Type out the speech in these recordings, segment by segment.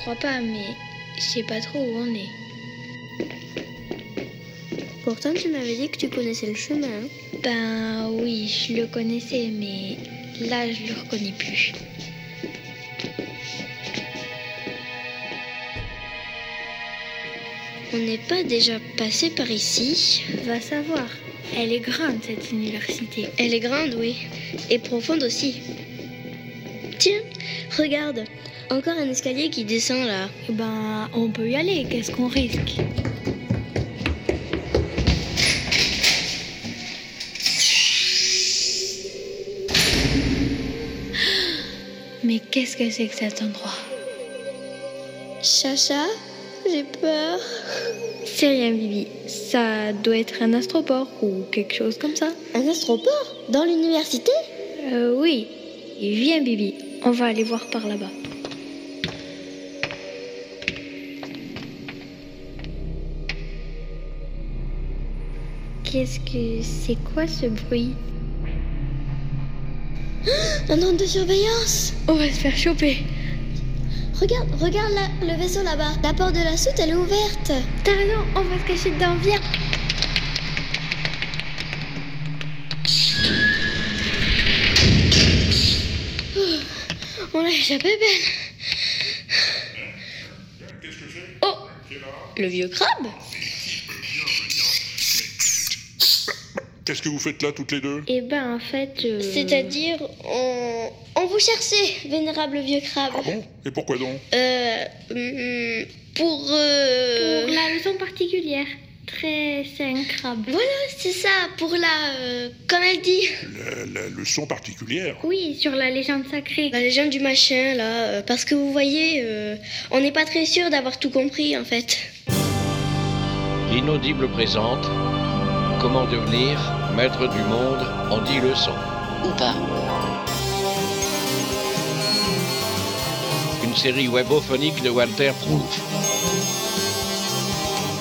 crois pas, mais je sais pas trop où on est. Pourtant, tu m'avais dit que tu connaissais le chemin. Ben oui, je le connaissais, mais là, je le reconnais plus. On n'est pas déjà passé par ici Va savoir. Elle est grande, cette université. Elle est grande, oui. Et profonde aussi. Tiens, regarde. Encore un escalier qui descend là. Eh Ben, on peut y aller. Qu'est-ce qu'on risque? Mais qu'est-ce que c'est que cet endroit? Chacha, j'ai peur. C'est rien, Bibi. Ça doit être un astroport ou quelque chose comme ça. Un astroport? Dans l'université? Euh, oui. Viens, Bibi. On va aller voir par là-bas. Qu'est-ce que c'est quoi ce bruit? Un drone de surveillance On va se faire choper. Regarde, regarde là, le vaisseau là-bas. La porte de la soute, elle est ouverte. T'as raison, on va se cacher dedans. Viens. On l'a échappé, Ben. Oh Le vieux crabe Qu'est-ce que vous faites là toutes les deux Eh ben, en fait. euh, C'est-à-dire, on... on vous cherchait, vénérable vieux crabe. Ah bon Et pourquoi donc Euh. hum, Pour. euh, Pour la leçon particulière. Très sain crabe. Voilà, c'est ça, pour la. euh, Comme elle dit. la, la leçon particulière Oui, sur la légende sacrée. La légende du machin, là. euh, Parce que vous voyez, euh, on n'est pas très sûr d'avoir tout compris, en fait. L'inaudible présente Comment devenir maître du monde en 10 leçons. Ou pas. Une série webophonique de Walter Proof.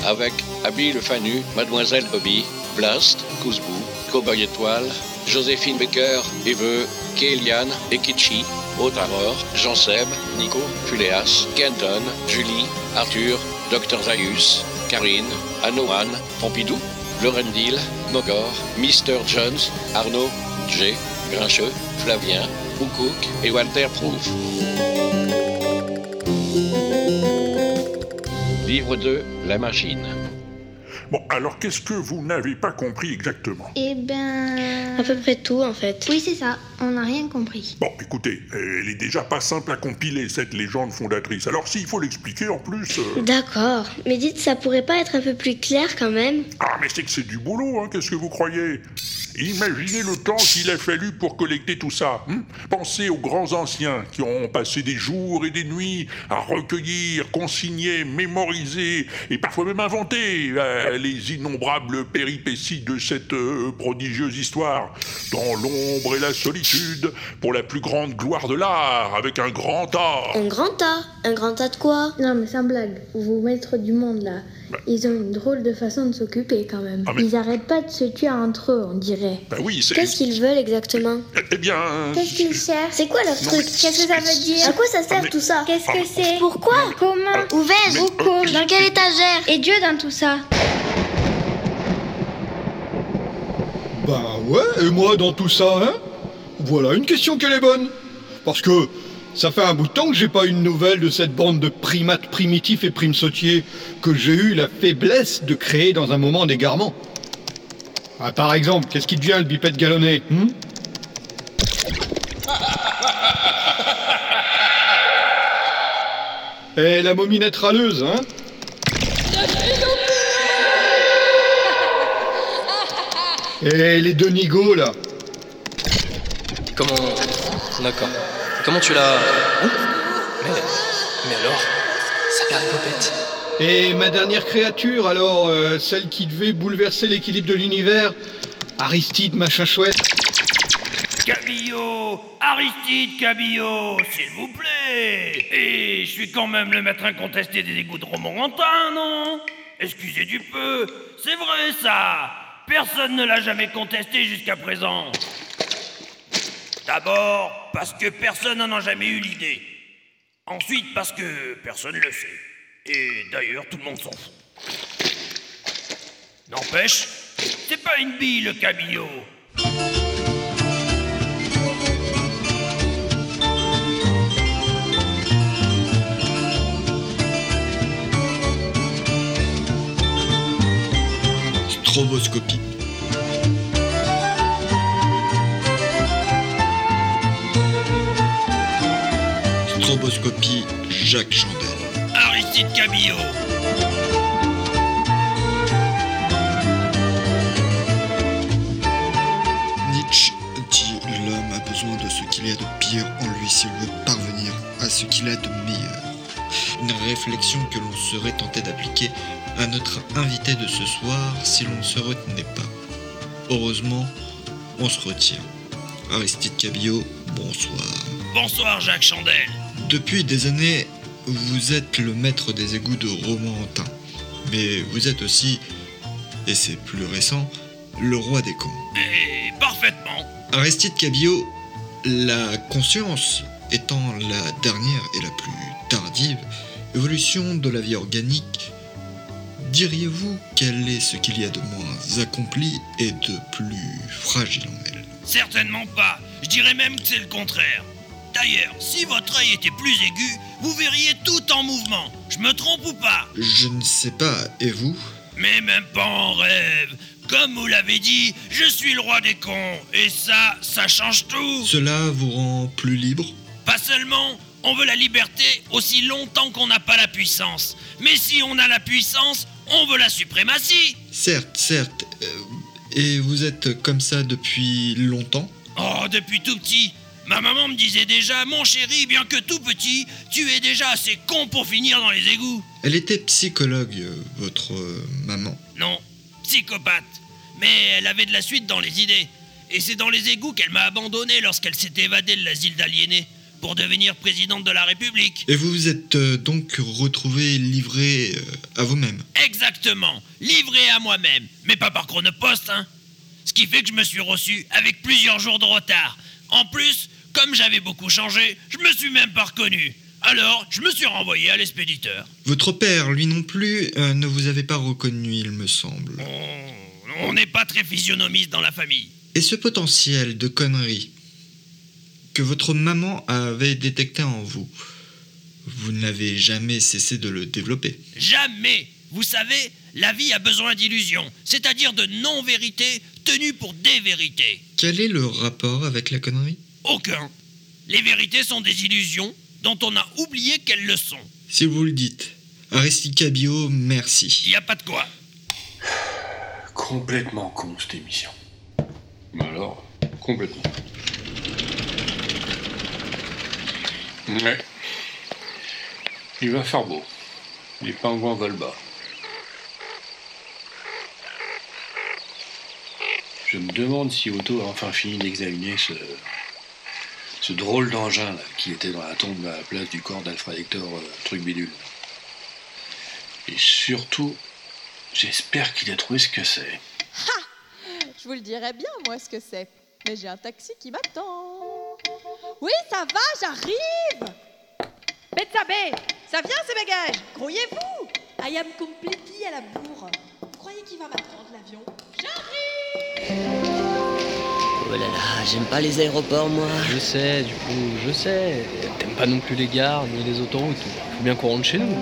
Avec Abby Le Fanu, Mademoiselle Bobby, Blast, Kouzbou, Cowboy Étoile, Joséphine Becker, Eveux, Kéliane, Ekichi, Otaror, Jean-Seb, Nico, Fuléas, Kenton, Julie, Arthur, Dr Zaius, Karine, Anoan, Pompidou, Lorendil, Mogor, Mr. Jones, Arnaud, J, Grincheux, Flavien, Oukouk et Walter Proof. Livre 2, La machine. Bon, alors qu'est-ce que vous n'avez pas compris exactement? Eh ben. À peu près tout, en fait. Oui, c'est ça. On n'a rien compris. Bon, écoutez, elle est déjà pas simple à compiler, cette légende fondatrice. Alors s'il faut l'expliquer en plus... euh, D'accord. Mais dites, ça pourrait pas être un peu plus clair quand même? Ah, mais c'est que c'est du boulot, hein, qu'est-ce que vous croyez? Imaginez le temps qu'il a fallu pour collecter tout ça. hein Pensez aux grands anciens qui ont passé des jours et des nuits à recueillir, consigner, mémoriser et parfois même inventer euh, les innombrables péripéties de cette euh, prodigieuse histoire. Dans l'ombre et la solitude, pour la plus grande gloire de l'art, avec un grand art. Un grand tas. Un grand tas de quoi? Non, mais sans blague. Vos maîtres du monde, là, ils ont une drôle de façon de s'occuper quand même. Ah, mais- Ils arrêtent pas de se tuer entre eux, on dirait. Ben oui, c'est... Qu'est-ce qu'ils veulent exactement? Eh bien... Qu'est-ce qu'ils cherchent? C'est quoi leur Non, truc? mais- Qu'est-ce que ça veut dire? À quoi ça sert mais- tout ça? Qu'est-ce que c'est? Pourquoi Comment Ouvert Mais- Pourquoi Dans quelle étagère? Et Dieu dans tout ça. Bah ouais, et moi dans tout ça, hein? Voilà une question qu'elle est bonne. Parce que ça fait un bout de temps que j'ai pas une nouvelle de cette bande de primates primitifs et primes sautiers que j'ai eu la faiblesse de créer dans un moment d'égarement. Ah, par exemple, qu'est-ce qui devient le bipède galonné hmm? Eh, la mominette râleuse, hein? Eh, les deux nigauds, là Comment. D'accord. Comment tu l'as. Hein mais. Mais alors Ça perd les popettes. Et ma dernière créature, alors, euh, celle qui devait bouleverser l'équilibre de l'univers Aristide, machin chouette Cabillaud Aristide Cabillaud, s'il vous plaît Et je suis quand même le maître incontesté des égouts de Romorantin, non? Excusez du peu, c'est vrai ça Personne ne l'a jamais contesté jusqu'à présent. D'abord, parce que personne n'en a jamais eu l'idée. Ensuite, parce que personne ne le sait. Et d'ailleurs, tout le monde s'en fout. N'empêche, c'est pas une bille le cabillaud. Stroboscopie. Stroboscopie Jacques Chandel. Aristide Cabillaud. Nietzsche dit l'homme a besoin de ce qu'il y a de pire en lui s'il veut parvenir à ce qu'il a de meilleur. Une réflexion que l'on serait tenté d'appliquer à notre invité de ce soir si l'on ne se retenait pas. Heureusement, on se retient. Aristide Cabillaud, bonsoir. Bonsoir Jacques Chandel. Depuis des années, vous êtes le maître des égouts de Romorantin. Mais vous êtes aussi, et c'est plus récent, le roi des cons. Et parfaitement. Aristide Cabillaud, la conscience étant la dernière et la plus tardive évolution de la vie organique, diriez-vous quel est ce qu'il y a de moins accompli et de plus fragile en elle? Certainement pas. Je dirais même que c'est le contraire. D'ailleurs, si votre œil était plus aigu, vous verriez tout en mouvement. Je me trompe ou pas Je ne sais pas, et vous Mais même pas en rêve. Comme vous l'avez dit, je suis le roi des cons. Et ça, ça change tout. Cela vous rend plus libre Pas seulement, on veut la liberté aussi longtemps qu'on n'a pas la puissance. Mais si on a la puissance, on veut la suprématie. Certes, certes. euh, et vous êtes comme ça depuis longtemps Oh, depuis tout petit. Ma maman me disait déjà, mon chéri, bien que tout petit, tu es déjà assez con pour finir dans les égouts. Elle était psychologue, euh, votre euh, maman. Non, psychopathe. Mais elle avait de la suite dans les idées. Et c'est dans les égouts qu'elle m'a abandonné lorsqu'elle s'est évadée de l'asile d'aliénés pour devenir présidente de la République. Et vous vous êtes euh, donc retrouvé livré à vous-même Exactement, livré à moi-même, mais pas par chronopost, hein. Ce qui fait que je me suis reçu avec plusieurs jours de retard. En plus, comme j'avais beaucoup changé, je me suis même pas reconnu. Alors, je me suis renvoyé à l'expéditeur. Votre père, lui non plus, euh, ne vous avait pas reconnu, il me semble. On- On n'est pas très physionomiste dans la famille. Et ce potentiel de connerie que votre maman avait détecté en vous, vous n'avez jamais cessé de le développer. Jamais Vous savez, la vie a besoin d'illusions, c'est-à-dire de non-vérités tenues pour des vérités. Quel est le rapport avec la connerie? Aucun. Les vérités sont des illusions dont on a oublié qu'elles le sont. Si vous le dites. Aristide Cabillaud, merci. Il n'y a pas de quoi. Complètement con cette émission. Mais alors, complètement. Ouais. Il va faire beau. Les pingouins volent bas. Je me demande si Otto a enfin fini d'examiner ce, ce drôle d'engin là, qui était dans la tombe à la place du corps d'Alfred Hector euh, truc bidule. Et surtout, j'espère qu'il a trouvé ce que c'est. Je vous le dirai bien, moi, ce que c'est. Mais j'ai un taxi qui m'attend. Oui, ça va, j'arrive Betsabe, ça vient ces bagages Grouillez-vous I am completely à la bourre. Vous croyez qu'il va m'attendre, l'avion? Oh là là, j'aime pas les aéroports, moi. Je sais, du coup, je sais. T'aimes pas non plus les gares ni les autoroutes. Faut bien qu'on rentre chez nous.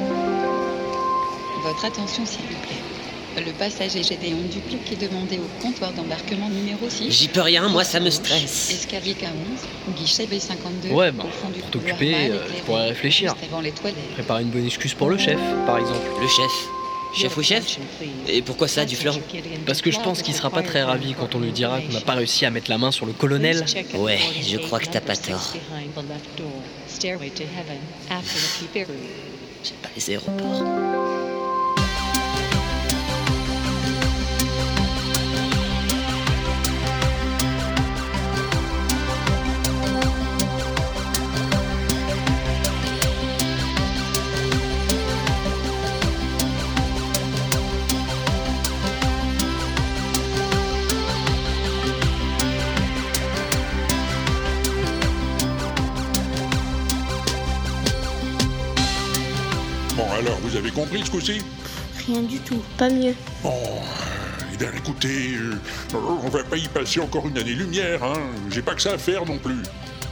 Votre attention, s'il vous plaît. Le passager Gédéon Duplic est demandé au comptoir d'embarquement numéro 6. J'y peux rien, moi ça me stresse. Escalier K11, guichet B52. Ouais, bah, au fond du pour t'occuper, euh, je pourrais réfléchir. juste avant les toilettes. Préparer une bonne excuse pour le chef, par exemple. Le chef Chef ou chef Et pourquoi ça, du flanc Parce que je pense qu'il sera pas très ravi quand on lui dira qu'on n'a pas réussi à mettre la main sur le colonel. Ouais, je crois que t'as pas tort. J'aime pas les aéroports. Compris ce coup-ci? Rien du tout, pas mieux. Bon, eh bien, écoutez, euh, on va pas y passer encore une année-lumière, hein. J'ai pas que ça à faire non plus.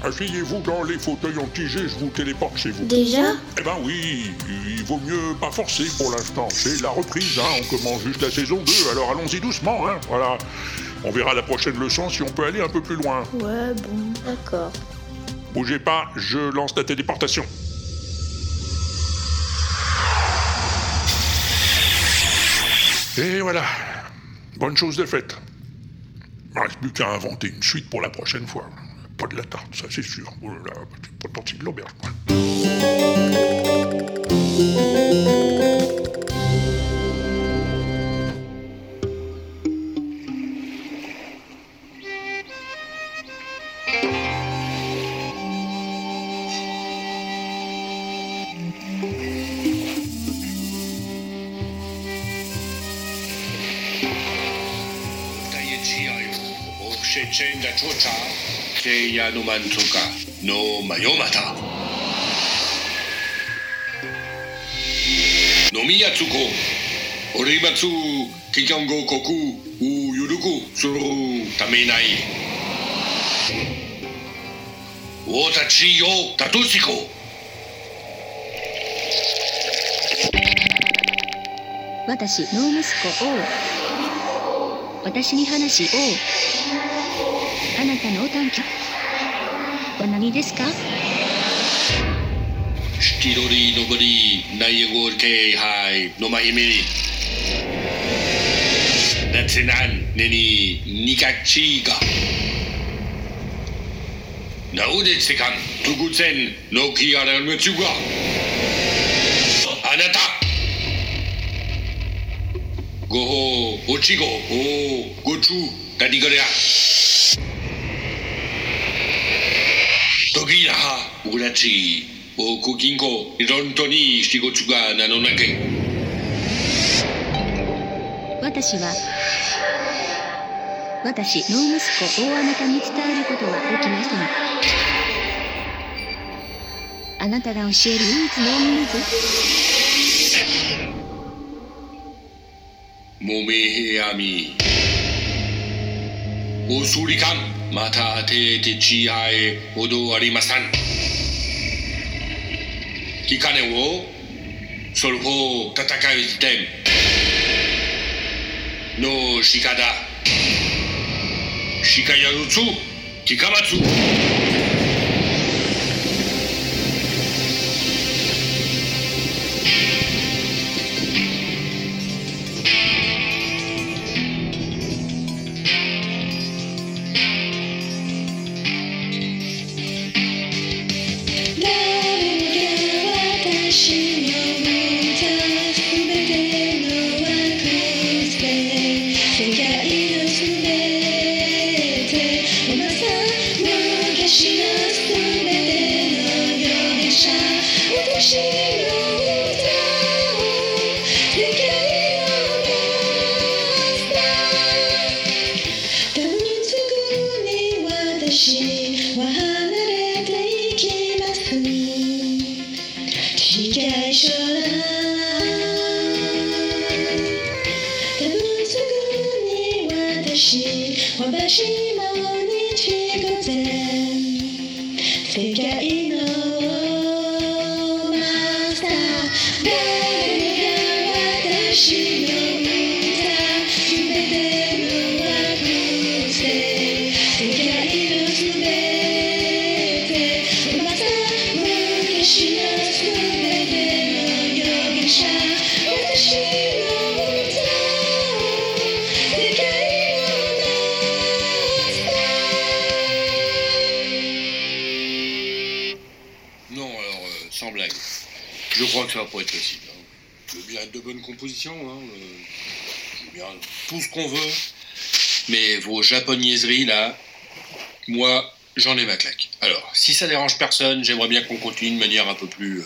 Asseyez-vous dans les fauteuils anti-G, je vous téléporte chez vous. Déjà? Eh ben oui, il vaut mieux pas forcer pour l'instant. C'est la reprise, hein. On commence juste la saison 2, alors allons-y doucement, hein. Voilà. On verra la prochaine leçon si on peut aller un peu plus loin. Ouais, bon, d'accord. Bougez pas, je lance la téléportation. Et voilà. Bonne chose de faite. Il ne reste plus qu'à inventer une suite pour la prochaine fois. Pas de la tarte, ça c'est sûr. Pas de l'auberge. せやのまんとかのまよまた飲みやつこ俺今つ期間ごこくうゆるくするためない大たちよたとしこわたしのうむすこお私に話しお。たの短曲は何ですか？シティロリーノブリーナイゴールケイハイ。ノマイリナツナンネニニカチーガナデカントツェンノキアラムチュガあなた。ごほう、おちご、お、ごちゅう、たりがりゃ。いいな僕たち航空銀行本当に仕事がなのなけ私は私の息子大あなたに伝えることはできませんあなたが教える唯一の女ですもめへやみおそりかんまたててちあえほどありません。きかねを、そるほう戦い時点のしかだ。しかやるつ、きかまつ。Là, moi, j'en ai ma claque. Alors, si ça dérange personne, j'aimerais bien qu'on continue de manière un peu plus euh,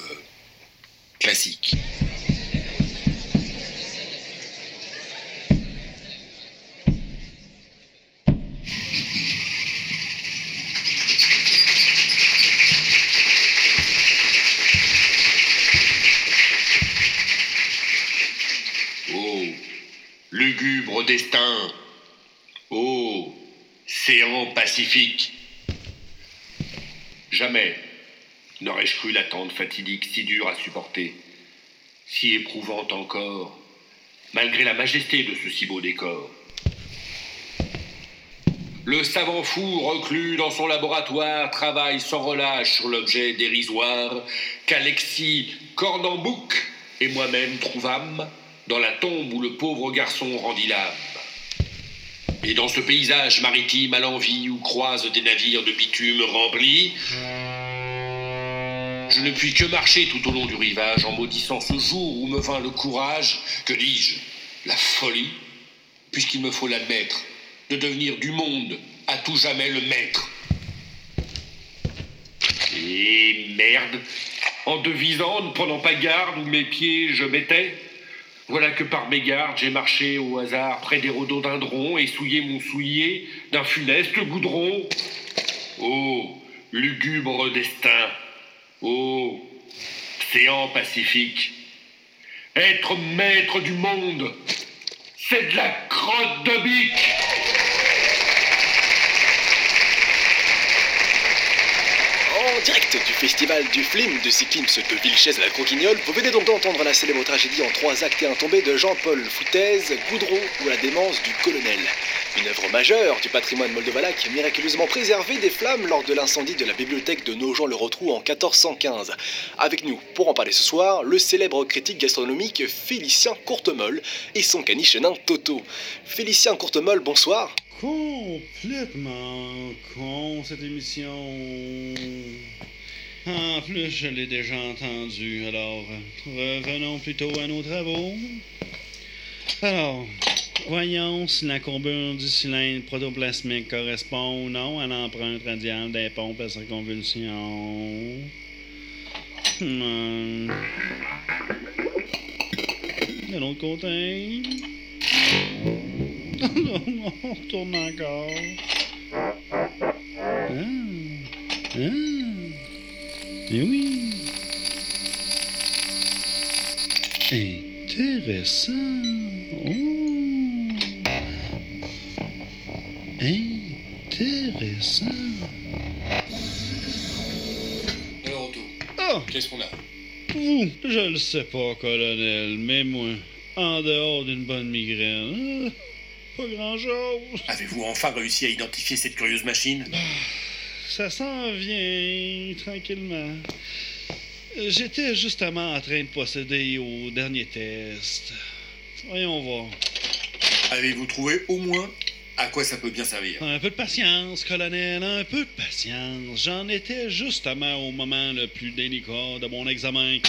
si dure à supporter, si éprouvante encore, malgré la majesté de ce si beau décor. Le savant fou, reclus dans son laboratoire, travaille sans relâche sur l'objet dérisoire qu'Alexis Cornambouc et moi-même trouvâmes dans la tombe où le pauvre garçon rendit l'âme. Et dans ce paysage maritime à l'envie où croisent des navires de bitume remplis, je ne puis que marcher tout au long du rivage en maudissant ce jour où me vint le courage, que dis-je, la folie, puisqu'il me faut l'admettre, de devenir du monde à tout jamais le maître. Et merde, en devisant, ne prenant pas garde où mes pieds je mettais, voilà que par mégarde j'ai marché au hasard près des rhododendrons et souillé mon soulier d'un funeste goudron. Ô lugubre destin, ô océan pacifique, être maître du monde, c'est de la crotte de bique. En direct du festival du film de cyclisme de Vilches à la Croquignole, vous venez donc d'entendre la célèbre tragédie en trois actes et un tombé de Jean-Paul Foutaise, Goudron ou la démence du colonel. Une œuvre majeure du patrimoine moldovalaque, miraculeusement préservée des flammes lors de l'incendie de la bibliothèque de Nogent-le-Rotrou en 1415. Avec nous, pour en parler ce soir, le célèbre critique gastronomique Félicien Courtemolle et son caniche nain Toto. Félicien Courtemolle, bonsoir. Complètement con cette émission. En plus, je l'ai déjà entendu. Alors, revenons plutôt à nos travaux. Alors, voyons si la courbure du cylindre protoplasmique correspond ou non à l'empreinte radiale des pompes à circonvulsion. Hmm. De l'autre côté. On retourne encore. Ah. Ah. Eh oui. Intéressant. Oh. Intéressant. Alors, Ah! qu'est-ce qu'on a? Vous, je le sais pas, colonel, mais moi, en dehors d'une bonne migraine, pas grand-chose. Avez-vous enfin réussi à identifier cette curieuse machine? Ça s'en vient tranquillement. J'étais justement en train de procéder au dernier test. Voyons voir. Avez-vous trouvé au moins à quoi ça peut bien servir? Un peu de patience, colonel, un peu de patience. J'en étais justement au moment le plus délicat de mon examen.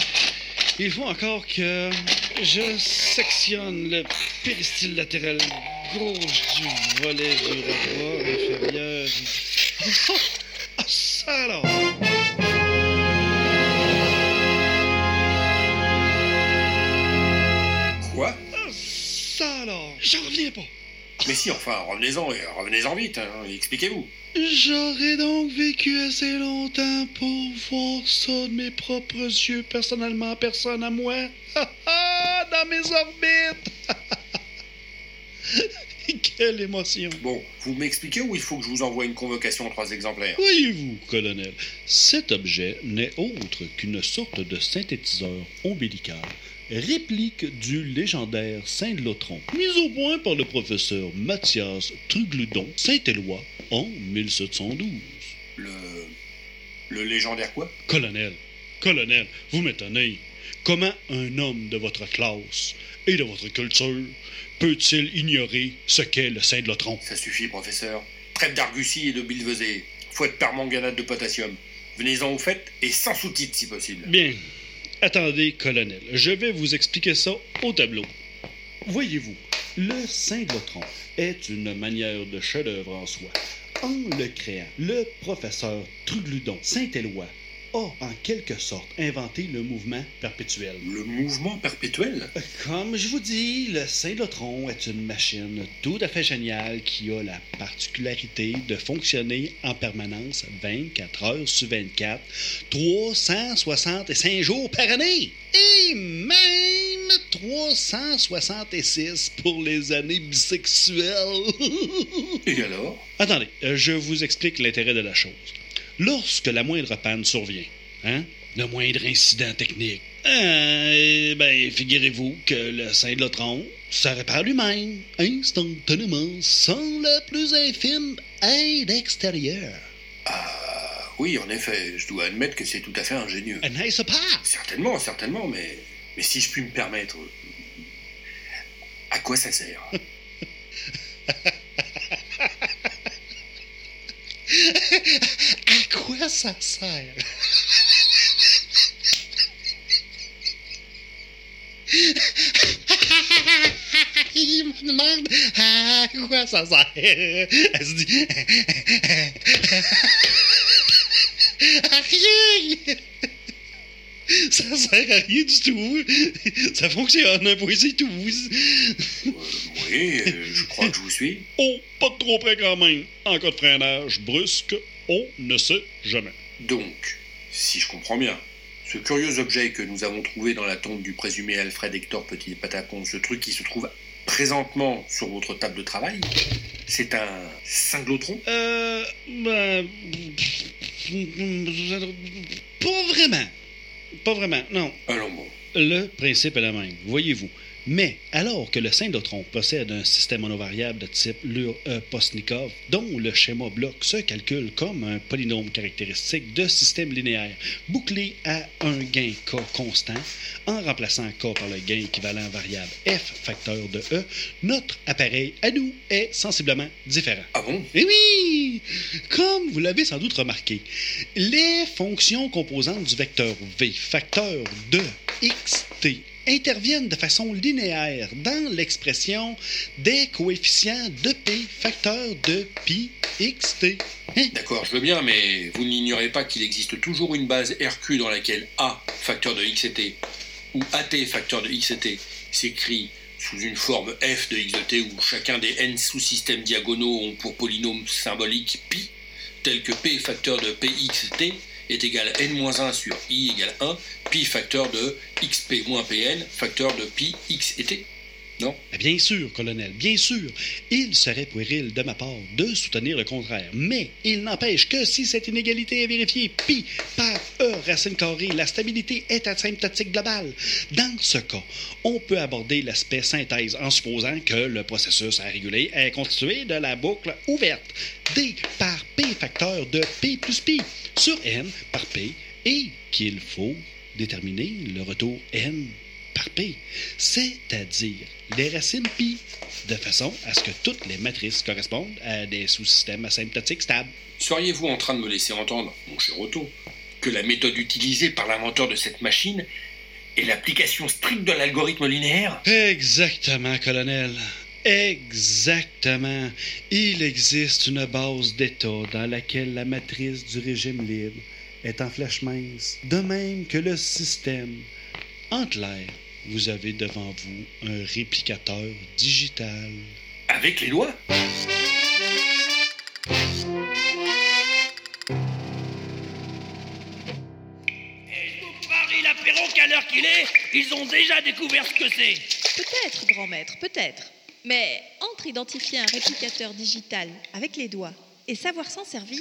Il faut encore que je sectionne le péristyle latéral gauche du volet du rebord inférieur. Oh, ah, ça alors! Quoi? Ah, ça alors! J'en reviens pas! Mais si, enfin, revenez-en et revenez-en vite, hein, expliquez-vous. J'aurais donc vécu assez longtemps pour voir ça de mes propres yeux, personnellement, personne à moi. Ha, ha, Dans mes orbites! Quelle émotion! Bon, vous m'expliquez ou il faut que je vous envoie une convocation en trois exemplaires? Voyez-vous, colonel, cet objet n'est autre qu'une sorte de synthétiseur ombilical, réplique du légendaire Saint-Lotron, mis au point par le professeur Mathias Trugludon, Saint-Éloi, en 1712. Le. Le légendaire quoi? Colonel, colonel, vous m'étonnez. Comment un homme de votre classe et de votre culture peut-il ignorer ce qu'est le Saint-Lotron? Ça suffit, professeur. Trêve d'argussie et de bilvesée. Faut être permanganate de potassium. Venez-en au fait et sans sous-titres si possible. Bien. Attendez, colonel, je vais vous expliquer ça au tableau. Voyez-vous, le Saint-Lotron est une manière de chef-d'œuvre en soi. En le créant, le professeur Trugludon Saint-Éloi a en quelque sorte inventé le mouvement perpétuel. Le mouvement perpétuel? Comme je vous dis, le Saint-Lotron est une machine tout à fait géniale qui a la particularité de fonctionner en permanence 24 heures sur 24, 365 jours par année. Et même 366 pour les années bisexuelles. Et alors? Attendez, euh, je vous explique l'intérêt de la chose. Lorsque la moindre panne survient, hein, le moindre incident technique, euh, ben, figurez-vous que le Saint-Lotron se répare lui-même, instantanément, sans la plus infime aide extérieure. Ah oui, en effet, je dois admettre que c'est tout à fait ingénieux. Un nice pas? Certainement, certainement, mais, mais si je puis me permettre, à quoi ça sert? À quoi ça sert? Il me demande à quoi ça sert. Elle se dit à rien. Ça sert à rien du tout. Ça fonctionne, un point, c'est tout. Oui, euh, je crois que je vous suis. Oh, pas de trop près quand même. En cas de freinage brusque, on ne sait jamais. Donc, si je comprends bien, ce curieux objet que nous avons trouvé dans la tombe du présumé Alfred Hector Petit Patapon, ce truc qui se trouve présentement sur votre table de travail, c'est un cinglotron? Euh. Ben. Pas vraiment. Pas vraiment, non. Bon. Le principe est le même, voyez-vous. Mais alors que le syndotron possède un système monovariable de type Lur-Postnikov, dont le schéma bloc se calcule comme un polynôme caractéristique de système linéaire, bouclé à un gain K constant, en remplaçant K par le gain équivalent variable F facteur de E, notre appareil à nous est sensiblement différent. Ah bon? Eh oui! Comme vous l'avez sans doute remarqué, les fonctions composantes du vecteur V, facteur de xt, interviennent de façon linéaire dans l'expression des coefficients de P facteur de pi xt. Hein? D'accord, je veux bien, mais vous n'ignorez pas qu'il existe toujours une base RQ dans laquelle A, facteur de x et t, ou AT, facteur de x et t, s'écrit sous une forme f de x de t où chacun des n sous-systèmes diagonaux ont pour polynôme symbolique pi, tel que p facteur de px t est égal à n-1 sur i égale 1, pi facteur de xp moins pn, facteur de pi x et t. Non? Bien sûr, colonel, bien sûr. Il serait puéril de ma part de soutenir le contraire. Mais il n'empêche que si cette inégalité est vérifiée pi par e racine carrée, la stabilité est asymptotique globale. Dans ce cas, on peut aborder l'aspect synthèse en supposant que le processus à réguler est constitué de la boucle ouverte d par p facteur de p plus pi sur n par p et qu'il faut déterminer le retour n c'est-à-dire les racines pi, de façon à ce que toutes les matrices correspondent à des sous-systèmes asymptotiques stables. Seriez-vous en train de me laisser entendre, mon cher Otto, que la méthode utilisée par l'inventeur de cette machine est l'application stricte de l'algorithme linéaire? Exactement, colonel. Exactement. Il existe une base d'état dans laquelle la matrice du régime libre est en flèche mince, de même que le système. En clair, vous avez devant vous un réplicateur digital. Avec les l'apéro qu'à l'heure qu'il est, ils ont déjà découvert ce que c'est. Peut-être, grand maître, peut-être. Mais entre identifier un réplicateur digital avec les doigts et savoir s'en servir,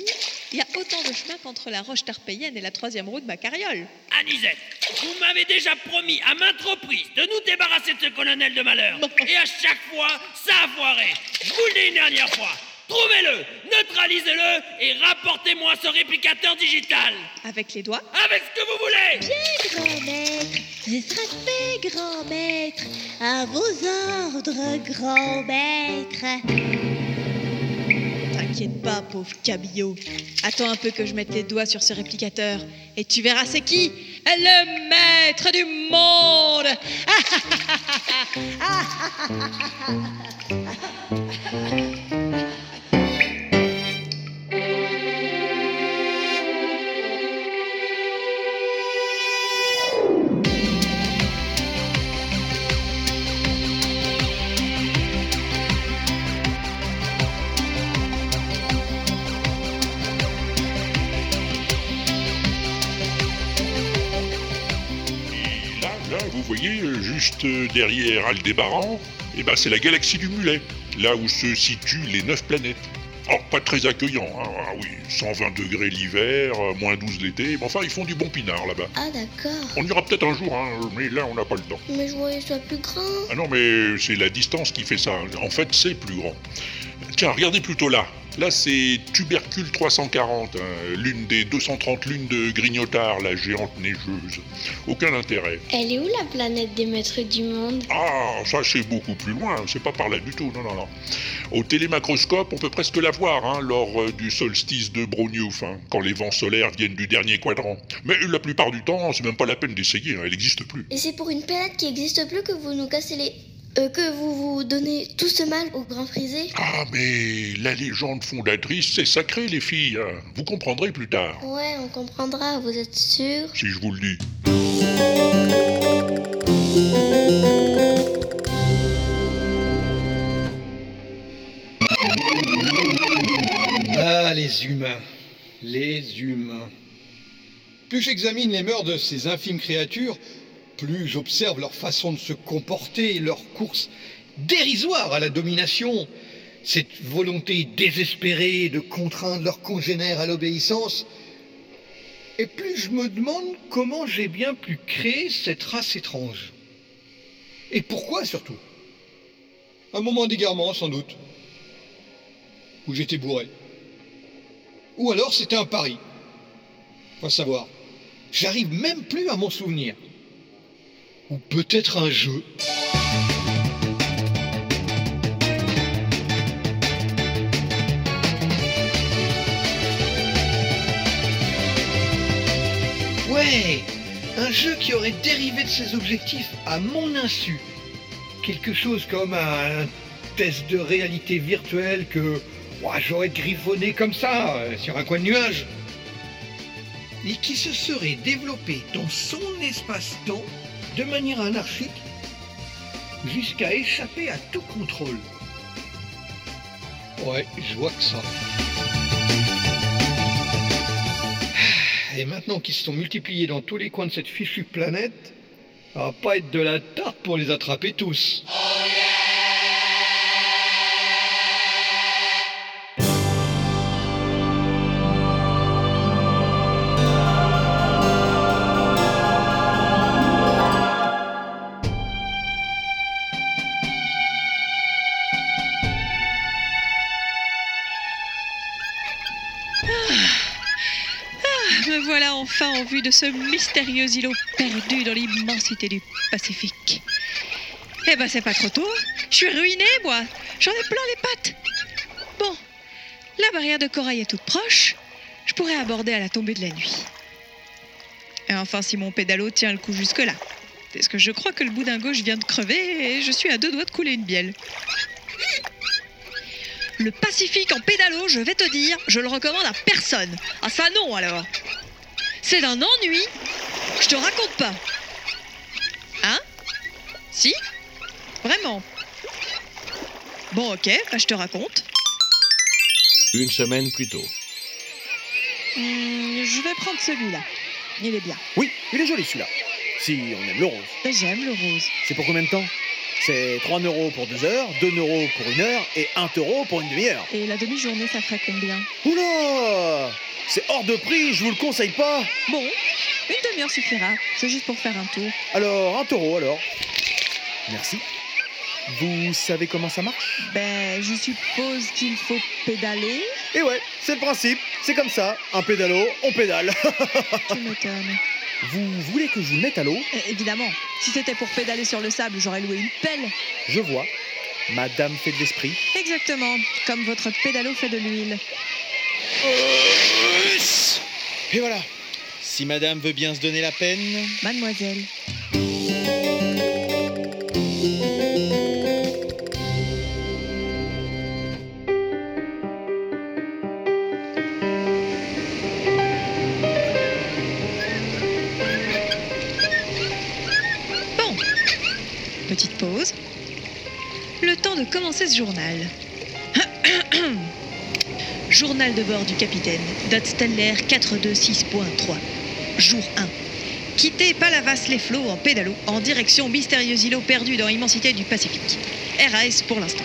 il y a autant de chemin qu'entre la roche tarpéienne et la troisième roue de ma carriole. Anisette, vous m'avez déjà promis à maintes reprises de nous débarrasser de ce colonel de malheur. Et à chaque fois, ça a foiré. Je vous le dis une dernière fois. Trouvez-le, neutralisez-le et rapportez-moi ce réplicateur digital. Avec les doigts Avec ce que vous voulez. Bien, grand maître. Ce sera fait, grand maître. À vos ordres, grand maître. T'inquiète pas, pauvre cabillaud. Attends un peu que je mette les doigts sur ce réplicateur et tu verras c'est qui Le maître du monde vous voyez, juste derrière Aldébaran, eh ben, c'est la galaxie du Mulet, là où se situent les neuf planètes. Oh, pas très accueillant, hein, ah oui, 120 degrés l'hiver, euh, moins 12 l'été, mais enfin, ils font du bon pinard là-bas. Ah d'accord. On ira peut-être un jour, hein, mais là, on n'a pas le temps. Mais je voyais ça plus grand. Ah non, mais c'est la distance qui fait ça. En fait, c'est plus grand. Tiens, regardez plutôt là. Là, c'est Tubercule 340, hein, l'une des 230 lunes de Grignotard, la géante neigeuse. Aucun intérêt. Elle est où la planète des maîtres du monde? Ah, ça c'est beaucoup plus loin, c'est pas par là du tout, non, non, non. Au télémacroscope, on peut presque la voir hein, lors euh, du solstice de Brognouf, hein, quand les vents solaires viennent du dernier quadrant. Mais la plupart du temps, c'est même pas la peine d'essayer, hein, elle n'existe plus. Et c'est pour une planète qui existe plus que vous nous cassez les... euh, que vous vous donnez tout ce mal au grand frisé Ah, mais la légende fondatrice, c'est sacré, les filles. hein. Vous comprendrez plus tard, Ouais, on comprendra, vous êtes sûr si je vous le dis. Ah, les humains. Les humains. Plus j'examine les mœurs de ces infimes créatures, plus j'observe leur façon de se comporter, leur course dérisoire à la domination, cette volonté désespérée de contraindre leurs congénères à l'obéissance. Et plus je me demande comment j'ai bien pu créer cette race étrange. Et pourquoi surtout? Un moment d'égarement sans doute. Où j'étais bourré. Ou alors c'était un pari. Pas savoir. J'arrive même plus à m'en souvenir. Ou peut-être un jeu. Ouais, un jeu qui aurait dérivé de ses objectifs à mon insu. Quelque chose comme un test de réalité virtuelle que j'aurais griffonné comme ça, euh, sur un coin de nuage. Et qui se serait développé dans son espace-temps de manière anarchique jusqu'à échapper à tout contrôle. Ouais, je vois que ça. Et maintenant qu'ils se sont multipliés dans tous les coins de cette fichue planète, ça va pas être de la tarte pour les attraper tous. Ah, de ce mystérieux îlot perdu dans l'immensité du Pacifique. Eh ben, c'est pas trop tôt. Je suis ruiné, moi. J'en ai plein les pattes. Bon, la barrière de corail est toute proche. Je pourrais aborder à la tombée de la nuit. Et enfin, si mon pédalo tient le coup jusque-là. Parce que je crois que le boudin gauche vient de crever et je suis à deux doigts de couler une bielle. Le Pacifique en pédalo, je vais te dire, je le recommande à personne. Ah ça non alors. C'est d'un ennui. Je te raconte pas. Hein? Si? Vraiment? Bon ok, bah, je te raconte. Une semaine plus tôt. Hmm, je vais prendre celui-là. Il est bien. Oui, il est joli celui-là. Si on aime le rose. J'aime le rose. C'est pour combien de temps? C'est 3 euros pour 2 heures, 2 euros pour une heure et 1 euro pour une demi-heure. Et la demi-journée, ça ferait combien? Oula C'est hors de prix, je vous le conseille pas. Bon, une demi-heure suffira. C'est juste pour faire un tour. Alors, 1 euro alors. Merci. Vous savez comment ça marche? Ben, je suppose qu'il faut pédaler. Et ouais, c'est le principe. C'est comme ça. Un pédalo, on pédale. Tu m'étonnes. Vous voulez que je vous mette à l'eau Eh, Évidemment, si c'était pour pédaler sur le sable, j'aurais loué une pelle. Je vois. Madame fait de l'esprit. Exactement, comme votre pédalo fait de l'huile. Et voilà. Si madame veut bien se donner la peine. Mademoiselle. Petite pause. Le temps de commencer ce journal. journal de bord du capitaine, date stellaire 426.3. Jour 1. Quittez Palavas-les-Flots en pédalo en direction mystérieux îlot perdu dans l'immensité du Pacifique. RAS pour l'instant.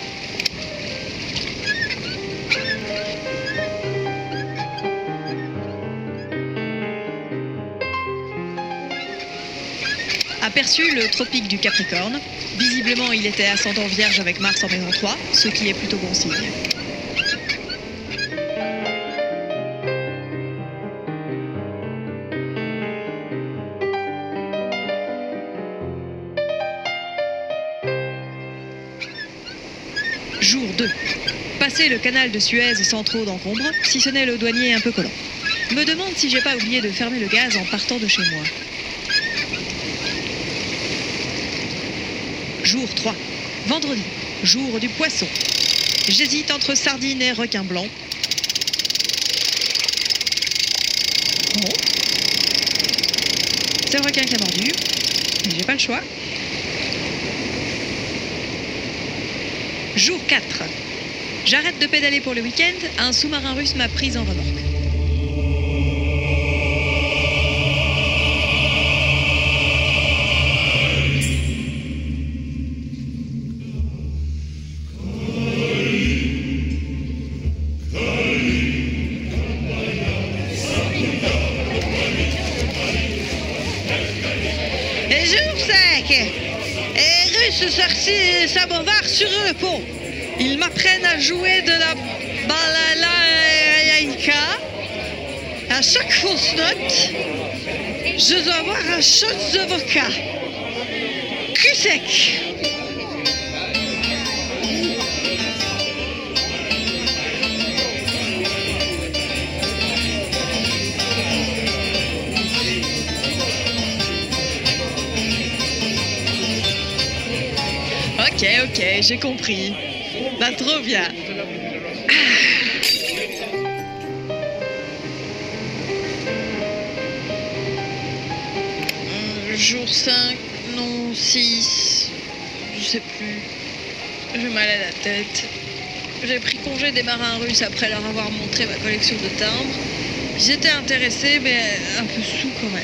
Aperçu le tropique du Capricorne. Visiblement, il était ascendant vierge avec Mars en maison 3, ce qui est plutôt bon signe. Jour 2. Passer le canal de Suez sans trop d'encombre, si ce n'est le douanier un peu collant. Me demande si j'ai pas oublié de fermer le gaz en partant de chez moi. Jour 3. Vendredi. Jour du poisson. J'hésite entre sardines et requin blanc. Bon. C'est le requin qui a mordu. J'ai pas le choix. Jour 4. J'arrête de pédaler pour le week-end. Un sous-marin russe m'a prise en remorque. Jouer de la balalaïka. À chaque fausse note, je dois avoir un shot de vodka. Cul sec. Ok, ok, j'ai compris. Trop bien. Euh, jour 5, non, 6, je sais plus. J'ai mal à la tête. J'ai pris congé des marins russes après leur avoir montré ma collection de timbres. Ils étaient intéressés, mais un peu sous quand même.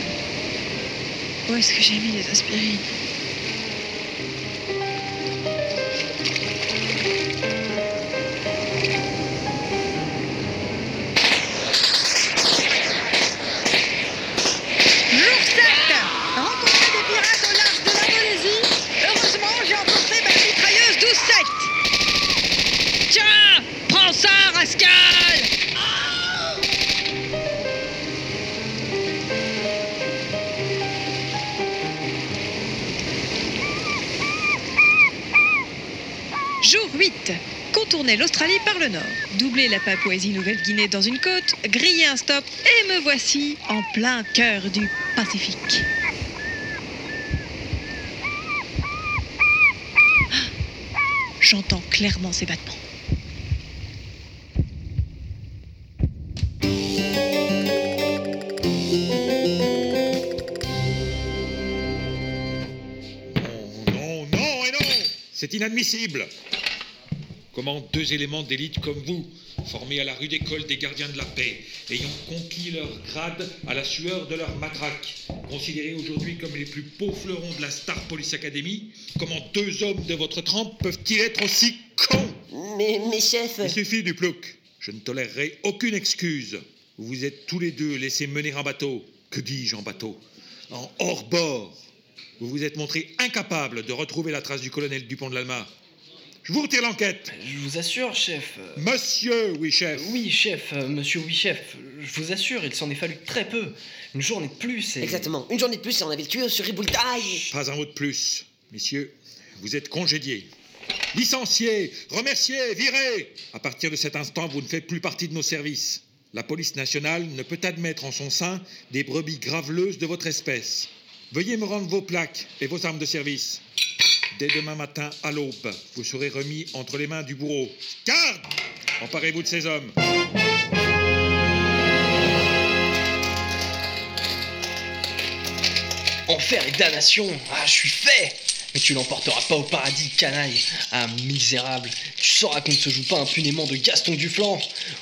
Où est-ce que j'ai mis les aspirines? La Papouasie-Nouvelle-Guinée dans une côte, griller un stop et me voici en plein cœur du Pacifique. Ah, J'entends clairement ces battements. Non, non et non C'est inadmissible Comment deux éléments d'élite comme vous, formés à la rude école des gardiens de la paix, ayant conquis leur grade à la sueur de leur matraque, considérés aujourd'hui comme les plus beaux fleurons de la Star Police Academy, comment deux hommes de votre trempe peuvent-ils être aussi cons? Mais, mais chef... Il suffit du plouc. Je ne tolérerai aucune excuse. Vous vous êtes tous les deux laissés mener en bateau. Que dis-je en bateau? En hors bord. Vous vous êtes montrés incapables de retrouver la trace du colonel Dupont de l'Alma. Je vous retire l'enquête. Je vous assure, chef. euh, Monsieur, oui, chef. Oui, chef, euh, monsieur, oui, chef. Je vous assure, il s'en est fallu très peu. Une journée de plus et. Exactement. Une journée de plus et on avait le tuyau sur Riboultaille. Pas un mot de plus. Messieurs, vous êtes congédiés. Licenciés, remerciés, virés. À partir de cet instant, vous ne faites plus partie de nos services. La police nationale ne peut admettre en son sein des brebis graveleuses de votre espèce. Veuillez me rendre vos plaques et vos armes de service. Dès demain matin à l'aube, vous serez remis entre les mains du bourreau. Garde! Emparez-vous de ces hommes. Enfer et damnation. Ah, je suis fait. Mais tu l'emporteras pas au paradis, canaille. Ah, misérable. Tu sauras qu'on ne se joue pas impunément de Gaston du flanc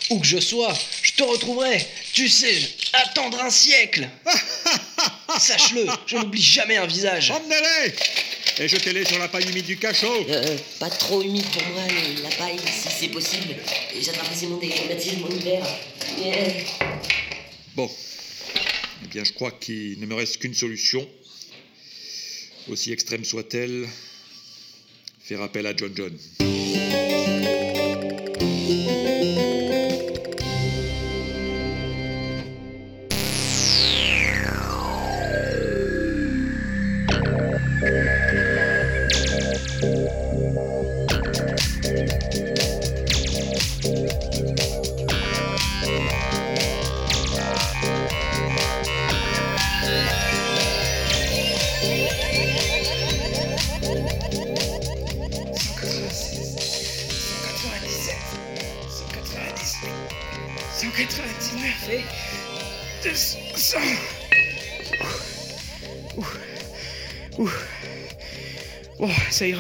Où que je sois, je te retrouverai. Tu sais, attendre un siècle. Sache-le, je n'oublie jamais un visage. Emmenez-les Et jetez-les sur la paille humide du cachot. Euh, pas trop humide pour moi, la paille, si c'est possible. Facilement des rhumatismes en hiver. Yeah. Bon. Eh bien, je crois qu'il ne me reste qu'une solution. Aussi extrême soit-elle, faire appel à John John.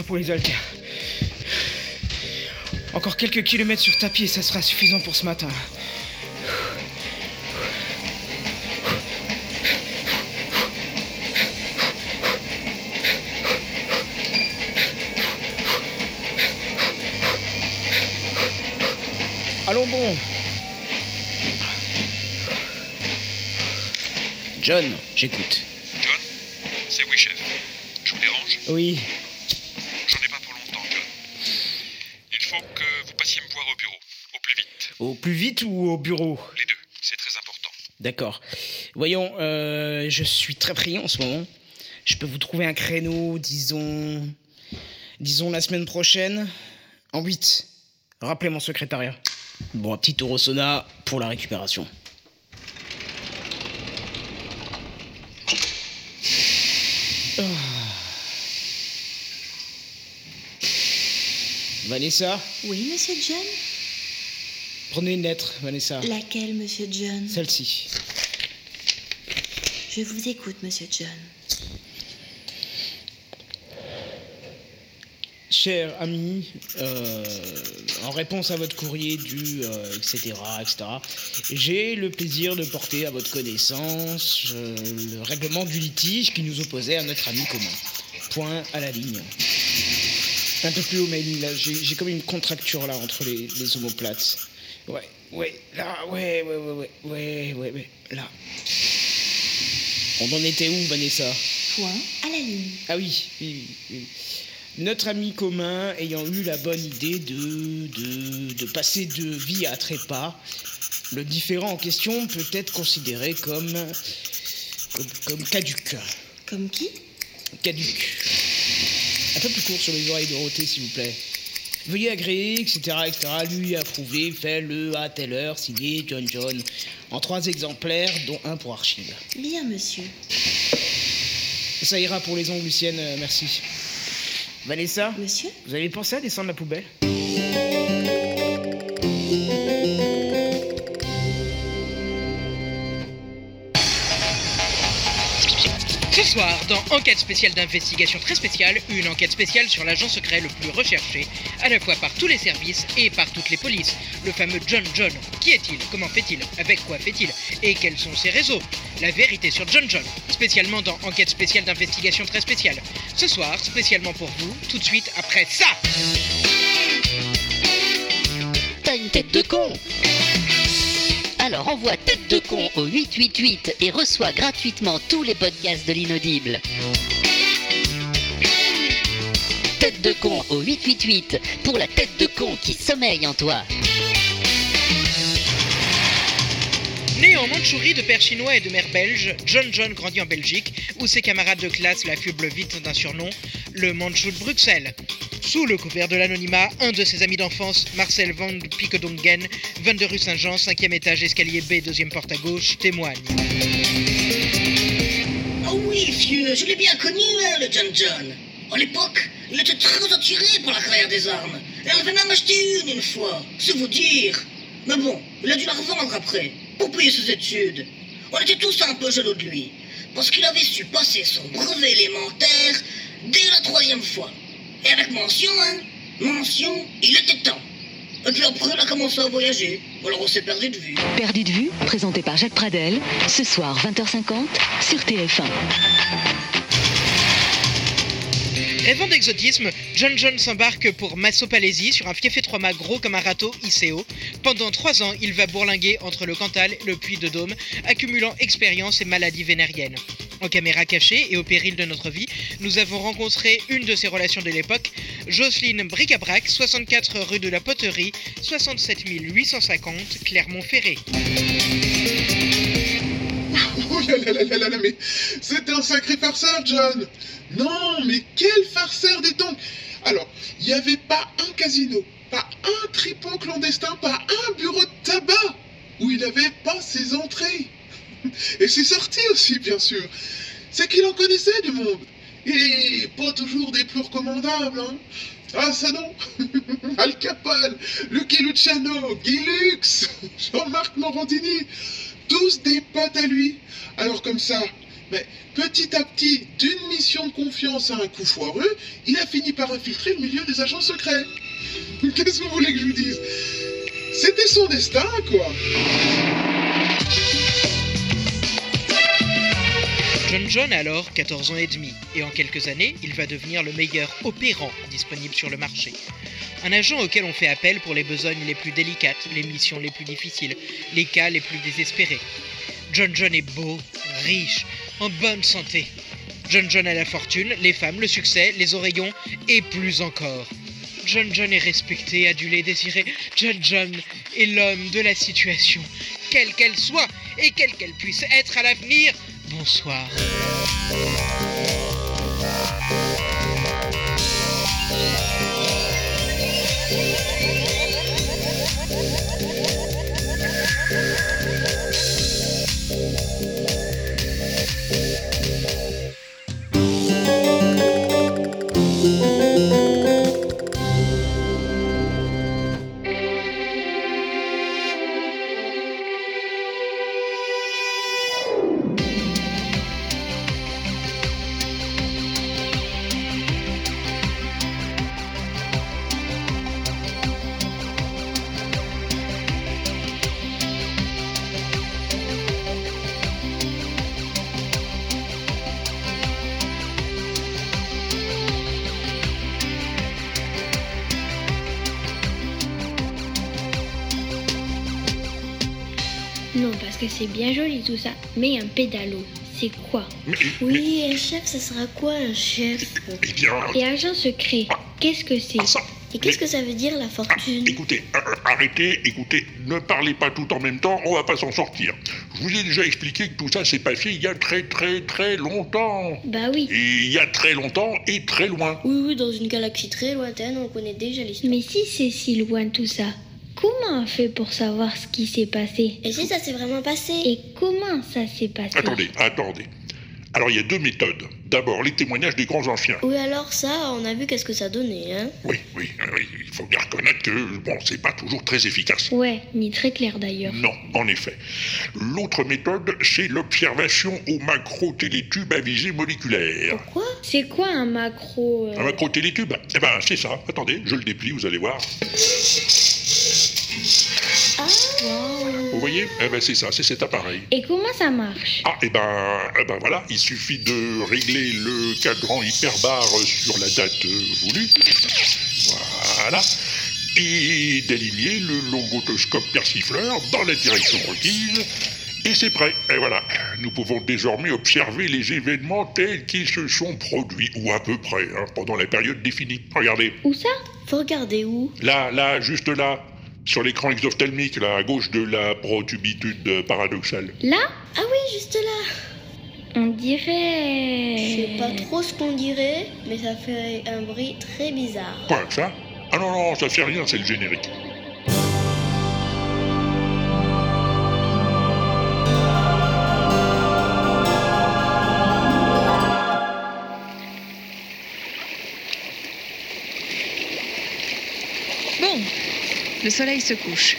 Pour les haltères. Encore quelques kilomètres sur tapis et ça sera suffisant pour ce matin. Allons bon. John, j'écoute. John C'est oui, chef. Je vous dérange? Oui. J'en ai pas pour longtemps, John. Il faut que vous passiez me voir au bureau, au plus vite. Au plus vite ou au bureau Les deux, c'est très important. D'accord. Voyons, euh, je suis très pris en ce moment. Je peux vous trouver un créneau, disons. Disons la semaine prochaine, en 8. Rappelez mon secrétariat. Bon, un petit euro sauna pour la récupération. Ah. Vanessa, Oui, monsieur John? Prenez une lettre, Vanessa. Laquelle, monsieur John Celle-ci. Je vous écoute, monsieur John. Cher ami, euh, en réponse à votre courrier du euh, etc., etc., j'ai le plaisir de porter à votre connaissance euh, le règlement du litige qui nous opposait à notre ami commun. Point à la ligne. Un peu plus haut, mais là, j'ai j'ai comme une contracture là entre les, les omoplates. Ouais, ouais, là, ouais, ouais, ouais, ouais, ouais, ouais, ouais, là. On en était où, Vanessa? Point à la ligne. ah oui, oui, oui, oui. Notre ami commun ayant eu la bonne idée de, de, de passer de vie à trépas, le différent en question peut être considéré comme, comme, comme caduc. Comme qui? Caduc. Un peu plus court sur les oreilles de Dorothée, s'il vous plaît. Veuillez agréer, etc., etc., lui approuver, fait le à telle heure, signé John John, en trois exemplaires, dont un pour archive. Bien, monsieur. Ça ira pour les ongles, Lucienne, euh, merci. Vanessa Monsieur Vous avez pensé à descendre la poubelle? Ce soir, dans Enquête spéciale d'investigation très spéciale, une enquête spéciale sur l'agent secret le plus recherché, à la fois par tous les services et par toutes les polices, le fameux John John. Qui est-il? Comment fait-il? Avec quoi fait-il? Et quels sont ses réseaux? La vérité sur John John, spécialement dans Enquête spéciale d'investigation très spéciale. Ce soir, spécialement pour vous, tout de suite après ça. T'as une tête de con Alors envoie tête de con au 888 et reçois gratuitement tous les podcasts de l'inaudible. Tête de con au 888 pour la tête de con qui sommeille en toi. Né en Mandchourie de père chinois et de mère belge, John John grandit en Belgique, où ses camarades de classe l'affublent vite d'un surnom, le Mandchou de Bruxelles. Sous le couvert de l'anonymat, un de ses amis d'enfance, Marcel Van Pickedongen, 22 rue Saint-Jean, 5e étage, escalier B, deuxième porte à gauche, témoigne. Oh oui, vieux, je l'ai bien connu, hein, le John John. À l'époque, il était très attiré par la carrière des armes. Et avait même acheté une une fois, c'est vous dire. Mais bon, il a dû la revendre après, pour payer ses études. On était tous un peu jaloux de lui, parce qu'il avait su passer son brevet élémentaire dès la troisième fois. Et avec mention, hein, mention, il était temps. Et puis après, on a commencé à voyager. Alors on s'est perdu de vue. Perdu de vue, présenté par Jacques Pradel, ce soir 20h50 sur TF1. Rêvant d'exotisme, John John s'embarque pour Massopalaisie sur un fiefé trois mâts gros comme un râteau ICO. Pendant trois ans, il va bourlinguer entre le Cantal et le Puy de Dôme, accumulant expérience et maladies vénériennes. En caméra cachée et au péril de notre vie, nous avons rencontré une de ses relations de l'époque, Jocelyne Bricabrac, 64 rue de la Poterie, 67 850 Clermont-Ferré. Oh là là là là là mais c'est un sacré farceur, John Non, mais quel farceur des donc Alors, il n'y avait pas un casino, pas un tripot clandestin, pas un bureau de tabac où il n'avait pas ses entrées. Et ses sorties aussi, bien sûr. C'est qu'il en connaissait du monde. Et pas toujours des plus recommandables, hein ah ça non Al Capone, Lucky Luciano, Guy Lux, Jean-Marc Morandini, tous des potes à lui. Alors comme ça, mais petit à petit, d'une mission de confiance à un coup foireux, il a fini par infiltrer le milieu des agents secrets. Qu'est-ce que vous voulez que je vous dise? C'était son destin, quoi. John John a alors 14 ans et demi, et en quelques années, il va devenir le meilleur opérant disponible sur le marché. Un agent auquel on fait appel pour les besognes les plus délicates, les missions les plus difficiles, les cas les plus désespérés. John John est beau, riche, en bonne santé. John John a la fortune, les femmes, le succès, les oreillons et plus encore. John John est respecté, adulé, désiré. John John est l'homme de la situation, quelle qu'elle soit et quelle qu'elle puisse être à l'avenir. Bonsoir. C'est bien joli tout ça. Mais un pédalo, c'est quoi Oui, un chef, ça sera quoi un chef? Eh bien, Et agent secret, qu'est-ce que c'est? Et qu'est-ce que ça veut dire la fortune? écoutez, euh, euh, arrêtez, écoutez, ne parlez pas tout en même temps, on va pas s'en sortir. Je vous ai déjà expliqué que tout ça s'est passé il y a très très très longtemps. Bah oui. Et il y a très longtemps et très loin. Oui, oui, dans une galaxie très lointaine, on connaît déjà l'histoire. Mais si c'est si loin tout ça, comment on fait pour savoir ce qui s'est passé Et si ça s'est vraiment passé Et comment ça s'est passé Attendez, attendez. Alors il y a deux méthodes. D'abord, les témoignages des grands anciens. Oui, alors ça, on a vu qu'est-ce que ça donnait, hein Oui, oui, oui, il faut bien reconnaître que, bon, c'est pas toujours très efficace. Ouais, ni très clair d'ailleurs. Non, en effet. L'autre méthode, c'est l'observation au macro-télétube à visée moléculaire. Quoi C'est quoi un macro euh Un macro-télétube? Eh ben, c'est ça. Attendez, je le déplie, vous allez voir. Vous voyez? Eh ben, c'est ça, c'est cet appareil. Et comment ça marche? Ah, et ben, eh ben voilà, il suffit de régler le cadran hyperbare sur la date voulue. Voilà. Et d'aligner le longotoscope persifleur dans la direction requise. Et c'est prêt. Et voilà. Nous pouvons désormais observer les événements tels qu'ils se sont produits, ou à peu près, hein, pendant la période définie. Regardez. Où ça? Faut regarder où? Là, là, juste là. Sur l'écran exophthalmique, là, à gauche de la protubitude paradoxale. Là? Ah oui, juste là On dirait. Je sais pas trop ce qu'on dirait, mais ça fait un bruit très bizarre. Quoi, ça? Ah non, non, ça fait rien, c'est le générique. Le soleil se couche.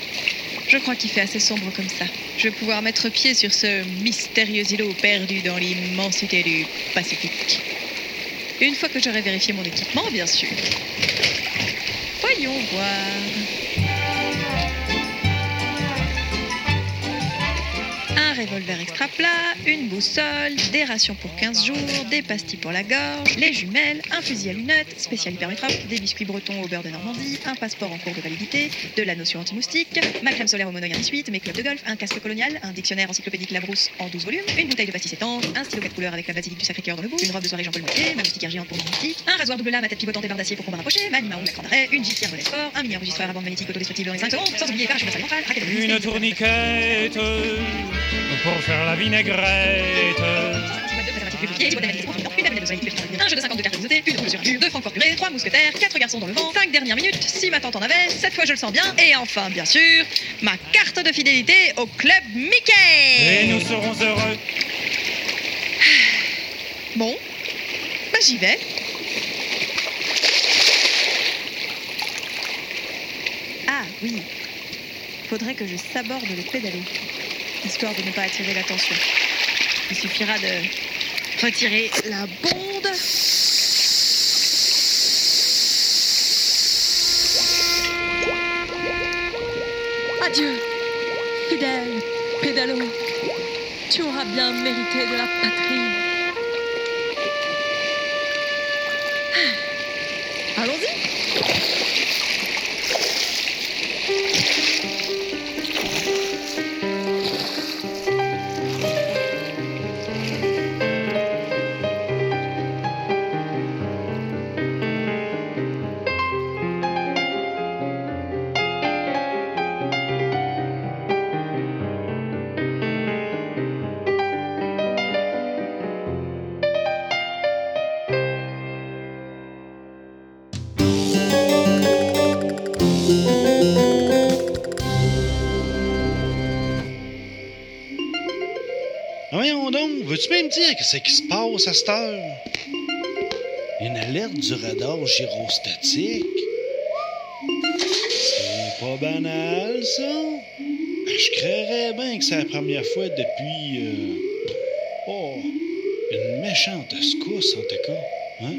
Je crois qu'il fait assez sombre comme ça. Je vais pouvoir mettre pied sur ce mystérieux îlot perdu dans l'immensité du Pacifique. Une fois que j'aurai vérifié mon équipement, bien sûr. Voyons voir. Revolver extra plat, une boussole, des rations pour 15 jours, des pastilles pour la gorge, les jumelles, un fusil à lunettes, spécial hypermétrope, des biscuits bretons au beurre de Normandie, un passeport en cours de validité, de la notion anti-moustique, ma crème solaire au monoï 18, mes clubs de golf, un casque colonial, un dictionnaire encyclopédique Labrousse en 12 volumes, une bouteille de pastis étanche, un stylo 4 couleurs avec la basilique du Sacré-Cœur dans le bout, une robe de soirée Jean-Paul Moutier, ma moustiquaire géante pour mon moustiques, un rasoir double lame à tête pivotante et barre d'acier pour combat rapproché, ma Mao la d'arrêt, une Jeep de sport, un mini enregistreur à bande magnétique autodestructible dans les 5 secondes, sans oublier parachute à salle Une tourniquette pour faire la vinaigrette. Un jeu de 52 cartes de une roue sur dur, deux Francfort purée, trois mousquetaires, quatre garçons dans le vent, cinq dernières minutes, si ma tante en avait, cette fois je le sens bien, et enfin, bien sûr, ma carte de fidélité au club Mickey Et nous serons heureux. Bon, bah j'y vais. Ah oui, faudrait que je saborde le pédalo, histoire de ne pas attirer l'attention. Il suffira de retirer la bonde. Adieu, fidèle pédalo. Tu auras bien mérité de la patrie. Allons-y. Bien me dire que c'est qui se passe à cette heure? Une alerte du radar gyrostatique? C'est pas banal, ça? Je créerais bien que c'est la première fois depuis. euh, Oh, une méchante secousse, en tout cas. Hein?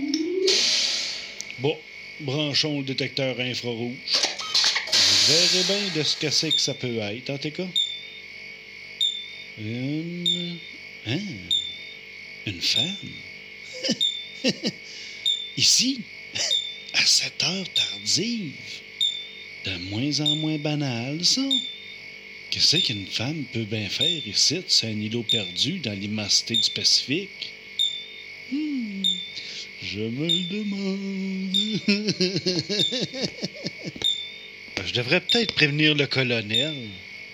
Bon, branchons le détecteur infrarouge. Vous verrez bien de ce que c'est que ça peut être, en tout cas. Une. Hein? Une femme? Ici, à cette heure tardive. De moins en moins banal, ça. Qu'est-ce qu'une femme peut bien faire ici, c'est un îlot perdu dans l'immensité du Pacifique? Hmm, je me le demande. Je devrais peut-être prévenir le colonel.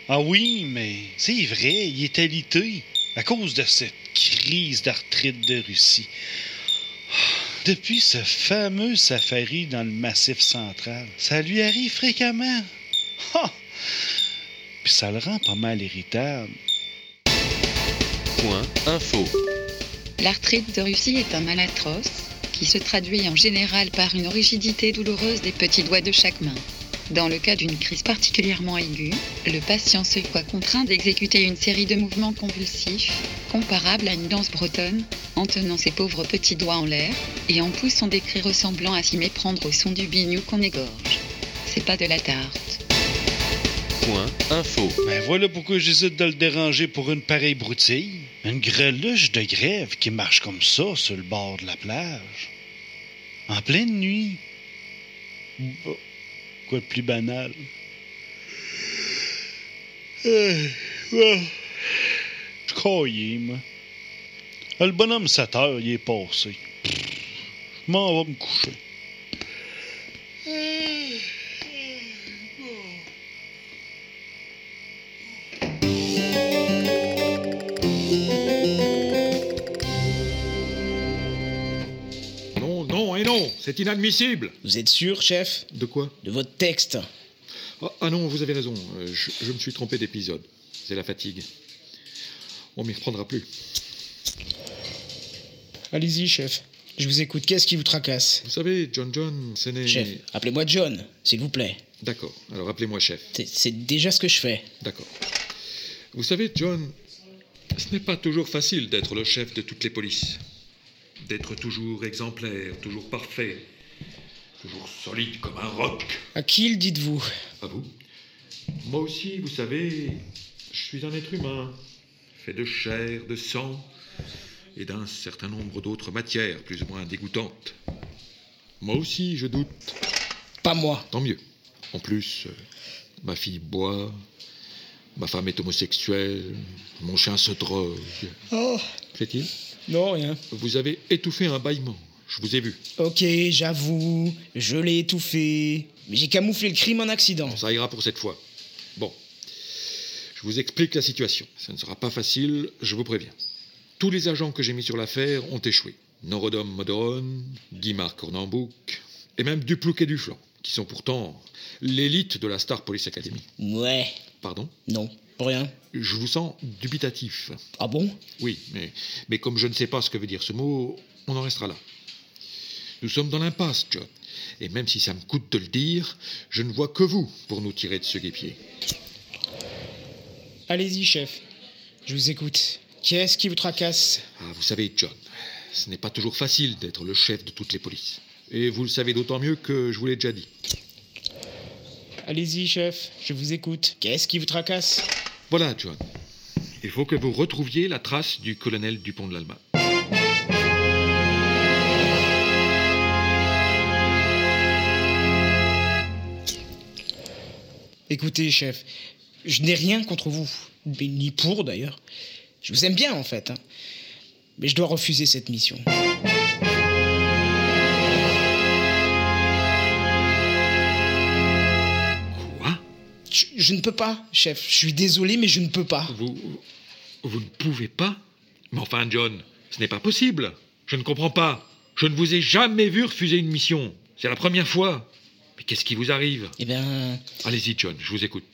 Ah oui, mais c'est vrai, il est alité à cause de cette crise d'arthrite de Russie. Depuis ce fameux safari dans le massif central, ça lui arrive fréquemment. Puis ça le rend pas mal irritable. Point info. L'arthrite de Russie est un mal atroce qui se traduit en général par une rigidité douloureuse des petits doigts de chaque main. Dans le cas d'une crise particulièrement aiguë, le patient se voit contraint d'exécuter une série de mouvements convulsifs, comparables à une danse bretonne, en tenant ses pauvres petits doigts en l'air et en poussant des cris ressemblant à s'y méprendre au son du bignou qu'on égorge. C'est pas de la tarte. Point info. Ben voilà pourquoi j'hésite de le déranger pour une pareille broutille. Une greluche de grève qui marche comme ça sur le bord de la plage. En pleine nuit. Quoi de plus banal? Euh, ouais. Je croyais, moi. Ah, Le bonhomme 7 heures, il est passé. Je m'en vais me coucher. Non, et non, c'est inadmissible. Vous êtes sûr, chef? De quoi? De votre texte. Ah, ah non, vous avez raison. euh, Je, je me suis trompé d'épisode. C'est la fatigue. On m'y reprendra plus. Allez-y, chef. Je vous écoute. Qu'est-ce qui vous tracasse? Vous savez, John John, ce n'est... Chef, appelez-moi John, s'il vous plaît. D'accord. Alors appelez-moi chef. C'est déjà ce que je fais. D'accord. Vous savez, John, ce n'est pas toujours facile d'être le chef de toutes les polices. D'être toujours exemplaire, toujours parfait, toujours solide comme un roc. À qui le dites-vous? À vous Moi aussi, vous savez, je suis un être humain, fait de chair, de sang et d'un certain nombre d'autres matières plus ou moins dégoûtantes. Moi aussi, je doute. Pas moi. Tant mieux. En plus, euh, ma fille boit, ma femme est homosexuelle, mon chien se drogue. Oh, Fait-il non, rien. Vous avez étouffé un bâillement. Je vous ai vu. Ok, j'avoue, je l'ai étouffé. Mais j'ai camouflé le crime en accident. Ça ira pour cette fois. Bon. Je vous explique la situation. Ça ne sera pas facile, je vous préviens. Tous les agents que j'ai mis sur l'affaire ont échoué. Norodom Modoron, Guimard Cornambouc, et même Duplouc et Duflan, qui sont pourtant l'élite de la Star Police Academy. Ouais. Pardon? Non, rien. Je vous sens dubitatif. Ah bon? Oui, mais, mais comme je ne sais pas ce que veut dire ce mot, on en restera là. Nous sommes dans l'impasse, John. Et même si ça me coûte de le dire, je ne vois que vous pour nous tirer de ce guépier. Allez-y, chef. Je vous écoute. Qu'est-ce qui vous tracasse? Ah, vous savez, John, ce n'est pas toujours facile d'être le chef de toutes les polices. Et vous le savez d'autant mieux que je vous l'ai déjà dit. Allez-y, chef. Je vous écoute. Qu'est-ce qui vous tracasse? Voilà, John. Il faut que vous retrouviez la trace du colonel Dupont de l'Alma. Écoutez, chef, je n'ai rien contre vous, ni pour d'ailleurs. Je vous aime bien en fait, hein. mais je dois refuser cette mission. Je, ne peux pas, chef. Je suis désolé, mais je ne peux pas. Vous, vous ne pouvez pas Mais enfin, John, ce n'est pas possible. Je ne comprends pas. Je ne vous ai jamais vu refuser une mission. C'est la première fois. Mais qu'est-ce qui vous arrive? Eh bien, Allez-y, John, je vous écoute.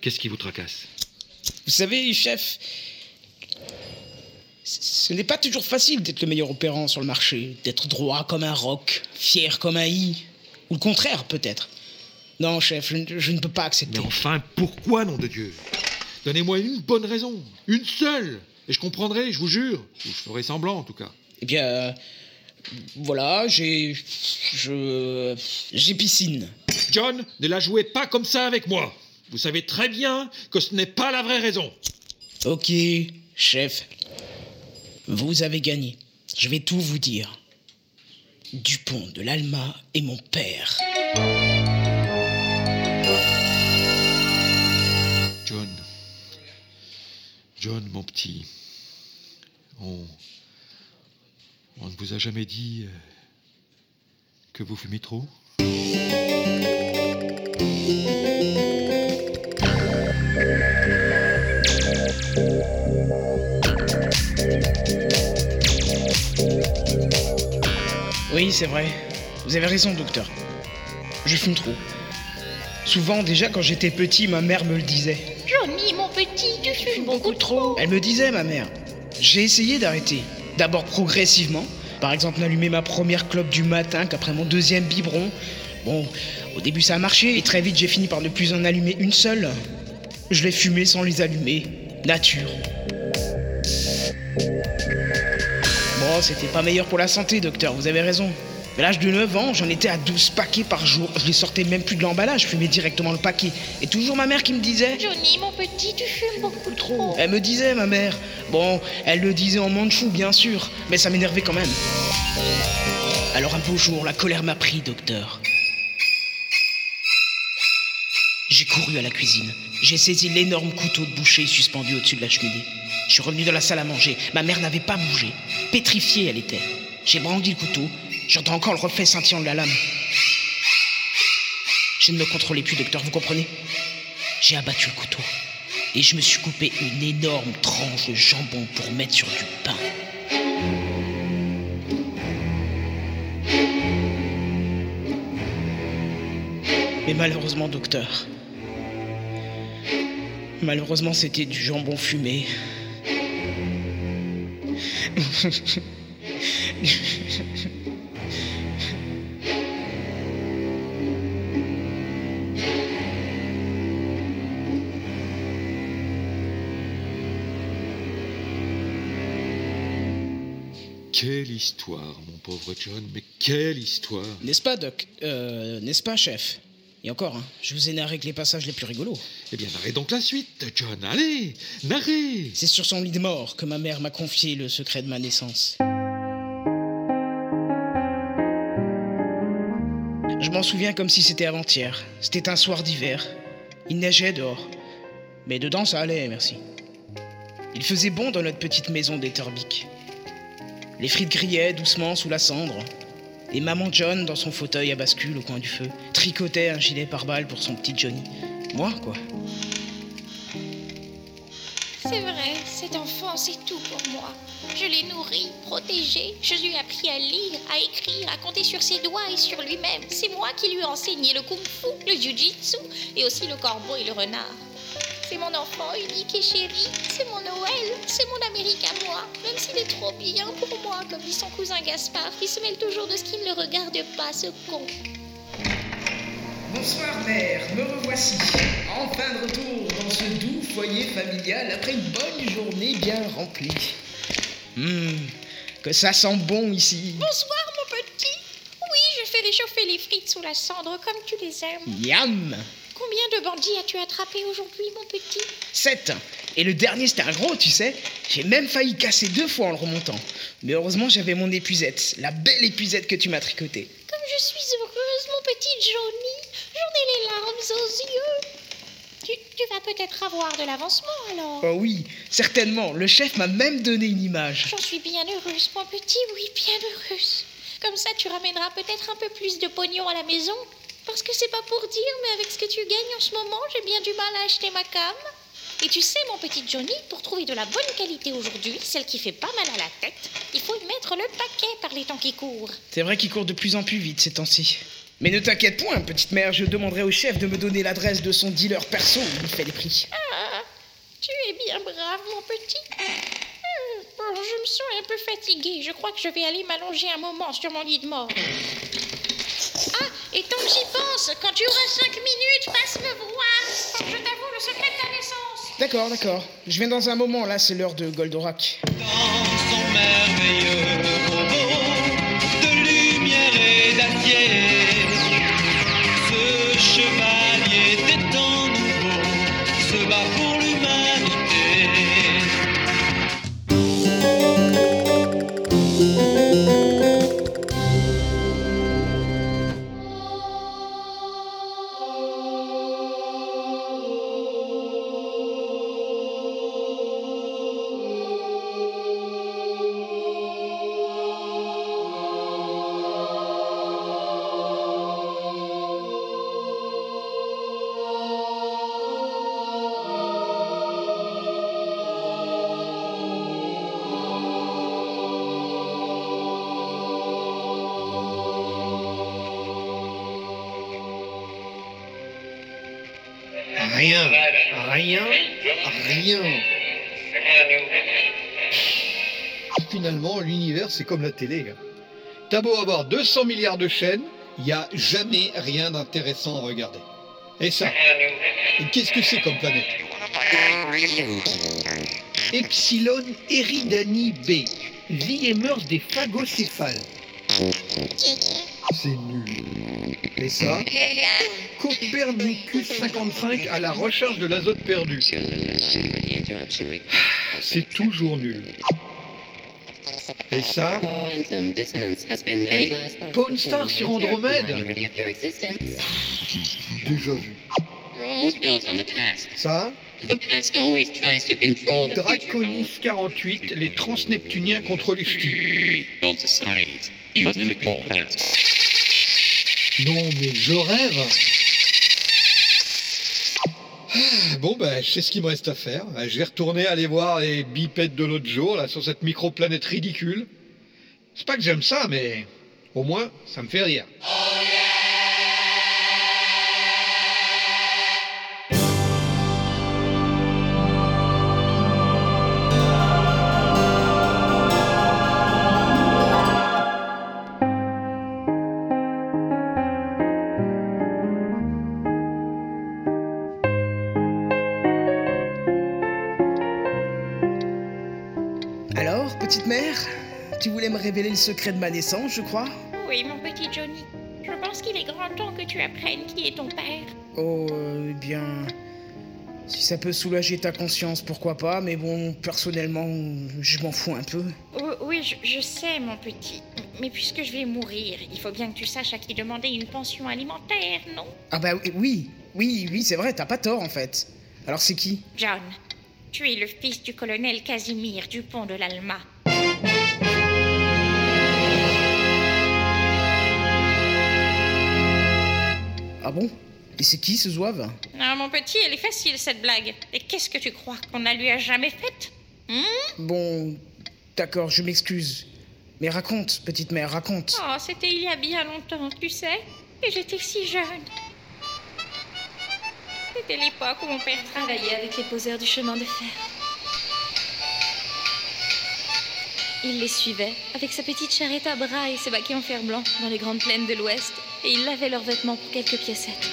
Qu'est-ce qui vous tracasse? Vous savez, chef, ce n'est pas toujours facile d'être le meilleur opérant sur le marché, d'être droit comme un roc, fier comme un i, ou le contraire peut-être. Non, chef, je, ne- je ne peux pas accepter. Mais enfin, pourquoi, nom de Dieu? Donnez-moi une bonne raison. Une seule. Et je comprendrai, je vous jure. Ou je ferai semblant, en tout cas. Eh bien, euh, voilà, j'ai. Je. J'ai piscine. John, ne la jouez pas comme ça avec moi. Vous savez très bien que ce n'est pas la vraie raison. Ok, chef. Vous avez gagné. Je vais tout vous dire. Dupont de l'Alma est mon père. John, mon petit. On. On ne vous a jamais dit. euh, que vous fumez trop? Oui, c'est vrai. Vous avez raison, docteur. Je fume trop. Souvent, déjà quand j'étais petit, ma mère me le disait. Johnny, petit, tu fumes beaucoup trop. Elle me disait, ma mère. J'ai essayé d'arrêter. D'abord progressivement. Par exemple, d'allumer ma première clope du matin qu'après mon deuxième biberon. Bon, au début ça a marché et très vite j'ai fini par ne plus en allumer une seule. Je l'ai fumé sans les allumer. Nature. Bon, c'était pas meilleur pour la santé, docteur, vous avez raison. À l'âge de 9 ans, j'en étais à 12 paquets par jour. Je les sortais même plus de l'emballage, je fumais directement le paquet. Et toujours ma mère qui me disait Johnny, mon petit, tu fumes beaucoup trop. Elle me disait, ma mère. Bon, elle le disait en manchou, bien sûr, mais ça m'énervait quand même. Alors un beau jour, la colère m'a pris, docteur. J'ai couru à la cuisine. J'ai saisi l'énorme couteau de boucher suspendu au-dessus de la cheminée. Je suis revenu dans la salle à manger. Ma mère n'avait pas bougé. Pétrifiée, elle était. J'ai brandi le couteau. J'entends encore le reflet scintillant de la lame. Je ne me contrôlais plus, docteur, vous comprenez? J'ai abattu le couteau. Et je me suis coupé une énorme tranche de jambon pour mettre sur du pain. Mais malheureusement, docteur. Malheureusement, c'était du jambon fumé. Quelle histoire, mon pauvre John, mais quelle histoire N'est-ce pas, Doc? Euh, N'est-ce pas, chef? Et encore, hein, je vous ai narré que les passages les plus rigolos. Eh bien, narrez donc la suite, John. Allez, narrez. C'est sur son lit de mort que ma mère m'a confié le secret de ma naissance. Je m'en souviens comme si c'était avant-hier. C'était un soir d'hiver. Il neigeait dehors. Mais dedans, ça allait, merci. Il faisait bon dans notre petite maison d'Etterbeek. Les frites grillaient doucement sous la cendre. Et maman John, dans son fauteuil à bascule au coin du feu, tricotait un gilet pare-balles pour son petit Johnny. Moi, quoi. C'est vrai, cet enfant, c'est tout pour moi. Je l'ai nourri, protégé, je lui ai appris à lire, à écrire, à compter sur ses doigts et sur lui-même. C'est moi qui lui ai enseigné le kung-fu, le jiu-jitsu et aussi le corbeau et le renard. C'est mon enfant unique et chéri, c'est mon c'est mon Amérique à moi, même s'il est trop bien pour moi, comme dit son cousin Gaspard, qui se mêle toujours de ce qui ne le regarde pas, ce con. Bonsoir mère, me revoici. Enfin de retour dans ce doux foyer familial après une bonne journée bien remplie. Hum, que ça sent bon ici. Bonsoir, mon petit. Oui, je fais réchauffer les frites sous la cendre comme tu les aimes. Yam Combien de bandits as-tu attrapé aujourd'hui, mon petit? 7. Et le dernier, c'était un gros, tu sais. J'ai même failli casser deux fois en le remontant. Mais heureusement, j'avais mon épuisette, la belle épuisette que tu m'as tricotée. Comme je suis heureuse, mon petit Johnny. J'en ai les larmes aux yeux. Tu, tu vas peut-être avoir de l'avancement alors. Oh oui, certainement. Le chef m'a même donné une image. J'en suis bien heureuse, mon petit, oui, bien heureuse. Comme ça, tu ramèneras peut-être un peu plus de pognon à la maison. Parce que c'est pas pour dire, mais avec ce que tu gagnes en ce moment, j'ai bien du mal à acheter ma cam. Et tu sais, mon petit Johnny, pour trouver de la bonne qualité aujourd'hui, celle qui fait pas mal à la tête, il faut y mettre le paquet par les temps qui courent. C'est vrai qu'il court de plus en plus vite ces temps-ci. Mais ne t'inquiète point, petite mère, je demanderai au chef de me donner l'adresse de son dealer perso où il fait les prix. Ah, tu es bien brave, mon petit. Hum, Bon, je me sens un peu fatiguée. Je crois que je vais aller m'allonger un moment sur mon lit de mort. Ah, et tant que j'y pense, quand tu auras cinq minutes, passe me voir. Je t'avoue le secret de ta naissance. D'accord, d'accord. Je viens dans un moment, là, c'est l'heure de Goldorak. C'est comme la télé. hein. T'as beau avoir 200 milliards de chaînes, il n'y a jamais rien d'intéressant à regarder. Et ça, qu'est-ce que c'est comme planète? Epsilon Eridani B. Vie et mœurs des phagocéphales. C'est nul. Et ça? Copernicus 55 à la recherche de l'azote perdu. C'est toujours nul. Et ça Pawn Star sur Andromède Déjà vu. Ça Draconis 48, les transneptuniens contre les ch'tis. Non, mais je rêve Bon, ben, sais ce qu'il me reste à faire. Je vais retourner aller voir les bipèdes de l'autre jour, là, sur cette microplanète ridicule. C'est pas que j'aime ça, mais au moins, ça me fait rire. Secret de ma naissance, je crois Oui, mon petit Johnny. Je pense qu'il est grand temps que tu apprennes qui est ton père. Oh, eh bien. Si ça peut soulager ta conscience, pourquoi pas, mais bon, personnellement, je m'en fous un peu. Oh, oui, je, je sais, mon petit. Mais puisque je vais mourir, il faut bien que tu saches à qui demander une pension alimentaire, non? Ah bah oui, oui, oui, c'est vrai, t'as pas tort en fait. Alors c'est qui? John, tu es le fils du colonel Casimir Dupont de l'Alma. Ah bon? Et c'est qui ce zouave? Ah, mon petit, elle est facile cette blague. Et qu'est-ce que tu crois qu'on ne lui a jamais faite? Hmm? Bon, d'accord, je m'excuse. Mais raconte, petite mère, raconte. Oh, c'était il y a bien longtemps, tu sais. Et j'étais si jeune. C'était l'époque où mon père travaillait avec les poseurs du chemin de fer. Il les suivait avec sa petite charrette à bras et ses baquets en fer blanc dans les grandes plaines de l'Ouest, et il lavait leurs vêtements pour quelques piécettes.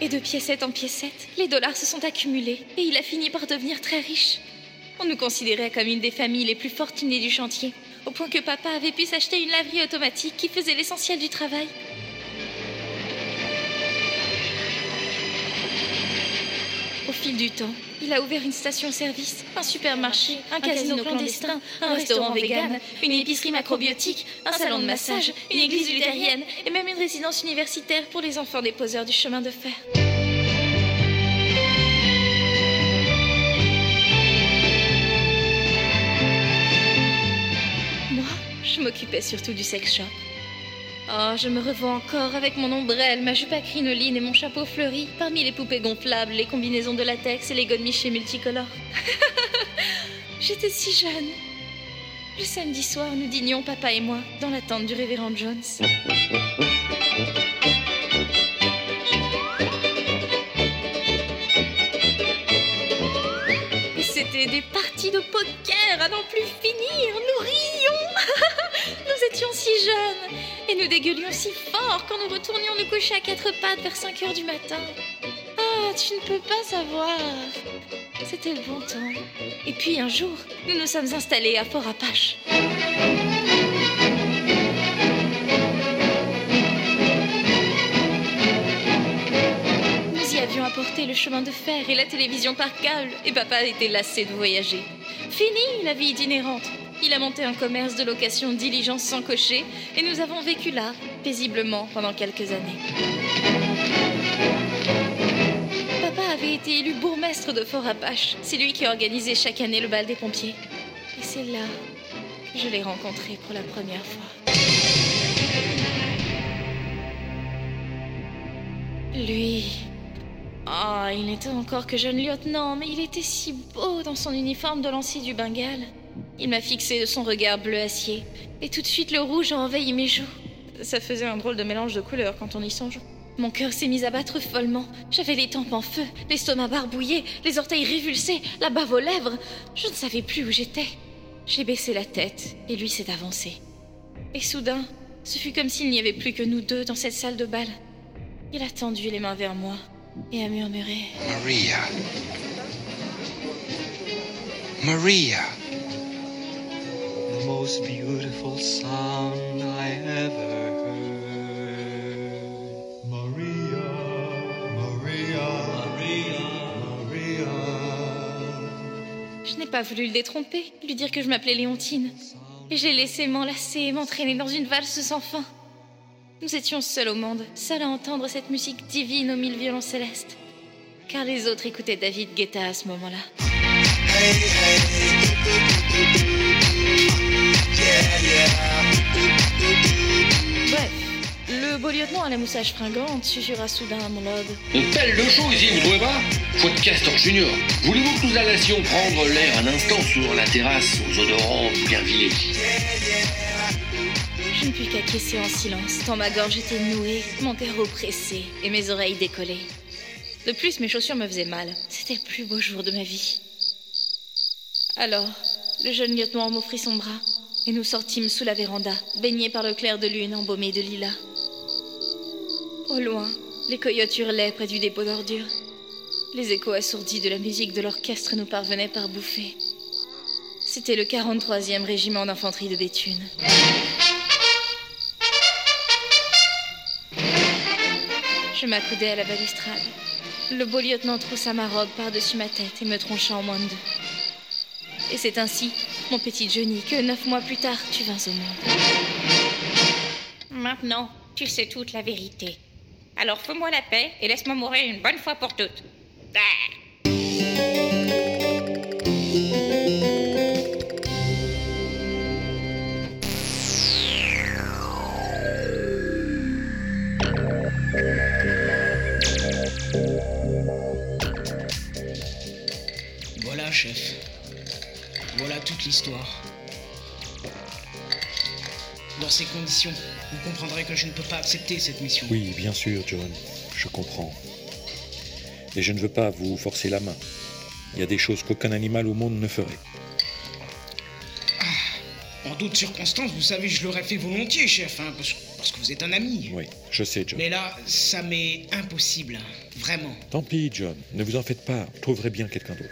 Et de piécette en piécette, les dollars se sont accumulés et il a fini par devenir très riche. On nous considérait comme une des familles les plus fortunées du chantier, au point que papa avait pu s'acheter une laverie automatique qui faisait l'essentiel du travail. Fil du temps, il a ouvert une station-service, un supermarché, un, casino, clandestin, un restaurant vegan, une épicerie macrobiotique, un salon de massage, une église luthérienne et même une résidence universitaire pour les enfants des poseurs du chemin de fer. Moi, je m'occupais surtout du sex shop. Oh, je me revois encore avec mon ombrelle, ma jupe à crinoline et mon chapeau fleuri, parmi les poupées gonflables, les combinaisons de latex et les godemichés multicolores. J'étais si jeune. Le samedi soir, nous dînions, papa et moi, dans la tente du révérend Jones. C'était des parties de poker à n'en plus finir. Nous rions. nous étions si jeunes. Et nous dégueulions si fort quand nous retournions nous coucher à quatre pattes vers 5 heures du matin. Ah, tu ne peux pas savoir. C'était le bon temps. Et puis un jour, nous nous sommes installés à Fort Apache. Nous y avions apporté le chemin de fer et la télévision par câble, et papa était lassé de voyager. Fini la vie itinérante. Il a monté un commerce de location diligence sans cocher, et nous avons vécu là, paisiblement, pendant quelques années. Papa avait été élu bourgmestre de Fort Apache. C'est lui qui organisait chaque année le bal des pompiers. Et c'est là que je l'ai rencontré pour la première fois. Lui. Ah, il n'était encore que jeune lieutenant, mais il était si beau dans son uniforme de lancier du Bengale. Il m'a fixé de son regard bleu acier, et tout de suite le rouge a envahi mes joues. Ça faisait un drôle de mélange de couleurs quand on y songe. Mon cœur s'est mis à battre follement. J'avais les tempes en feu, l'estomac barbouillé, les orteils révulsés, la bave aux lèvres. Je ne savais plus où j'étais. J'ai baissé la tête, et lui s'est avancé. Et soudain, ce fut comme s'il n'y avait plus que nous deux dans cette salle de bal. Il a tendu les mains vers moi et a murmuré Maria. Maria. The most beautiful sound I ever heard. Maria, Maria, Maria, Maria. Je n'ai pas voulu le détromper, lui dire que je m'appelais Léontine. Et j'ai laissé m'enlacer et m'entraîner dans une valse sans fin. Nous étions seuls au monde, seuls à entendre cette musique divine aux mille violons célestes. Car les autres écoutaient David Guetta à ce moment-là. Bref, le beau lieutenant à la moustache fringante susurra soudain à mon lord. On pèle le show ici, vous trouvez pas Faut de Castor Junior. Voulez-vous que nous allassions prendre l'air un instant sur la terrasse aux odorants bien vilés Je ne pus qu'acquiescer en silence, tant ma gorge était nouée, mon cœur oppressé et mes oreilles décollées. De plus, mes chaussures me faisaient mal. C'était le plus beau jour de ma vie. Alors, le jeune lieutenant m'offrit son bras et nous sortîmes sous la véranda, baignés par le clair de lune embaumé de lilas. Au loin, Les coyotes hurlaient près du dépôt d'ordures. Les échos assourdis de la musique de l'orchestre nous parvenaient par bouffées. C'était le 43e régiment d'infanterie de Béthune. Je m'accoudais à la balustrade. Le beau lieutenant troussa ma robe par-dessus ma tête et me troncha en moins de deux. Et c'est ainsi, mon petit Johnny, que neuf mois plus tard, tu vins au monde. Maintenant, tu sais toute la vérité. Alors fais-moi la paix et laisse-moi mourir une bonne fois pour toutes. Ah. Voilà, chef. Voilà toute l'histoire. Dans ces conditions, vous comprendrez que je ne peux pas accepter cette mission. Oui, bien sûr, John. Je comprends. Et je ne veux pas vous forcer la main. Il y a des choses qu'aucun animal au monde ne ferait. En d'autres circonstances, vous savez, je l'aurais fait volontiers, chef, hein, parce, parce que vous êtes un ami. Oui, je sais, John. Mais là, ça m'est impossible. Vraiment. Tant pis, John. Ne vous en faites pas. Je trouverai bien quelqu'un d'autre.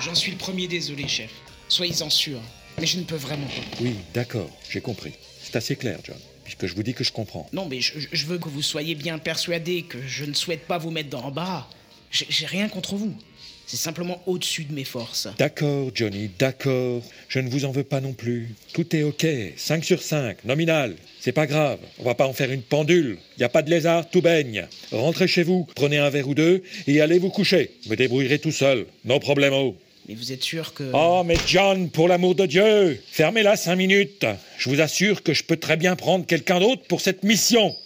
J'en suis le premier désolé, chef. Soyez-en sûr. Mais je ne peux vraiment pas. Oui, d'accord. J'ai compris. C'est assez clair, John. Puisque je vous dis que je comprends. Non, mais je, je veux que vous soyez bien persuadé que je ne souhaite pas vous mettre dans l'embarras. J'ai rien contre vous. C'est simplement au-dessus de mes forces. D'accord, Johnny, d'accord. Je ne vous en veux pas non plus. Tout est OK. 5 sur 5, nominal. C'est pas grave. On va pas en faire une pendule. Y a pas de lézard, tout baigne. Rentrez chez vous, prenez un verre ou deux et allez vous coucher. Me débrouillerai tout seul. No problemo. Mais vous êtes sûr que... Oh, mais John, pour l'amour de Dieu, fermez-la cinq minutes. Je vous assure que je peux très bien prendre quelqu'un d'autre pour cette mission.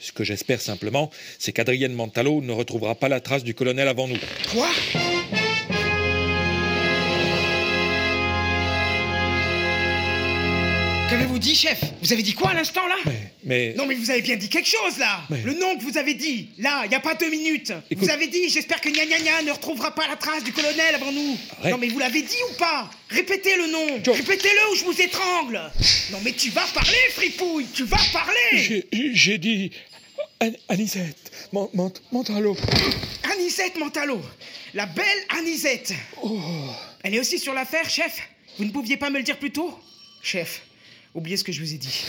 Ce que j'espère simplement, c'est qu'Adrienne Mantalo ne retrouvera pas la trace du colonel avant nous. Quoi? Qu'avez-vous dit, chef? Vous avez dit quoi à l'instant, là? Mais Non, mais vous avez bien dit quelque chose, là. Le nom que vous avez dit, là, il n'y a pas deux minutes. Écoute- Vous avez dit, j'espère que gna gna gna ne retrouvera pas la trace du colonel avant nous. Arrête. Non, mais vous l'avez dit ou pas? Répétez le nom. Répétez-le ou je vous étrangle. Non, mais tu vas parler, fripouille. Tu vas parler. J'ai- dit. An- Anisette, Mon- Mont- Montalo. Anisette Mantalo La belle Anisette. Oh. Elle est aussi sur l'affaire, chef? Vous ne pouviez pas me le dire plus tôt? Chef, oubliez ce que je vous ai dit.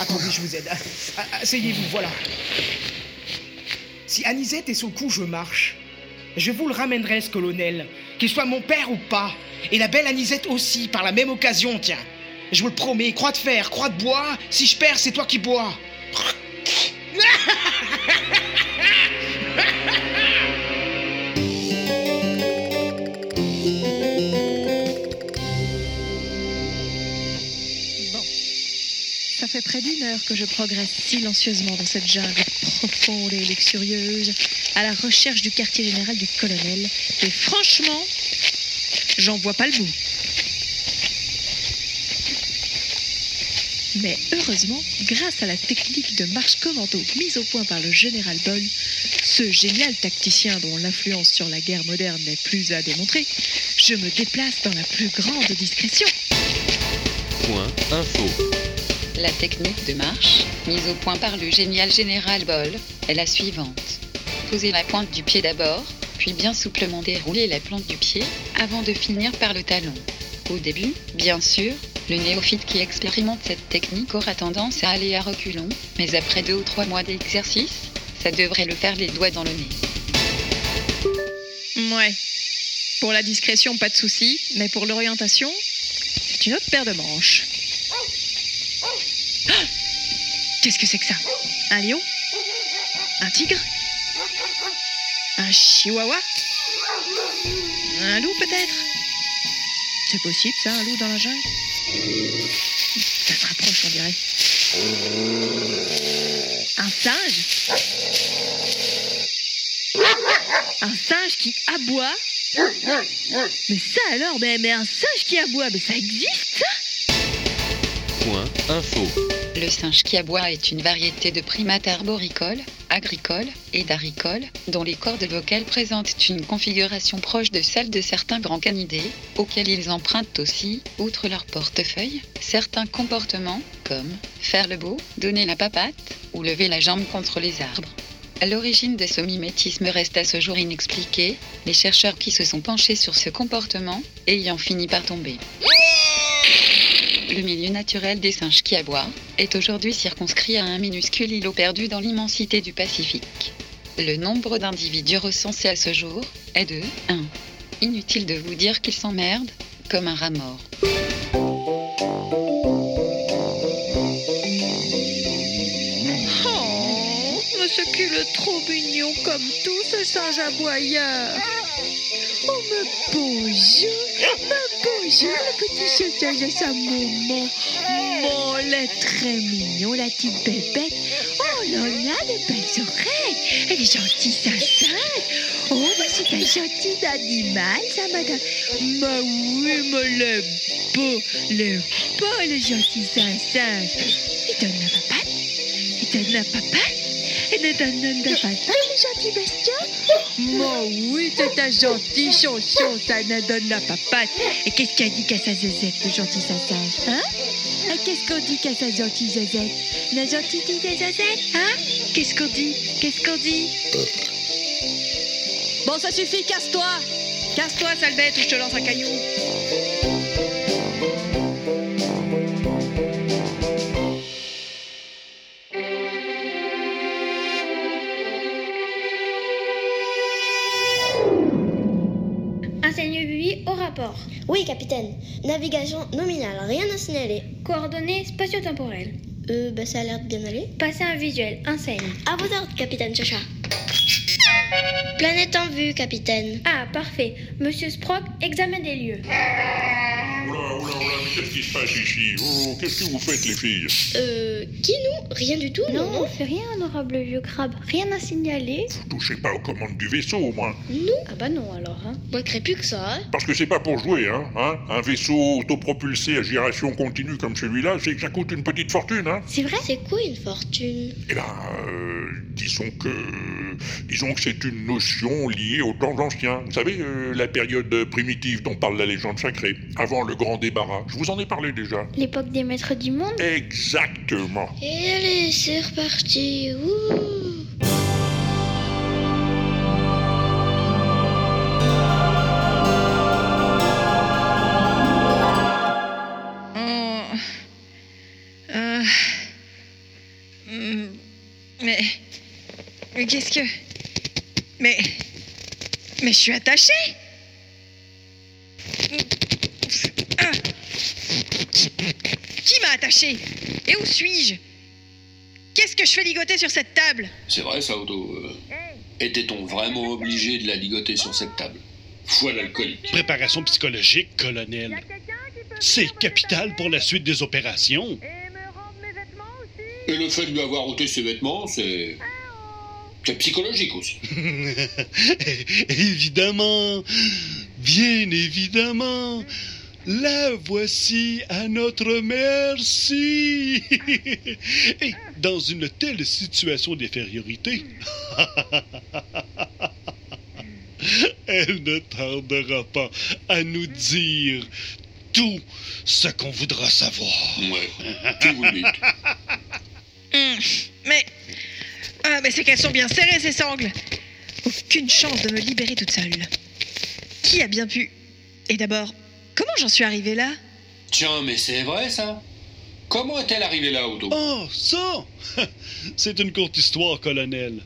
Attendez, je vous aide. Ah, Asseyez-vous, voilà. Si Anisette est sous le coup, je marche. Je vous le ramènerai, ce colonel, qu'il soit mon père ou pas. Et la belle Anisette aussi, par la même occasion, tiens. Je vous le promets, croix de fer, croix de bois, si je perds, c'est toi qui bois. Ça fait près d'une heure que je progresse silencieusement dans cette jungle profonde et luxurieuse, à la recherche du quartier général du colonel. Et franchement, j'en vois pas le bout. Mais heureusement, grâce à la technique de marche commando mise au point par le général Boll, ce génial tacticien dont l'influence sur la guerre moderne n'est plus à démontrer, je me déplace dans la plus grande discrétion. Point info. La technique de marche, mise au point par le génial général Boll, est la suivante. Posez la pointe du pied d'abord, puis bien souplement dérouler la plante du pied avant de finir par le talon. Au début, bien sûr, le néophyte qui expérimente cette technique aura tendance à aller à reculons, mais après deux ou trois mois d'exercice, ça devrait le faire les doigts dans le nez. Ouais. Pour la discrétion, pas de souci, mais pour l'orientation, c'est une autre paire de manches. Ah Qu'est-ce que c'est que ça? Un lion? Un tigre? Un chihuahua? Un loup peut-être? C'est possible ça, un loup dans la jungle? Ça se rapproche, on dirait. Un singe? Un singe qui aboie? Mais ça alors, mais, mais un singe qui aboie, mais ça existe ça? Point info. Le singe qui aboie est une variété de primates arboricoles, agricoles et daricoles, dont les cordes vocales présentent une configuration proche de celle de certains grands canidés, auxquels ils empruntent aussi, outre leur portefeuille, certains comportements, comme faire le beau, donner la papate ou lever la jambe contre les arbres. L'origine de ce mimétisme reste à ce jour inexpliquée, les chercheurs qui se sont penchés sur ce comportement ayant fini par tomber. Le milieu naturel des singes qui aboient est aujourd'hui circonscrit à un minuscule îlot perdu dans l'immensité du Pacifique. Le nombre d'individus recensés à ce jour est de 1. Inutile de vous dire qu'ils s'emmerdent comme un rat mort. Oh, qu'il est trop mignon comme tout ce singe aboyeur. Oh, mais bonjour, mais bonjour, le petit sautage à sa maman. Mon, elle est très mignon, la petite bébête. Oh là là, les belles oreilles. Elle est gentille, sa singe. Oh, mais c'est un gentil animal, ça, madame. Mais oui, mais le beau, le beau, le gentil singe. Il donne la papate. Il donne la papate. Il ne donne la papate, le gentil. Moi, oui, c'est un gentil chanson, ça ne donne la papate. Et qu'est-ce qu'elle dit qu'à sa zézette, le gentil sage Hein? Ah, Qu'est-ce qu'on dit qu'à sa gentille zézette? La gentille dit des zézettes Hein? Qu'est-ce qu'on dit? Qu'est-ce qu'on dit? Bon, ça suffit, casse-toi. Casse-toi, sale bête, ou je te lance un caillou. Rapport. Oui, capitaine. Navigation nominale, rien à signaler. Coordonnées spatio-temporelles. Euh, bah ça a l'air de bien aller. Passer un visuel, enseigne. À vos ordres, capitaine Chacha. Planète en vue, capitaine. Ah, parfait. Monsieur Sprock, examen des lieux. Qu'est-ce qui se passe ici Oh, qu'est-ce que vous faites, les filles? Euh, qui nous Rien du tout, non, Non, on fait rien, honorable vieux crabe. Rien à signaler. Touchez pas aux commandes du vaisseau, au moins. Nous? Ah bah non alors, hein. Manquerait plus que ça, hein Parce que c'est pas pour jouer, hein, hein Un vaisseau autopropulsé à giration continue comme celui-là, c'est que ça coûte une petite fortune, hein C'est vrai? C'est quoi une fortune? Eh ben, euh, disons que... Disons que c'est une notion liée aux temps anciens. Vous savez, euh, la période primitive dont parle la légende sacrée, avant le grand débarras. Je vous en ai parlé déjà. L'époque des maîtres du monde Exactement. Et allez, c'est reparti. Ouh. Euh. Hmm. Mais. Mais qu'est-ce que. Mais. Mais je suis attachée Ah. Qui, m'a attachée Et où suis-je? Qu'est-ce que je fais ligoter sur cette table? C'est vrai ça, Otto. euh, Était-on vraiment obligé de la ligoter sur cette table? Foi l'alcoolique. Préparation psychologique, colonel. C'est capital pour la suite des opérations. Et le fait de lui avoir ôté ses vêtements, c'est. C'est psychologique aussi. évidemment, bien évidemment. La voici à notre merci. Et dans une telle situation d'infériorité, elle ne tardera pas à nous dire tout ce qu'on voudra savoir. Ouais. Hum, Mais. Ah, mais c'est qu'elles sont bien serrées, ces sangles Aucune chance de me libérer toute seule. Qui a bien pu? Et d'abord, comment j'en suis arrivée là? Tiens, mais c'est vrai ça Comment est-elle arrivée là, Otto Oh, ça C'est une courte histoire, colonel.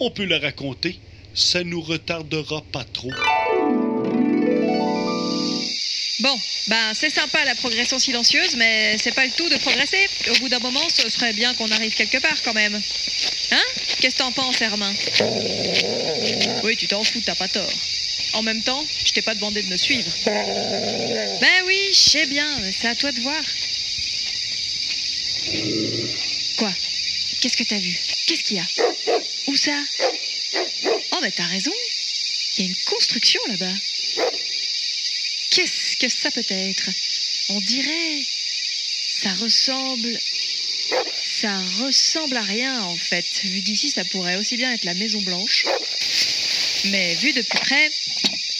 On peut la raconter. Ça nous retardera pas trop. Bon, ben c'est sympa la progression silencieuse, mais c'est pas le tout de progresser. Au bout d'un moment, ce serait bien qu'on arrive quelque part quand même. Hein? Qu'est-ce que t'en penses, Hermin Oui, tu t'en fous, t'as pas tort. En même temps, je t'ai pas demandé de me suivre. Ben oui, je sais bien, c'est à toi de voir. Quoi? Qu'est-ce que t'as vu? Qu'est-ce qu'il y a? Où ça? Oh, mais t'as raison. Il y a une construction là-bas. Qu'est-ce que ça peut être? On dirait. Ça ressemble. Ça ressemble à rien en fait. Vu d'ici, ça pourrait aussi bien être la Maison Blanche. Mais vu de plus près,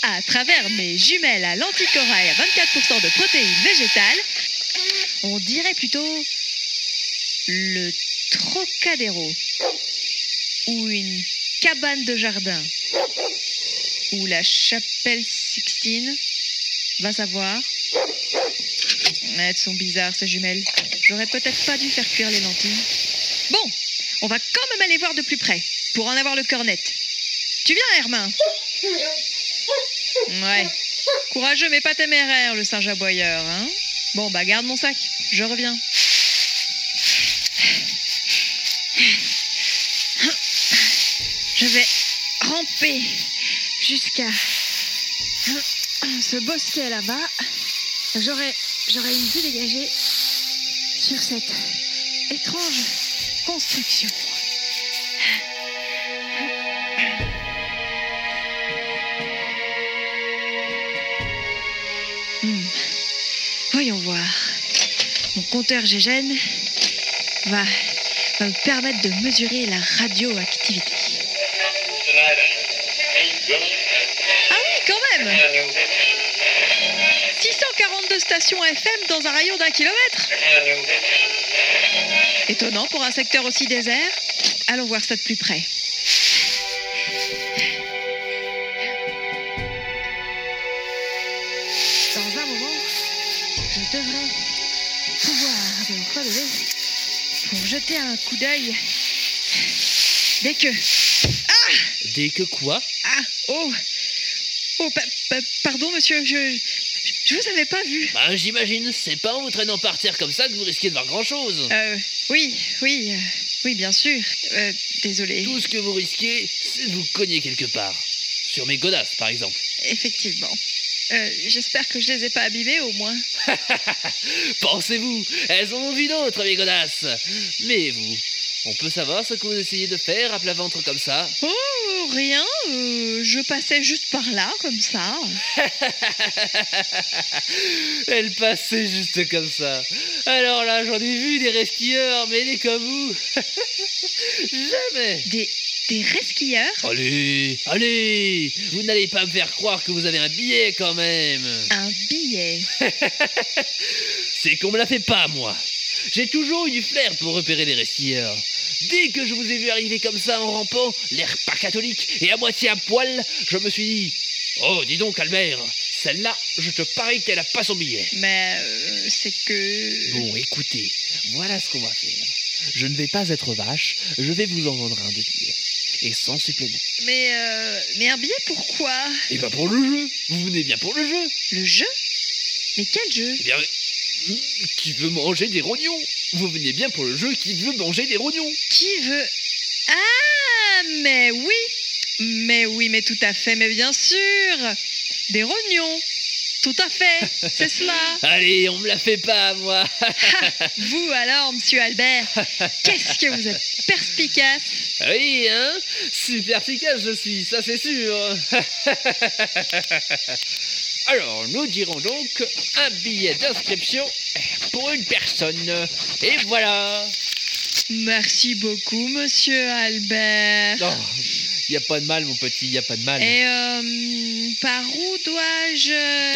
à travers mes jumelles à l'anticorail à 24% de protéines végétales, on dirait plutôt le Trocadéro ou une cabane de jardin ou la chapelle Sixtine Va savoir. Elles sont bizarres ces jumelles. J'aurais peut-être pas dû faire cuire les lentilles. Bon, on va quand même aller voir de plus près pour en avoir le cœur net. Tu viens, Hermin Ouais. Courageux mais pas téméraire, le singe aboyeur, hein Bon, bah garde mon sac, je reviens. Je vais ramper jusqu'à ce bosquet là-bas. J'aurai j'aurai une vue dégagée sur cette étrange construction. Voyons voir. Mon compteur GGN va, va me permettre de mesurer la radioactivité. Ah oui, quand même 642 stations FM dans un rayon d'un kilomètre Étonnant pour un secteur aussi désert. Allons voir ça de plus près. Pour jeter un coup d'œil dès que... Ah Dès que quoi? Ah Oh Oh, pa- pa- pardon, monsieur, je, je vous avais pas vu. Bah, j'imagine, c'est pas en vous traînant par terre comme ça que vous risquez de voir grand chose. Euh, oui, oui, euh, oui, bien sûr. Euh, désolé. Tout ce que vous risquez, c'est de vous cogner quelque part. Sur mes godasses, par exemple. Effectivement. Euh, J'espère que je les ai pas abîmés au moins. Pensez-vous, elles en ont vu d'autres, mes godasses. Mais vous, on peut savoir ce que vous essayez de faire à plat ventre comme ça Oh, rien. euh, je passais juste par là, comme ça. Elle passait juste comme ça. Alors là, j'en ai vu des resquilleurs, mais comme vous. Jamais. Des, des resquilleurs Allez, allez Vous n'allez pas me faire croire que vous avez un billet quand même Un billet C'est qu'on me la fait pas, moi J'ai toujours eu du flair pour repérer les resquilleurs. Dès que je vous ai vu arriver comme ça en rampant, l'air pas catholique et à moitié à poil, je me suis dit Oh, dis donc, Albert, celle-là, je te parie qu'elle a pas son billet. Mais euh, c'est que... Bon, écoutez, voilà ce qu'on va faire. Je ne vais pas être vache, je vais vous en vendre un de billet. Et sans supplément. Mais, euh, mais un billet pourquoi? Et pas pour le jeu. Vous venez bien pour le jeu. Le jeu? Mais quel jeu? Eh bien, hmm, qui veut manger des rognons? Vous venez bien pour le jeu qui veut manger des rognons? Qui veut... Ah, mais oui. Mais oui, mais tout à fait, mais bien sûr. Des rognons Tout à fait, c'est cela Allez, on me la fait pas, moi Vous alors, monsieur Albert, qu'est-ce que vous êtes perspicace Oui, hein Super efficace je suis, ça c'est sûr Alors, nous dirons donc un billet d'inscription pour une personne. Et voilà Merci beaucoup, monsieur Albert. Non, il n'y a pas de mal, mon petit, il n'y a pas de mal. Et euh, par où dois-je...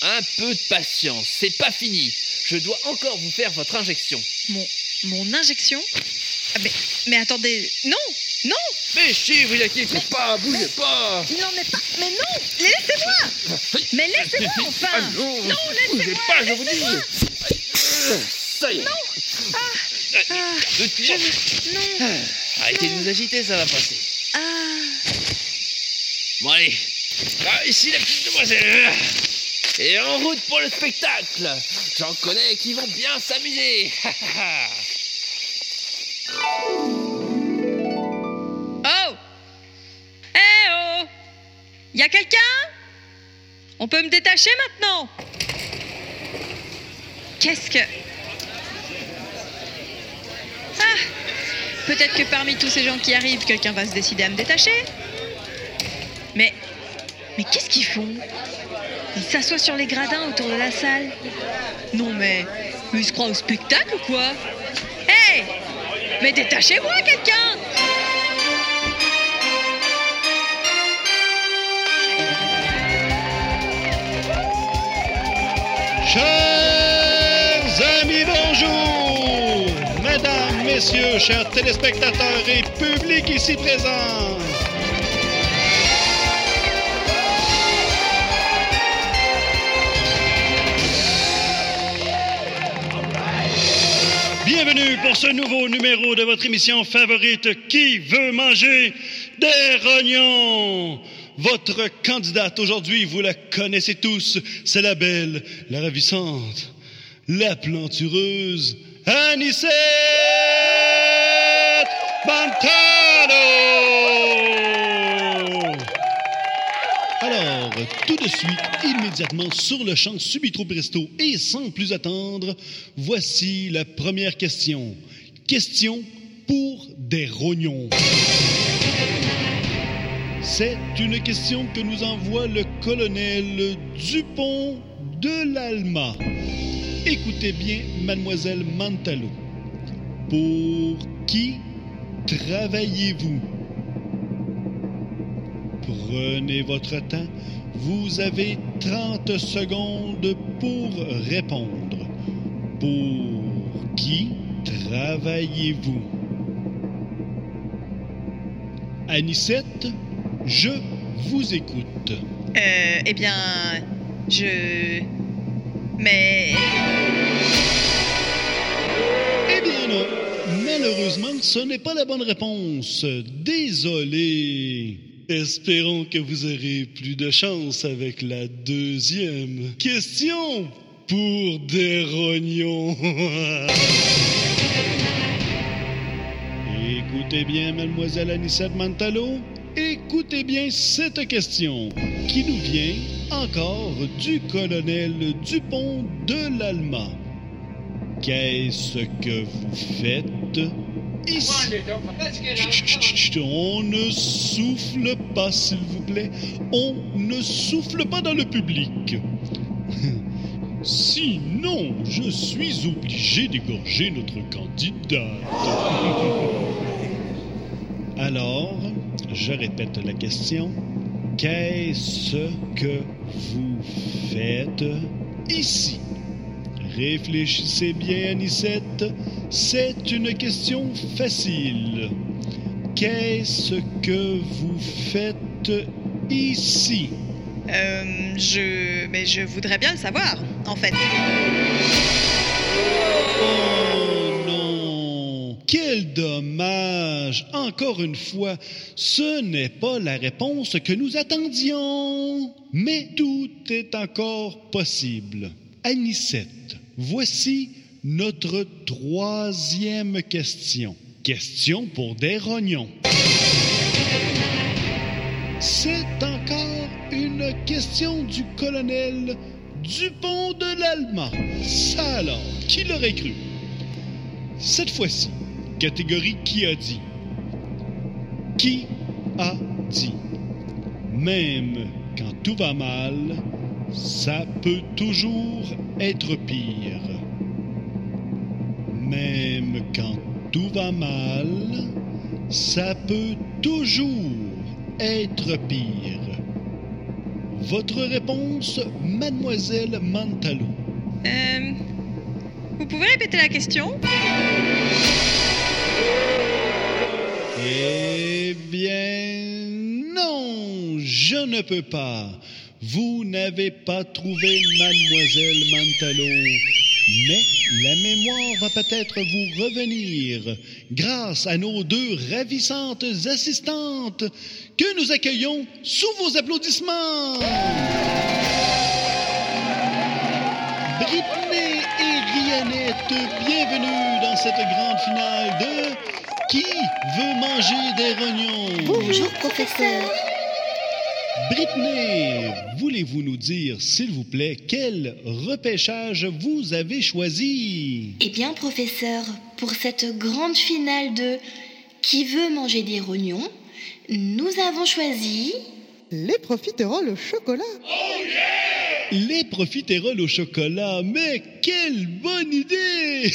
Un peu de patience, c'est pas fini. Je dois encore vous faire votre injection. Mon, mon injection? Ah, mais, mais attendez, non, non! Mais si, vous inquiétez pas, bougez pas. Il n'en est pas... Mais non Laissez-moi! Mais laissez-moi enfin! Ah non, Non, laissez-moi pas, je vous dis. laissez-moi. Ça y est. Non! Ah, ah, je veux- Non! Arrêtez de vous agiter, ça va passer. Ah. Bon allez, Ah, ici la petite demoiselle. Et en route pour le spectacle. J'en connais qui vont bien s'amuser. Oh. Eh oh. Y a quelqu'un? On peut me détacher maintenant. Qu'est-ce que... Ah Peut-être que parmi tous ces gens qui arrivent, quelqu'un va se décider à me détacher. Mais... Mais qu'est-ce qu'ils font? Ils s'assoient sur les gradins autour de la salle. Non mais... Mais ils se croient au spectacle ou quoi? Hé Mais détachez-moi quelqu'un Chers amis, bonjour! Messieurs, chers téléspectateurs et public ici présents. Bienvenue pour ce nouveau numéro de votre émission favorite Qui veut manger des rognons? Votre candidate aujourd'hui, vous la connaissez tous, c'est la belle, la ravissante, la plantureuse, Bantano Alors, tout de suite, immédiatement, sur le champ, subitro presto et sans plus attendre, voici la première question. Question pour des rognons. C'est une question que nous envoie le colonel Dupont de l'Alma. Écoutez bien, mademoiselle Mantalo. Pour qui travaillez-vous? Prenez votre temps. Vous avez 30 secondes pour répondre. Pour qui travaillez-vous? Anicette, je vous écoute. Euh, eh bien, je. Mais. Eh bien non, malheureusement, ce n'est pas la bonne réponse. Désolé. Espérons que vous aurez plus de chance avec la deuxième question pour des rognons. Écoutez bien, mademoiselle Anissette Mantalo. Écoutez bien cette question qui nous vient encore du colonel Dupont de l'Alma. Qu'est-ce que vous faites ici? On ne souffle pas, s'il vous plaît. On ne souffle pas dans le public. Sinon, je suis obligé d'égorger notre candidate. Alors, je répète la question. Qu'est-ce que vous faites ici? Réfléchissez bien, Anicette. C'est une question facile. Qu'est-ce que vous faites ici? Euh, je. Mais je voudrais bien le savoir, en fait. Oh! Quel dommage! Encore une fois, ce n'est pas la réponse que nous attendions. Mais tout est encore possible. Anicette, voici notre troisième question. Question pour des rognons. C'est encore une question du colonel Dupont de l'Alma. Ça alors, qui l'aurait cru? Cette fois-ci, catégorie qui a dit. Qui a dit? Même quand tout va mal, ça peut toujours être pire. Même quand tout va mal, ça peut toujours être pire. Votre réponse, mademoiselle Mantalo. Euh, vous pouvez répéter la question? Eh bien, non, je ne peux pas. Vous n'avez pas trouvé mademoiselle Mantalo. Mais la mémoire va peut-être vous revenir grâce à nos deux ravissantes assistantes que nous accueillons sous vos applaudissements. Bienvenue dans cette grande finale de Qui veut manger des rognons? Bonjour, professeur. Britney, voulez-vous nous dire, s'il vous plaît, quel repêchage vous avez choisi? Eh bien, professeur, pour cette grande finale de Qui veut manger des rognons, nous avons choisi. Les profiteroles au chocolat. Les profiteroles au chocolat, mais quelle bonne idée!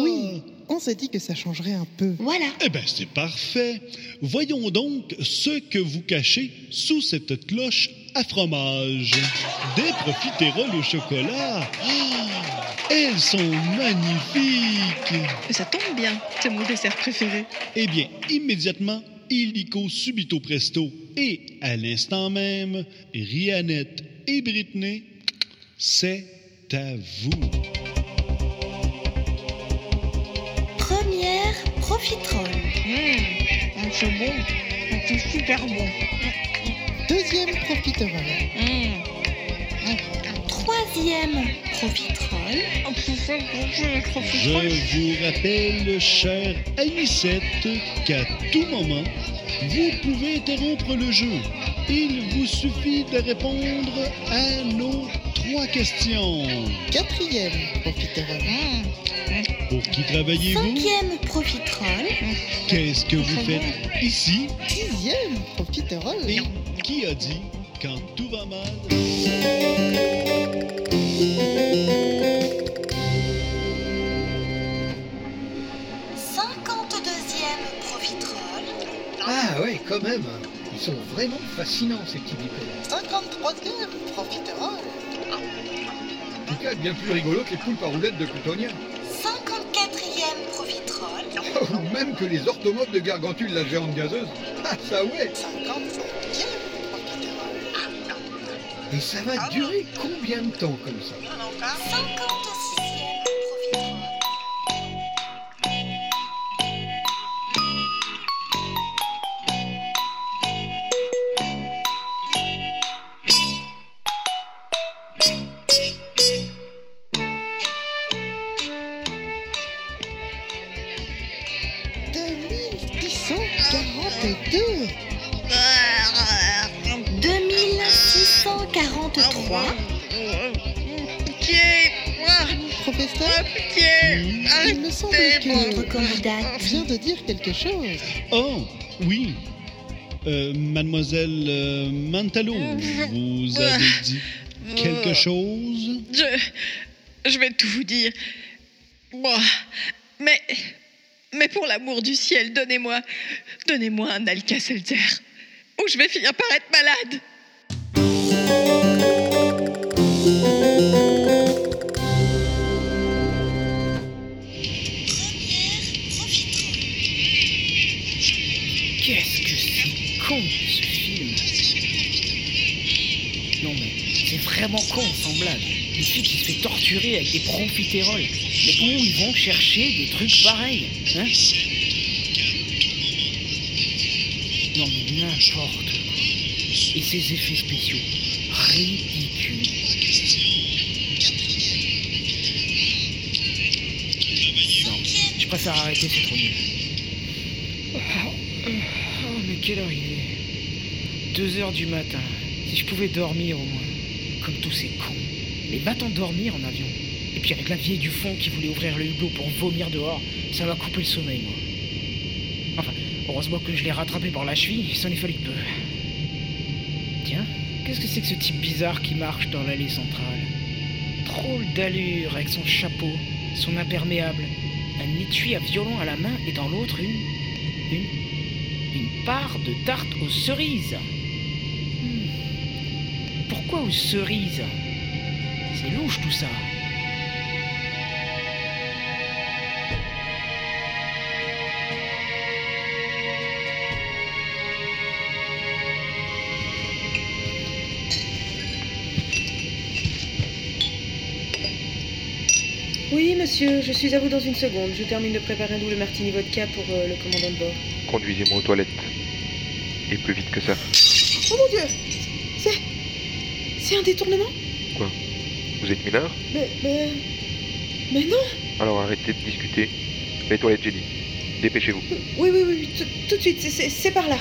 Oui, on s'est dit que ça changerait un peu. Voilà. Eh bien, c'est parfait. Voyons donc ce que vous cachez sous cette cloche à fromage. Des profiteroles au chocolat. Ah! Elles sont magnifiques. Ça tombe bien, c'est mon dessert préféré. Eh bien, immédiatement, illico subito presto. Et à l'instant même, Rianette et Britney, c'est à vous. Première profiterole. Mmh, c'est bon, c'est super bon. Deuxième profiterole. Troisième profiterole. Je vous rappelle, chère Anisette, qu'à tout moment, vous pouvez interrompre le jeu. Il vous suffit de répondre à nos trois questions. Quatrième profiterole. Pour qui travaillez-vous? Cinquième profiterole. Qu'est-ce que vous faites ici? Sixième profiterole. Et qui a dit quand tout va mal? 52e profiterole. Ah ouais, quand même. Ils sont vraiment fascinants, ces petits bipèdes. 53e profiterole. En tout cas, bien plus rigolo que les poulpes à roulettes de Plutonia. 54e profiterole. Ou même que les orthomobes de Gargantule, la géante gazeuse. Ah, ça ouais 55e Et ça va durer combien de temps comme ça? 56e profiterole. Quelque chose. Oh, oui. Euh, mademoiselle euh, Mantalo, vous avez dit quelque chose? Je. Je vais tout vous dire. Bon. Mais. Mais pour l'amour du ciel, donnez-moi. Donnez-moi un Alka-Seltzer. Ou je vais finir par être malade. Vraiment con sans blague. Une fille qui se fait torturer avec des profiteroles. Mais où ils vont chercher des trucs pareils hein Non mais n'importe quoi. Et ces effets spéciaux. Ridicules. Non, je préfère arrêter, c'est trop nul. Oh, mais quelle heure il est? Deux heures du matin. Si je pouvais dormir au moins. Comme tous ces cons. Mais va-t'en dormir en avion. Et puis avec la vieille du fond qui voulait ouvrir le hublot pour vomir dehors, ça m'a coupé le sommeil, moi. Enfin, heureusement que je l'ai rattrapé par la cheville, il s'en est fallu peu. Tiens, qu'est-ce que c'est que ce type bizarre qui marche dans l'allée centrale? Drôle d'allure avec son chapeau, son imperméable, un étui à violon à la main et dans l'autre une. une. une part de tarte aux cerises. Aux cerises C'est louche tout ça. Oui, monsieur, je suis à vous dans une seconde. Je termine de préparer nous le martini vodka pour euh, le commandant de bord. Conduisez-moi aux toilettes. Et plus vite que ça. Oh mon dieu. C'est un détournement Quoi Vous êtes mineur Mais. Mais. Mais non Alors arrêtez de discuter. Les toilettes, j'ai dit. Dépêchez-vous. Oui, oui, oui, oui, tout, de suite, c'est- par là.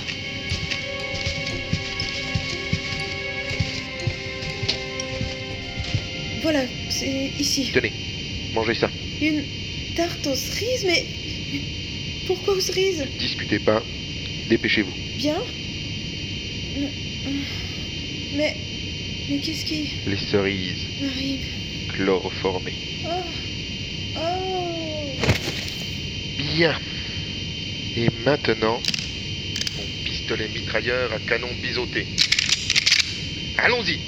Voilà, c'est ici. Tenez, mangez ça. Une tarte aux cerises, mais Pourquoi aux cerises? Discutez pas. Dépêchez-vous. Bien Mais. Mais qu'est-ce qui Les cerises arrive chloroformées. Oh Oh Bien. Et maintenant, mon pistolet mitrailleur à canon biseauté. Allons-y.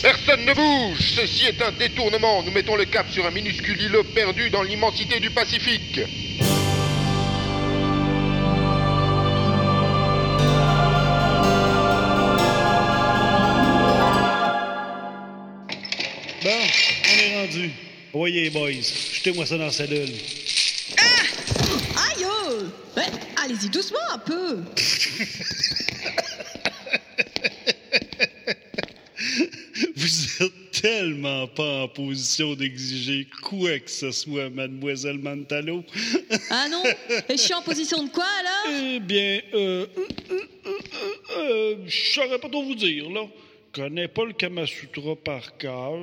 Personne ne bouge. Ceci est un détournement. Nous mettons le cap sur un minuscule îlot perdu dans l'immensité du Pacifique. Rendu. Voyez, boys, jetez-moi ça dans la cellule. Aïe oh Ouais, Allez-y doucement un peu Vous êtes tellement pas en position d'exiger quoi que ce soit, mademoiselle Mantalo. Ah non Et je suis en position de quoi alors? Eh bien, euh, euh, euh, euh, je saurais pas trop vous dire, là. Je connais pas le Kamasutra par cœur.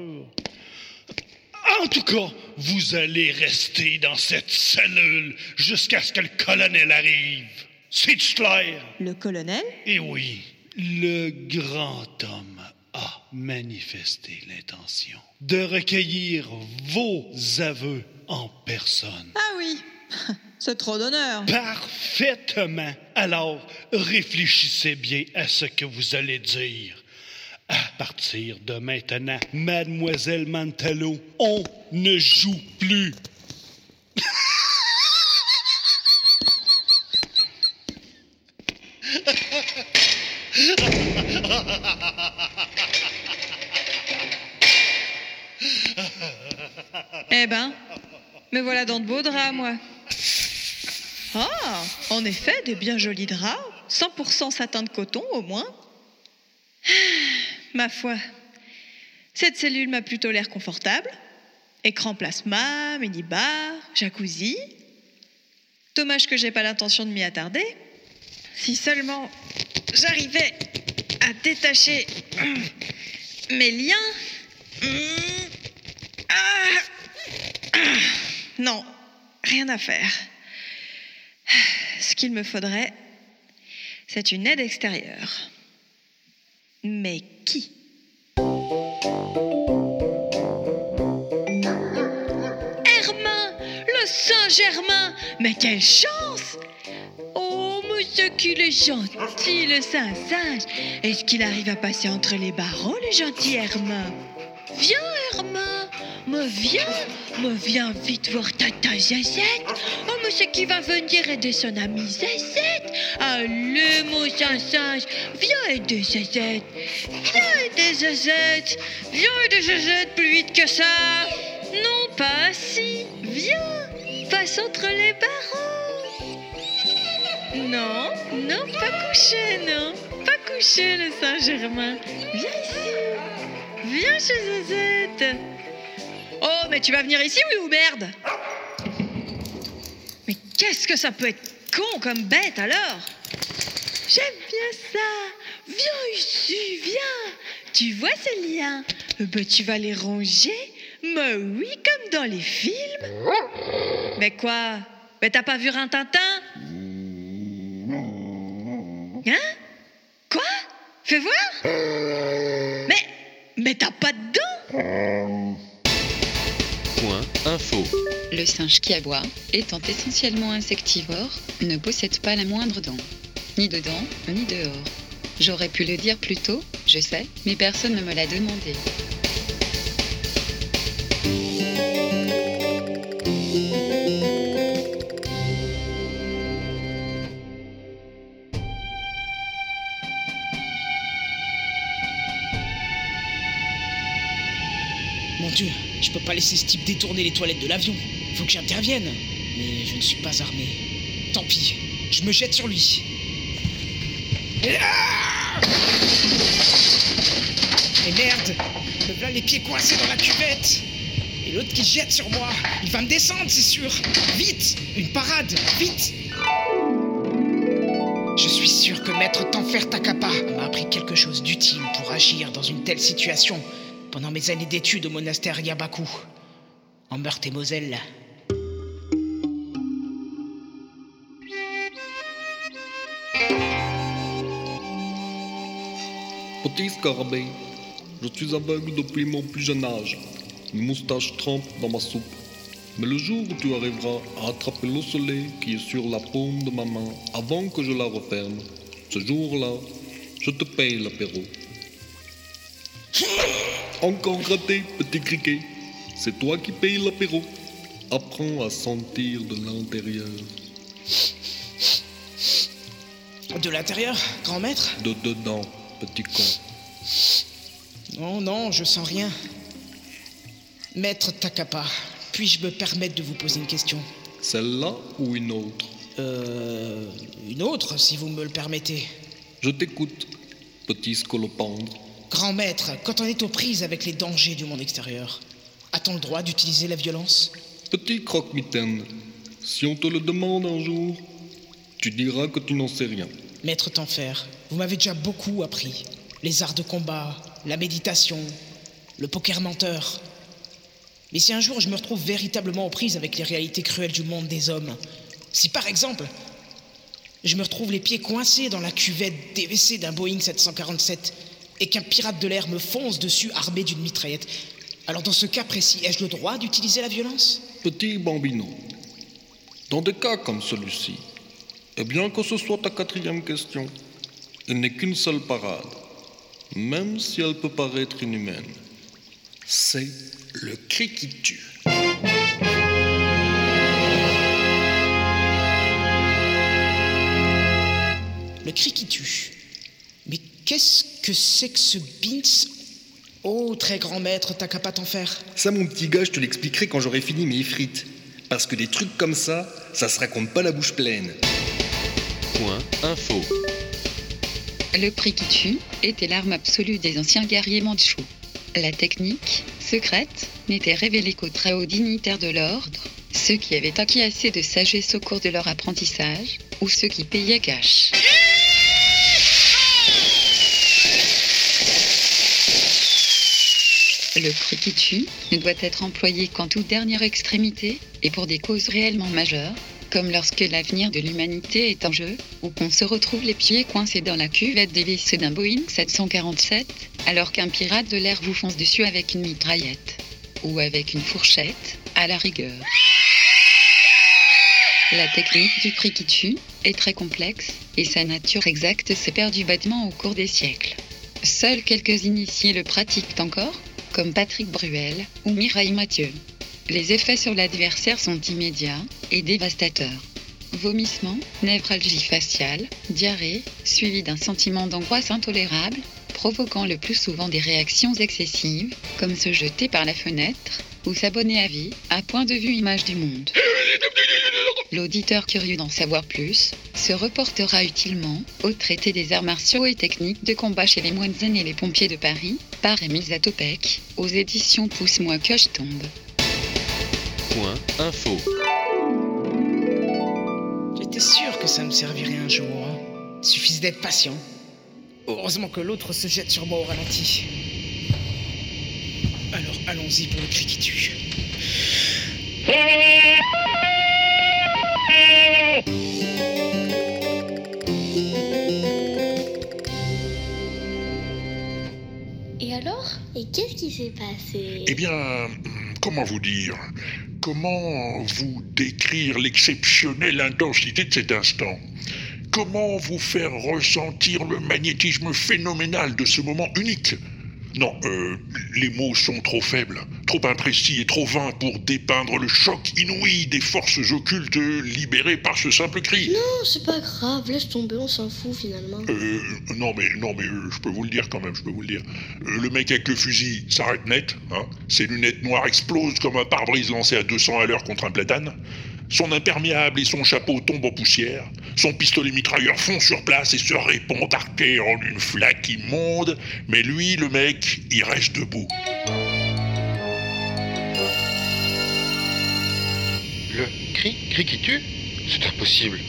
En tout cas, vous allez rester dans cette cellule jusqu'à ce que le colonel arrive. C'est clair? Le colonel? Eh oui, le grand homme a manifesté l'intention de recueillir vos aveux en personne. Ah oui C'est trop d'honneur. Parfaitement. Alors, réfléchissez bien à ce que vous allez dire. À partir de maintenant, mademoiselle Mantalo, on ne joue plus. Eh ben, me voilà dans de beaux draps, moi. Ah, en effet, des bien jolis draps. 100% satin de coton, au moins. Ma foi, cette cellule m'a plutôt l'air confortable. Écran plasma, mini-bar, jacuzzi. Dommage que j'ai pas l'intention de m'y attarder. Si seulement j'arrivais à détacher mes liens. Ah, ah, non, rien à faire. Ce qu'il me faudrait, c'est une aide extérieure. Mais qui Hermin Le Saint-Germain. Mais quelle chance Oh, monsieur qu'il est gentil, le Saint-Singe. Est-ce qu'il arrive à passer entre les barreaux, le gentil Hermin Viens, Hermin Me viens Me viens vite voir Tata Zazette Qui va venir aider son ami Zazette. Allez, mon Saint-Singe Viens aider Zazette. Viens aider Zazette. Viens aider Zazette plus vite que ça. Non, pas assis Viens Passe entre les barreaux. Non, non, pas couché, non. Pas couché, le Saint-Germain. Viens ici. Viens chez Zazette. Oh, mais tu vas venir ici, oui ou merde? Qu'est-ce que ça peut être con comme bête alors? J'aime bien ça. Viens ici, viens. Tu vois ces liens? Ben, tu vas les ronger Mais oui, comme dans les films. Mais quoi? Mais t'as pas vu un Tintin Hein? Quoi? Fais voir. Mais Mais t'as pas de dents. Point info. Le singe qui aboie, étant essentiellement insectivore, ne possède pas la moindre dent. Ni dedans, ni dehors. J'aurais pu le dire plus tôt, je sais, mais personne ne me l'a demandé. Je peux pas laisser ce type détourner les toilettes de l'avion. Faut que j'intervienne. Mais je ne suis pas armé. Tant pis, je me jette sur lui. Ah Mais merde. Me voilà les pieds coincés dans la cuvette. Et l'autre qui jette sur moi. Il va me descendre, c'est sûr. Vite. Une parade. Vite. Je suis sûr que Maître Tanfer Takapa m'a appris quelque chose d'utile pour agir dans une telle situation pendant mes années d'études au monastère Yabaku, en Meurthe et Moselle. Petit scarabée, je suis aveugle depuis mon plus jeune âge. Une moustache trempe dans ma soupe. Mais le jour où tu arriveras à attraper l'osselet qui est sur la paume de ma main avant que je la referme, ce jour-là, je te paye l'apéro. Encore raté, petit criquet. C'est toi qui payes l'apéro. Apprends à sentir de l'intérieur. De l'intérieur, grand maître? De dedans, petit con. Non, non, je sens rien. Maître Takapa, puis-je me permettre de vous poser une question? Celle-là ou une autre? Euh. Une autre, si vous me le permettez. Je t'écoute, petit scolopendre. Grand maître, quand on est aux prises avec les dangers du monde extérieur, a-t-on le droit d'utiliser la violence? Petit croque-mitaine, si on te le demande un jour, tu diras que tu n'en sais rien. Maître Tenfer, vous m'avez déjà beaucoup appris. Les arts de combat, la méditation, le poker menteur. Mais si un jour je me retrouve véritablement aux prises avec les réalités cruelles du monde des hommes, si par exemple je me retrouve les pieds coincés dans la cuvette DVC d'un Boeing 747 et qu'un pirate de l'air me fonce dessus armé d'une mitraillette, alors dans ce cas précis, ai-je le droit d'utiliser la violence? Petit bambino, dans des cas comme celui-ci, et bien que ce soit ta quatrième question, il n'est qu'une seule parade, même si elle peut paraître inhumaine. C'est le cri qui tue. Le cri qui tue. Qu'est-ce que c'est que ce Binks Oh, très grand maître, t'as qu'à pas t'en faire. Ça, mon petit gars, je te l'expliquerai quand j'aurai fini mes frites. Parce que des trucs comme ça, ça se raconte pas la bouche pleine. Point info. Le prix qui tue était l'arme absolue des anciens guerriers mandchous. La technique, secrète, n'était révélée qu'aux très hauts dignitaires de l'ordre, ceux qui avaient acquis assez de sagesse au cours de leur apprentissage, ou ceux qui payaient cash. Le prix qui tue ne doit être employé qu'en toute dernière extrémité et pour des causes réellement majeures, comme lorsque l'avenir de l'humanité est en jeu, ou qu'on se retrouve les pieds coincés dans la cuvette d'hélice d'un Boeing 747, alors qu'un pirate de l'air vous fonce dessus avec une mitraillette, ou avec une fourchette, à la rigueur. La technique du tue est très complexe, et sa nature exacte s'est perdue bêtement au cours des siècles. Seuls quelques initiés le pratiquent encore, comme Patrick Bruel ou Mireille Mathieu. Les effets sur l'adversaire sont immédiats et dévastateurs. Vomissements, névralgie faciale, diarrhée, suivi d'un sentiment d'angoisse intolérable, provoquant le plus souvent des réactions excessives, comme se jeter par la fenêtre ou s'abonner à vie à point de vue image du monde. L'auditeur curieux d'en savoir plus se reportera utilement au traité des arts martiaux et techniques de combat chez les moines zen et les pompiers de Paris par Émile Zatopek aux éditions Pousse-moi que je tombe. Point info. J'étais sûr que ça me servirait un jour. hein. Suffisait d'être patient. Heureusement que l'autre se jette sur moi au ralenti. Alors allons-y pour le cri qui tue. Et alors? Et qu'est-ce qui s'est passé? Eh bien, comment vous dire? Comment vous décrire l'exceptionnelle intensité de cet instant? Comment vous faire ressentir le magnétisme phénoménal de ce moment unique? Non, euh, les mots sont trop faibles, trop imprécis et trop vains pour dépeindre le choc inouï des forces occultes libérées par ce simple cri. Non, c'est pas grave, laisse tomber, on s'en fout finalement. Euh, non mais non mais euh, je peux vous le dire quand même, je peux vous le dire. Le mec avec le fusil s'arrête net, hein. Ses lunettes noires explosent comme un pare-brise lancé à 200 à l'heure contre un platane. Son imperméable et son chapeau tombent en poussière. Son pistolet mitrailleur fond sur place et se répand arqué en une flaque immonde. Mais lui, le mec, il reste debout. Le cri, cri qui tue C'est impossible.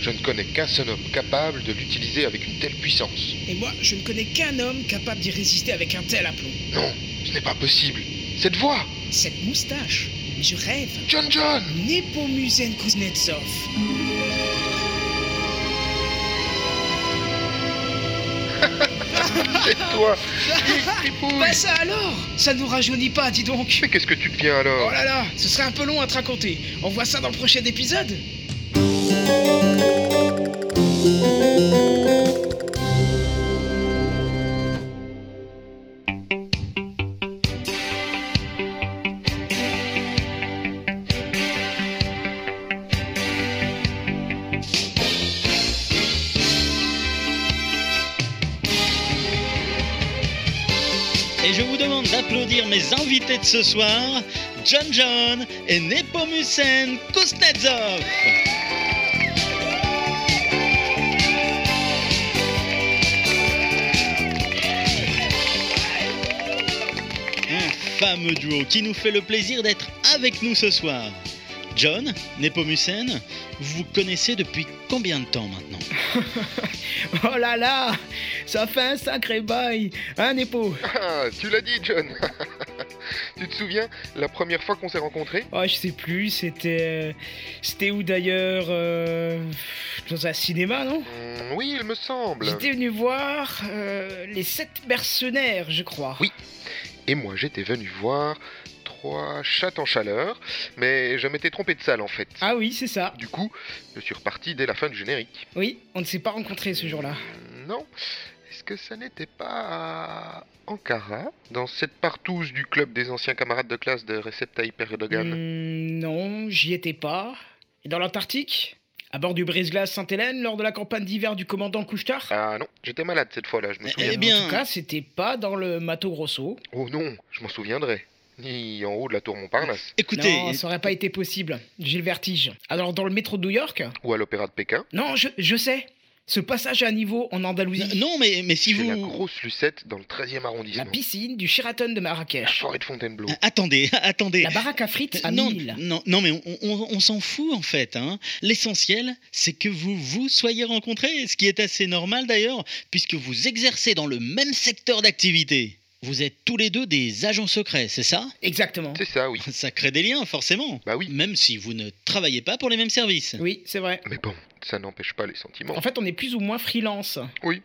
Je ne connais qu'un seul homme capable de l'utiliser avec une telle puissance. Et moi, je ne connais qu'un homme capable d'y résister avec un tel aplomb. Non, ce n'est pas possible. Cette voix Cette moustache je rêve. John John. Nepomucen Kuznetsov. C'est toi. Bah ça alors? Ça nous rajeunit pas, dis donc. Mais qu'est-ce que tu deviens alors? Oh là là, ce serait un peu long à te raconter. On voit ça dans le prochain épisode invités de ce soir, John John et Nepomucen Kuznetsov. Un fameux duo qui nous fait le plaisir d'être avec nous ce soir. John, Nepomucen, vous vous connaissez depuis combien de temps maintenant? Oh là là Ça fait un sacré bail Hein, Nepo? Ah, tu l'as dit, John. tu te souviens la première fois qu'on s'est rencontrés? Oh, je sais plus, c'était. C'était où d'ailleurs euh, Dans un cinéma, non? Hmm, Oui, il me semble. J'étais venu voir euh, Les Sept Mercenaires, je crois. Oui. Et moi, j'étais venu voir trois chattes en chaleur, mais je m'étais trompé de salle en fait. Ah oui, c'est ça. Du coup, je suis reparti dès la fin du générique. Oui, on ne s'est pas rencontrés ce jour-là. Non Est-ce que ça n'était pas à Ankara, dans cette partouze du club des anciens camarades de classe de Recep Tayyip Erdogan? Hmm, non, j'y étais pas. Et dans l'Antarctique À bord du brise-glace Sainte-Hélène lors de la campagne d'hiver du commandant Kouchtar Ah non, j'étais malade cette fois-là, je me souviens. Eh En tout cas, c'était pas dans le Mato Grosso. Oh non, je m'en souviendrai. Ni en haut de la tour Montparnasse. Non, ça aurait pas été possible. J'ai le vertige. Alors, dans le métro de New York? Ou à l'opéra de Pékin? Non, je, je sais. Ce passage à niveau en Andalousie. Non, mais, mais si C'est vous... la grosse Lucette dans le 13e arrondissement. La piscine du Sheraton de Marrakech. forêt de Fontainebleau. Attendez, attendez. La baraque à frites à non, 1000. non, non, mais on, on- on s'en fout en fait. Hein. L'essentiel, c'est que vous vous soyez rencontrés, ce qui est assez normal d'ailleurs, puisque vous exercez dans le même secteur d'activité. Vous êtes tous les deux des agents secrets, c'est ça? Exactement. C'est ça, oui. Ça crée des liens, forcément. Bah oui. Même si vous ne travaillez pas pour les mêmes services. Oui, c'est vrai. Mais bon, ça n'empêche pas les sentiments. En fait, on est plus ou moins freelance. Oui,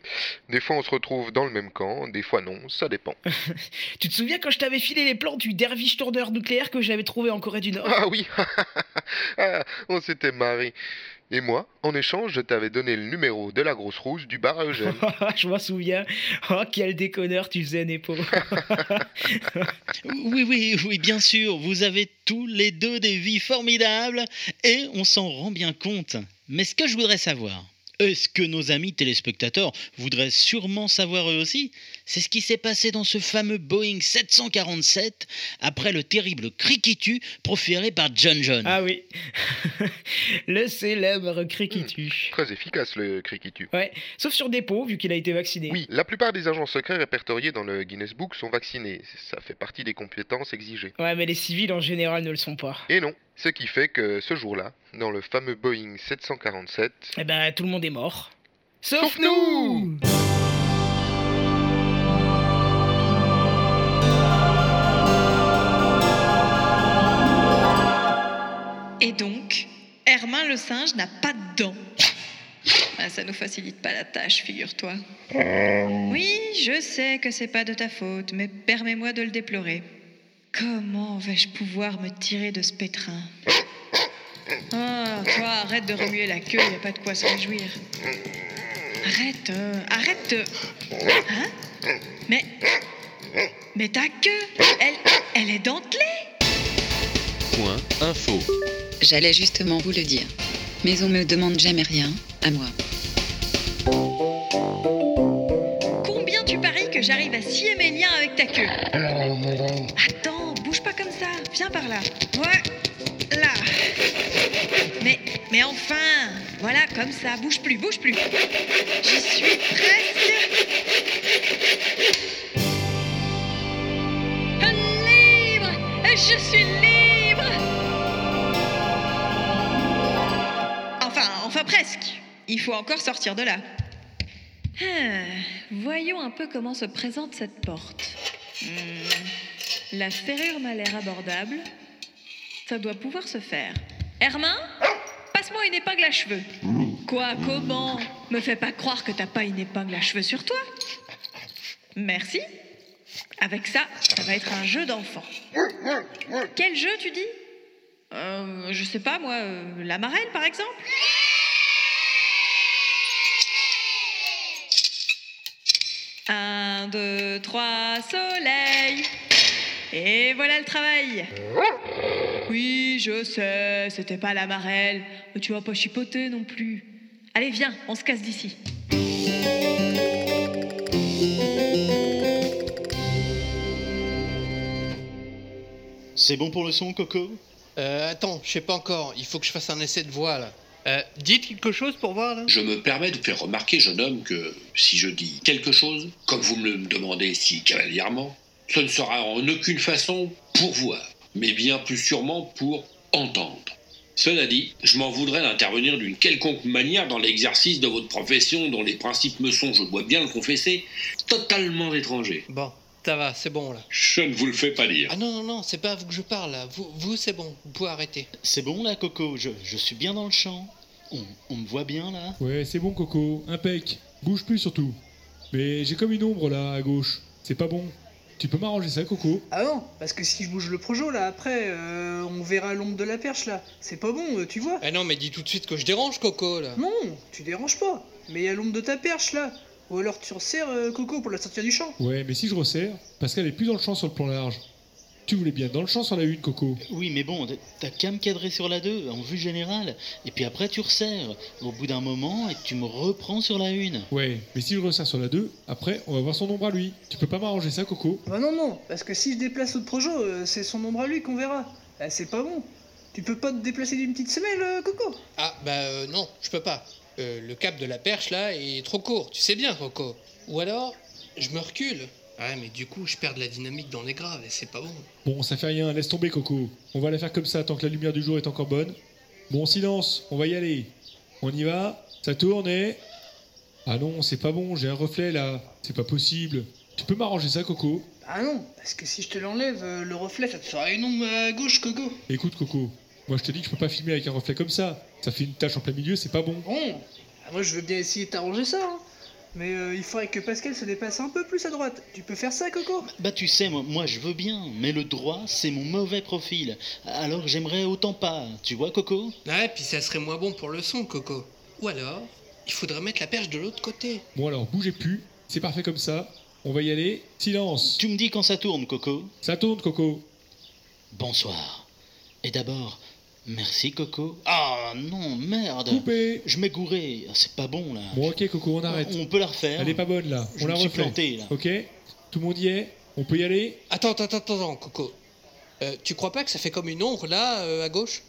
des fois on se retrouve dans le même camp, des fois non, ça dépend. Tu te souviens quand je t'avais filé les plans du Dervish Tourner nucléaire que j'avais trouvé en Corée du Nord? Ah oui Ah, On s'était marré. Et moi, en échange, je t'avais donné le numéro de la grosse rouge du bar à Eugène. Je m'en souviens. Oh, quel déconneur tu faisais, Nepo. Oui, oui, oui, bien sûr. Vous avez tous les deux des vies formidables et on s'en rend bien compte. Mais ce que je voudrais savoir, est-ce que nos amis téléspectateurs voudraient sûrement savoir eux aussi C'est ce qui s'est passé dans ce fameux Boeing 747 après le terrible criquitu proféré par John John. Ah oui. le célèbre criquitu. Très efficace le criquitu. Ouais, sauf sur dépôt, vu qu'il a été vacciné. Oui, la plupart des agents secrets répertoriés dans le Guinness Book sont vaccinés. Ça fait partie des compétences exigées. Ouais, mais les civils en général ne le sont pas. Et non, ce qui fait que ce jour-là, dans le fameux Boeing 747, Eh ben, tout le monde est mort. Sauf, Sauf nous Et donc, Hermin le singe n'a pas de dents. Ah, ça nous facilite pas la tâche, figure-toi. Oui, je sais que c'est pas de ta faute, mais permets-moi de le déplorer. Comment vais-je pouvoir me tirer de ce pétrin? Ah, toi, arrête de remuer la queue, y a pas de quoi se réjouir. Arrête, euh, arrête de... Hein? Mais... Mais ta queue, elle, elle est dentelée Point info. J'allais justement vous le dire. Mais on me demande jamais rien, à moi. Combien tu paries que j'arrive à scier mes liens avec ta queue Attends, bouge pas comme ça. Viens par là. Ouais. Là. Mais, mais enfin. Voilà, comme ça. Bouge plus, bouge plus. J'y suis presque. Libre Je suis libre Enfin, presque. Il faut encore sortir de là. Ah, voyons un peu comment se présente cette porte. Hmm, La serrure m'a l'air abordable. Ça doit pouvoir se faire. Hermin Passe-moi une épingle à cheveux. Quoi Comment? Me fais pas croire que t'as pas une épingle à cheveux sur toi. Merci. Avec ça, ça va être un jeu d'enfant. Quel jeu tu dis? Euh, Je sais pas moi, euh, la marelle par exemple Un, deux, trois, soleil. Et voilà le travail. Oui, je sais, c'était pas la marelle. Mais tu vas pas chipoter non plus. Allez, viens, on se casse d'ici. C'est bon pour le son, Coco? Euh, attends, je sais pas encore. Il faut que je fasse un essai de voix là. Euh, dites quelque chose pour voir là Je me permets de faire remarquer, jeune homme, que si je dis quelque chose, comme vous me le demandez si cavalièrement, ce ne sera en aucune façon pour voir, mais bien plus sûrement pour entendre. Cela dit, je m'en voudrais d'intervenir d'une quelconque manière dans l'exercice de votre profession dont les principes me sont, je dois bien le confesser, totalement étrangers. Bon, ça va, c'est bon là. Je ne vous le fais pas dire. Ah non, non, non, c'est pas à vous que je parle là. Vous, vous c'est bon, vous pouvez arrêter. C'est bon là, Coco, je, je suis bien dans le champ. On, on me voit bien là Ouais, c'est bon, Coco. Impec. Bouge plus surtout. Mais j'ai comme une ombre là, à gauche. C'est pas bon. Tu peux m'arranger ça, Coco Ah non, parce que si je bouge le projo là, après, euh, on verra l'ombre de la perche là. C'est pas bon, euh, tu vois. Ah non, mais dis tout de suite que je dérange, Coco là. Non, tu déranges pas. Mais il y a l'ombre de ta perche là. Ou alors tu resserres euh, Coco pour la sortir du champ. Ouais, mais si je resserre, parce qu'elle est plus dans le champ sur le plan large. Tu voulais bien dans le champ sur la une, Coco. Oui, mais bon, t'as qu'à me cadrer sur la 2, en vue générale. Et puis après, tu resserres. Au bout d'un moment, et tu me reprends sur la une. Ouais, mais si je resserre sur la 2, après, on va voir son ombre à lui. Tu peux pas m'arranger ça, Coco Bah non, non, parce que si je déplace l'autre projo, euh, c'est son ombre à lui qu'on verra. Ah, c'est pas bon. Tu peux pas te déplacer d'une petite semelle, euh, Coco Ah bah euh, non, je peux pas. Euh, le cap de la perche là est trop court, tu sais bien, Coco. Ou alors, je me recule. Ouais, mais du coup, je perds de la dynamique dans les graves et c'est pas bon. Bon, ça fait rien, laisse tomber, Coco. On va la faire comme ça tant que la lumière du jour est encore bonne. Bon, silence, on va y aller. On y va, ça tourne et. Ah non, c'est pas bon, j'ai un reflet là. C'est pas possible. Tu peux m'arranger ça, Coco? Ah non, parce que si je te l'enlève, euh, le reflet, ça te fera une ombre à gauche, Coco. Écoute, Coco, moi je te dis que je peux pas filmer avec un reflet comme ça. Ça fait une tache en plein milieu, c'est pas bon. Bon, ah, moi je veux bien essayer de t'arranger ça, hein. Mais euh, il faudrait que Pascal se dépasse un peu plus à droite. Tu peux faire ça, Coco? Bah tu sais, moi, moi je veux bien, mais le droit, c'est mon mauvais profil. Alors j'aimerais autant pas, tu vois, Coco? Ouais, puis ça serait moins bon pour le son, Coco. Ou alors, il faudrait mettre la perche de l'autre côté. Bon alors, bougez plus, c'est parfait comme ça. On va y aller. Silence Tu me dis quand ça tourne, Coco Ça tourne, Coco. Bonsoir. Et d'abord, merci, Coco. Ah non, merde Coupé Je m'ai gouré, c'est pas bon là. Bon, ok, Coco, on arrête. On peut la refaire. Elle est pas bonne là, Je on la me suis refait. planté, là. Ok Tout le monde y est On peut y aller Attends, attends, attends, attends, Coco. Euh, tu crois pas que ça fait comme une ombre là, euh, à gauche?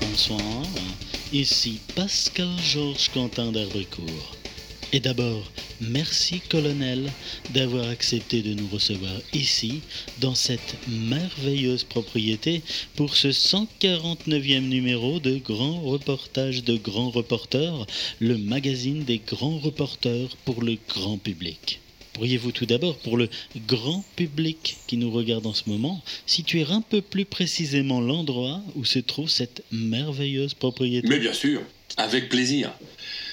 Bonsoir. Ici Pascal Georges Quentin d'Herbecourt. Et d'abord, merci colonel d'avoir accepté de nous recevoir ici, dans cette merveilleuse propriété, pour ce 149e numéro de Grand Reportage de Grands Reporters, le magazine des grands reporters pour le grand public. Pourriez-vous tout d'abord, pour le grand public qui nous regarde en ce moment, situer un peu plus précisément l'endroit où se trouve cette merveilleuse propriété? Mais bien sûr, avec plaisir.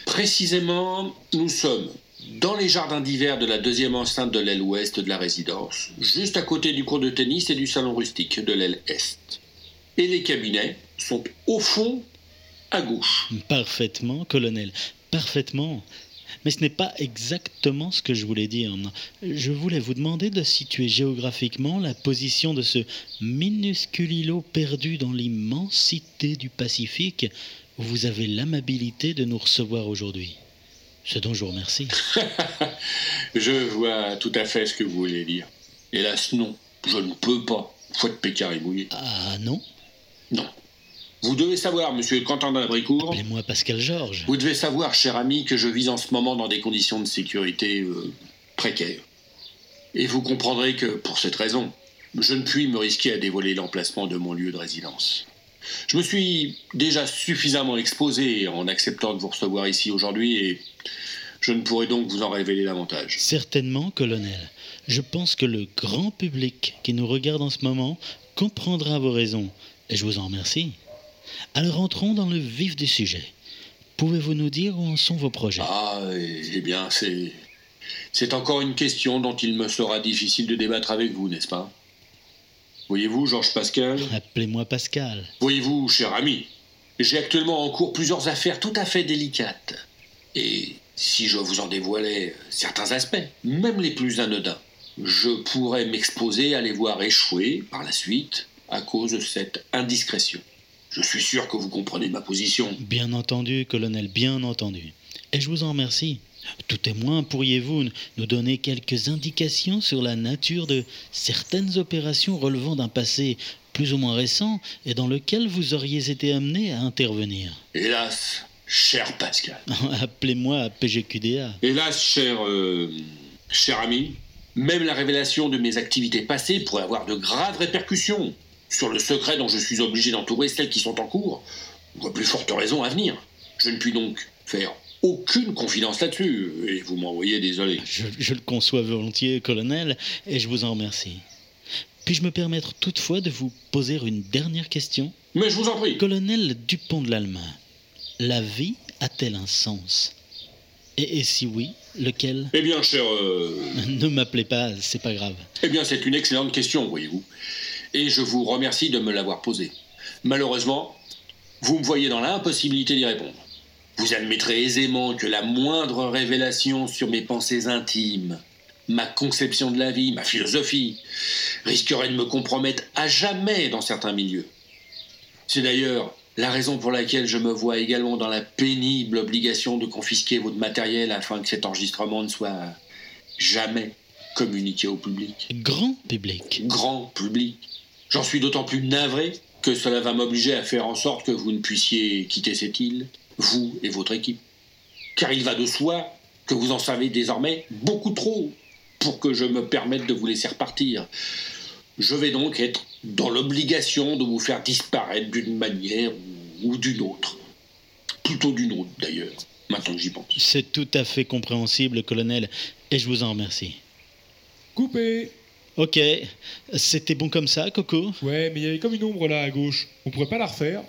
Précisément, nous sommes dans les jardins d'hiver de la deuxième enceinte de l'aile ouest de la résidence, juste à côté du cours de tennis et du salon rustique de l'aile est. Et les cabinets sont au fond à gauche. Parfaitement, colonel, parfaitement. Mais ce n'est pas exactement ce que je voulais dire. Je voulais vous demander de situer géographiquement la position de ce minuscule îlot perdu dans l'immensité du Pacifique où vous avez l'amabilité de nous recevoir aujourd'hui. Ce dont je vous remercie. Je vois tout à fait ce que vous voulez dire. Hélas, non, je ne peux pas. Faute pécard et mouillé. Ah non? Non. Vous devez savoir, monsieur Quentin d'Abricourt. Appelez-moi Pascal Georges. Vous devez savoir, cher ami, que je vis en ce moment dans des conditions de sécurité euh, précaires. Et vous comprendrez que, pour cette raison, je ne puis me risquer à dévoiler l'emplacement de mon lieu de résidence. Je me suis déjà suffisamment exposé en acceptant de vous recevoir ici aujourd'hui et je ne pourrai donc vous en révéler davantage. Certainement, colonel. Je pense que le grand public qui nous regarde en ce moment comprendra vos raisons, et je vous en remercie. Alors entrons dans le vif du sujet. Pouvez-vous nous dire où en sont vos projets? Ah, eh eh bien, c'est. C'est encore une question dont il me sera difficile de débattre avec vous, n'est-ce pas? Voyez-vous, Georges Pascal? Appelez-moi Pascal. Voyez-vous, cher ami, j'ai actuellement en cours plusieurs affaires tout à fait délicates. Et si je vous en dévoilais certains aspects, même les plus anodins, je pourrais m'exposer à les voir échouer par la suite à cause de cette indiscrétion. Je suis sûr que vous comprenez ma position. Bien entendu, colonel, bien entendu. Et je vous en remercie. Tout témoin, pourriez-vous nous donner quelques indications sur la nature de certaines opérations relevant d'un passé plus ou moins récent et dans lequel vous auriez été amené à intervenir? Hélas, cher Pascal. Appelez-moi PGQDA. Hélas, cher, euh, cher ami, même la révélation de mes activités passées pourrait avoir de graves répercussions sur le secret dont je suis obligé d'entourer celles qui sont en cours, ou à plus forte raison à venir. Je ne puis donc faire aucune confidence là-dessus, et vous m'envoyez désolé. Je, je le conçois volontiers, colonel, et je vous en remercie. Puis-je me permettre toutefois de vous poser une dernière question? Mais je vous en prie. Colonel Dupont de l'Allemagne, la vie a-t-elle un sens? Et, et si oui, lequel? Eh bien, cher... euh, Ne m'appelez pas, c'est pas grave. Eh bien, c'est une excellente question, voyez-vous. Et je vous remercie de me l'avoir posée. Malheureusement, vous me voyez dans l'impossibilité d'y répondre. Vous admettrez aisément que la moindre révélation sur mes pensées intimes, ma conception de la vie, ma philosophie, risquerait de me compromettre à jamais dans certains milieux. C'est d'ailleurs la raison pour laquelle je me vois également dans la pénible obligation de confisquer votre matériel afin que cet enregistrement ne soit jamais communiqué au public. Grand public. Grand public. J'en suis d'autant plus navré que cela va m'obliger à faire en sorte que vous ne puissiez quitter cette île, vous et votre équipe. Car il va de soi que vous en savez désormais beaucoup trop pour que je me permette de vous laisser repartir. Je vais donc être dans l'obligation de vous faire disparaître d'une manière ou d'une autre. Plutôt d'une autre d'ailleurs, maintenant que j'y pense. C'est tout à fait compréhensible, colonel, et je vous en remercie. Coupé Ok, c'était bon comme ça, Coco? Ouais, mais il y avait comme une ombre là à gauche. On pourrait pas la refaire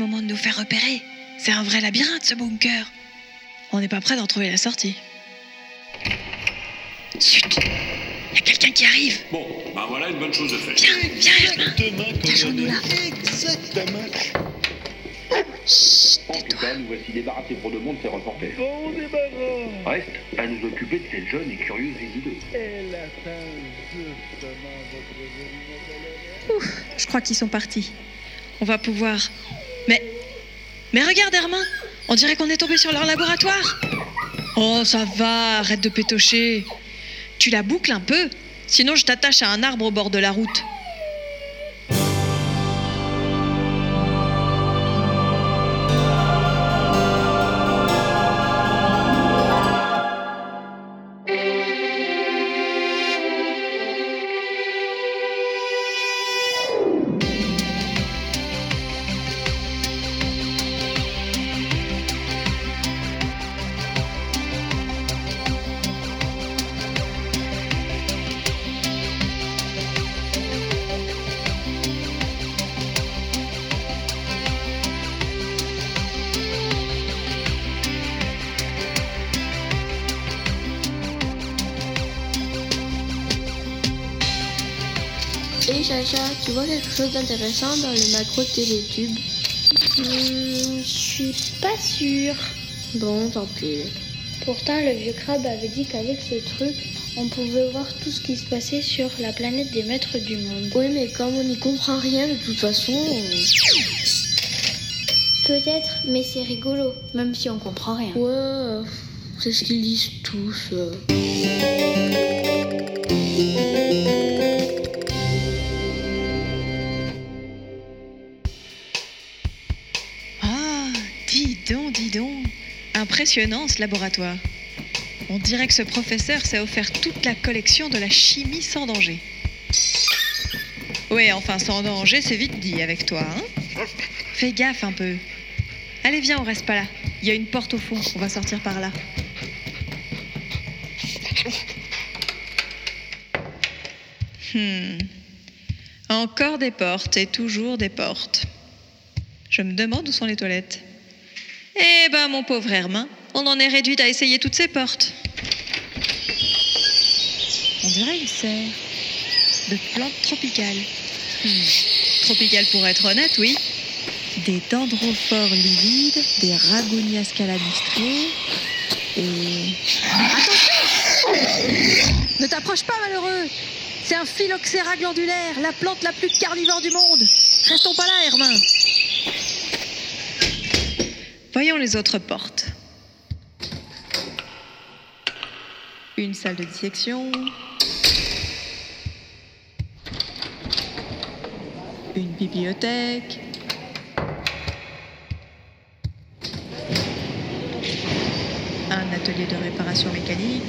moment de nous faire repérer. C'est un vrai labyrinthe, ce bunker. On n'est pas prêt d'en trouver la sortie. Chut Y a quelqu'un qui arrive Bon, ben voilà une bonne chose de faite. Viens, viens, Exactement, Cachons-nous là Exactement. En tout cas, nous voici débarrassés pour de bon de ces reporters. Bon débarras. Reste à nous occuper de cette jeune et curieuse visiteuse. Elle atteint justement votre Ouf, je crois qu'ils sont partis. On va pouvoir... Mais... Mais regarde, Hermin On dirait qu'on est tombé sur leur laboratoire Oh, ça va, arrête de pétocher. Tu la boucles un peu, sinon je t'attache à un arbre au bord de la route. Tu vois quelque chose d'intéressant dans le macro télétube Hmm, Je suis pas sûre. Bon, tant pis. Pourtant, le vieux crabe avait dit qu'avec ce truc, on pouvait voir tout ce qui se passait sur la planète des maîtres du monde. Oui, mais comme on n'y comprend rien de toute façon. Peut-être, mais c'est rigolo, même si on comprend rien. Ouais, c'est ce qu'ils disent tous. Impressionnant ce laboratoire. On dirait que ce professeur s'est offert toute la collection de la chimie sans danger. Ouais, enfin sans danger, c'est vite dit avec toi, hein Fais gaffe un peu. Allez, viens, on reste pas là. Il y a une porte au fond, on va sortir par là. Hmm. Encore des portes et toujours des portes. Je me demande où sont les toilettes. Eh ben, mon pauvre Hermin, On en est réduite à essayer toutes ces portes. On dirait une serre de plantes tropicales. Hmm, Tropicales pour être honnête, oui. Des dendrophores livides, des ragonias calamistrés et... Attention Ne t'approche pas, malheureux C'est un phylloxéra glandulaire, la plante la plus carnivore du monde Restons pas là, Hermin Voyons les autres portes. Une salle de dissection. Une bibliothèque. Un atelier de réparation mécanique.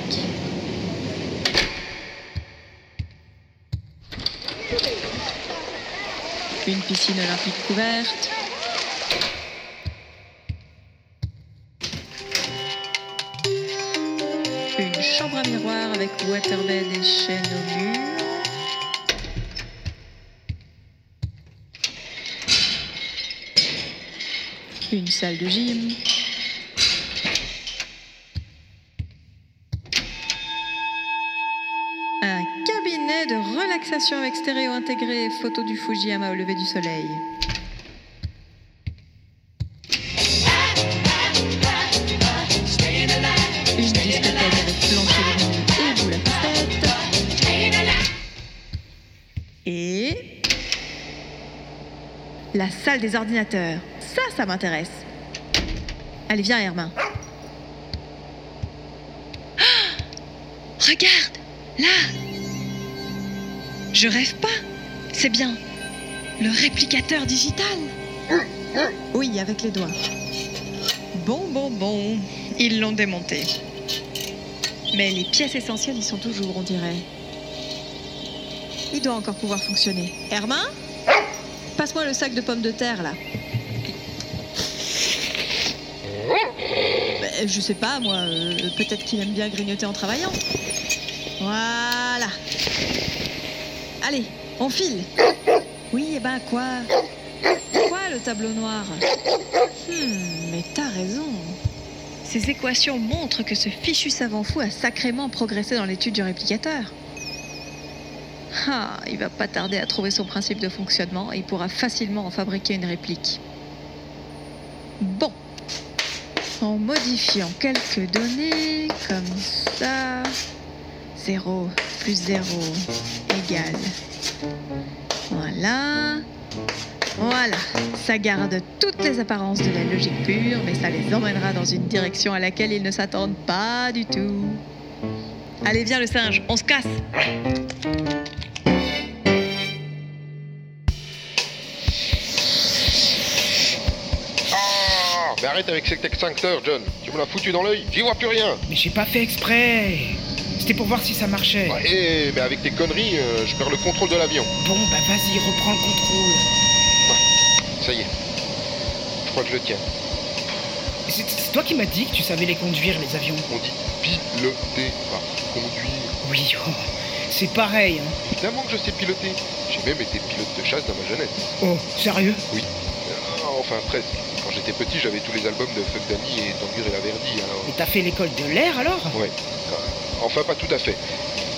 Une piscine olympique couverte. Une chambre à miroir avec waterbed et chaîne au mur. Une salle de gym. Un cabinet de relaxation avec stéréo intégré et photo du Fujiyama au lever du soleil. Salle des ordinateurs. Ça, ça m'intéresse. Allez, viens, Hermin. Ah Regarde, là. Je rêve pas. C'est bien. Le réplicateur digital. Oui, avec les doigts. Bon, bon, bon. Ils l'ont démonté. Mais les pièces essentielles y sont toujours, on dirait. Il doit encore pouvoir fonctionner. Hermin Passe-moi le sac de pommes de terre, là. Ben, je sais pas, moi. euh, Peut-être qu'il aime bien grignoter en travaillant. Voilà. Allez, on file. Oui, et ben quoi? Quoi le tableau noir? Hmm, mais t'as raison. Ces équations montrent que ce fichu savant fou a sacrément progressé dans l'étude du réplicateur. Ah, il va pas tarder à trouver son principe de fonctionnement et il pourra facilement en fabriquer une réplique. Bon. En modifiant quelques données, comme ça. 0 plus 0 égale. Voilà. Voilà. Ça garde toutes les apparences de la logique pure, mais ça les emmènera dans une direction à laquelle ils ne s'attendent pas du tout. Allez, viens le singe, on se casse. Mais arrête avec cet extincteur, John. Tu me l'as foutu dans l'œil, j'y vois plus rien. Mais j'ai pas fait exprès. C'était pour voir si ça marchait. Eh, mais avec tes conneries, euh, je perds le contrôle de l'avion. Bon, bah vas-y, reprends le contrôle. Ça y est. Je crois que je le tiens. C'est c'est toi qui m'as dit que tu savais les conduire, les avions. On dit piloter, pas conduire. Oui, oh, c'est pareil. Hein. Évidemment que je sais piloter. J'ai même été pilote de chasse dans ma jeunesse. Oh, sérieux? Oui. Ah, enfin, presque. J'étais petit, j'avais tous les albums de Fuck Danny et Tangur et alors... Et t'as fait l'école de l'air alors? Ouais. Enfin, pas tout à fait.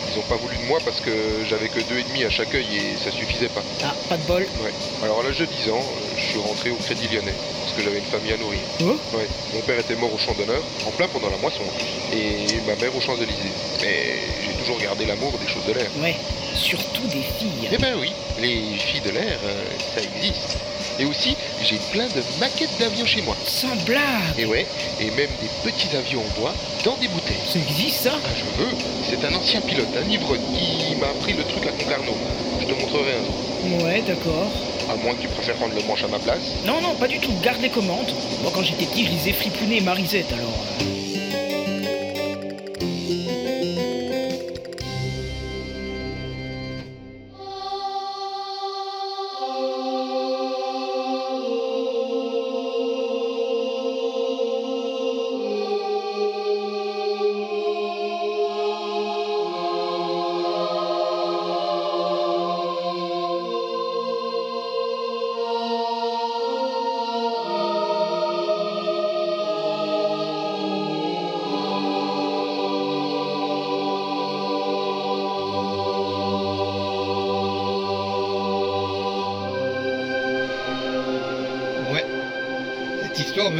Ils ont pas voulu de moi parce que j'avais que deux et demi à chaque œil et ça suffisait pas. Ah, pas de bol. Ouais. Alors à l'âge de 10 ans, euh, je suis rentré au Crédit Lyonnais parce que j'avais une famille à nourrir. Oh? Ouais. Mon père était mort au champ d'honneur, en plein pendant la moisson, et ma mère aux Champs-Élysées. Mais j'ai toujours gardé l'amour des choses de l'air. Ouais, surtout des filles. Eh ben oui, les filles de l'air, euh, ça existe. Et aussi, j'ai plein de maquettes d'avions chez moi. Sans blague Et ouais, et même des petits avions en bois dans des bouteilles. Ça existe ça? Ah, je veux. C'est un ancien pilote, un ivrogne, qui m'a appris le truc à Concarneau. Je te montrerai un jour. Ouais, d'accord. À moins que tu préfères prendre le manche à ma place. Non, non, pas du tout. Garde les commandes. Moi, quand j'étais petit, je lisais Fripounet et Marisette, alors.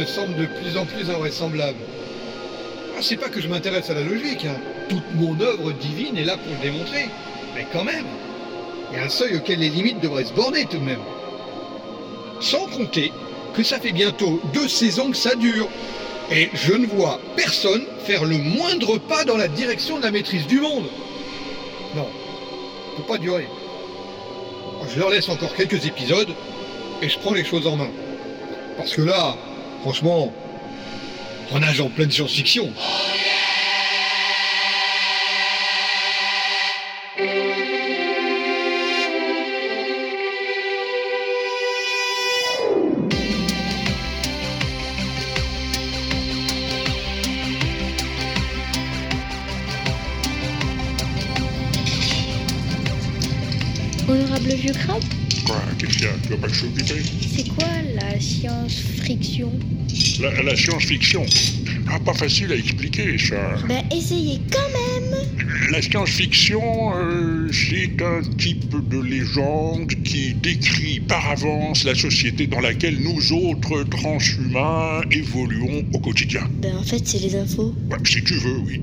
Semble de plus en plus invraisemblable. Ah, c'est pas que je m'intéresse à la logique, hein. Toute mon œuvre divine est là pour le démontrer. Mais quand même, il y a un seuil auquel les limites devraient se borner tout de même. Sans compter que ça fait bientôt deux saisons que ça dure. Et je ne vois personne faire le moindre pas dans la direction de la maîtrise du monde. Non, ça peut pas durer. Je leur laisse encore quelques épisodes et je prends les choses en main. Parce que là, franchement, on nage en pleine science-fiction. Honorable vieux crabe, Quoi Qu'est-ce qu'il y a? Tu vas pas le s'occuper c'est quoi la La, la science-fiction. Ah, pas facile à expliquer, ça. Ben essayez quand même La science-fiction, euh, c'est un type de légende qui décrit par avance la société dans laquelle nous autres transhumains évoluons au quotidien. Ben en fait c'est les infos. Si tu veux, oui.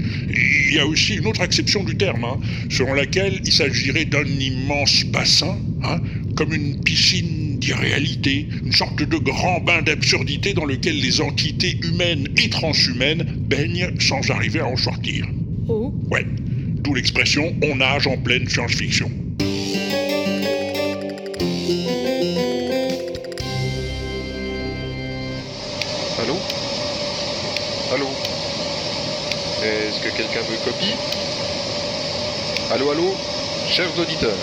Il y a aussi une autre acception du terme, hein, selon laquelle il s'agirait d'un immense bassin, hein, comme une piscine d'irréalité, une sorte de grand bain d'absurdité dans lequel les entités humaines et transhumaines baignent sans arriver à en sortir. Oh Ouais, d'où l'expression on nage en pleine science-fiction. Allô? Allô? Est-ce que quelqu'un me copie Allô, allô? Chers auditeurs,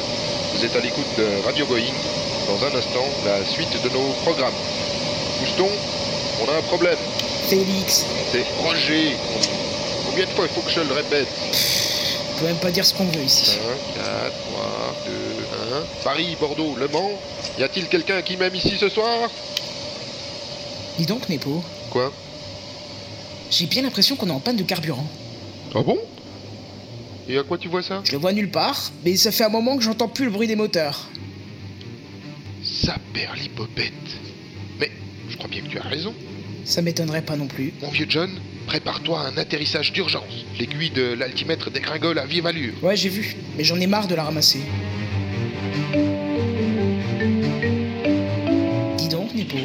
vous êtes à l'écoute de Radio Going. Dans un instant, la suite de nos programmes. Houston, on a un problème. Félix, C'est Roger. Combien de fois il faut que je le répète on peut même pas dire ce qu'on veut ici. 1, 4, 3, 2, 1. Paris, Bordeaux, Le Mans. Y a-t-il quelqu'un qui m'aime ici ce soir Dis donc, Nepo, Quoi j'ai bien l'impression qu'on est en panne de carburant. Ah bon Et à quoi tu vois ça Je le vois nulle part, mais ça fait un moment que j'entends plus le bruit des moteurs. Ça perd l'hypopète. Mais je crois bien que tu as raison. Ça m'étonnerait pas non plus. Mon vieux John, prépare-toi à un atterrissage d'urgence. L'aiguille de l'altimètre dégringole à vive allure. Ouais, j'ai vu, mais j'en ai marre de la ramasser. Dis donc, Nepo,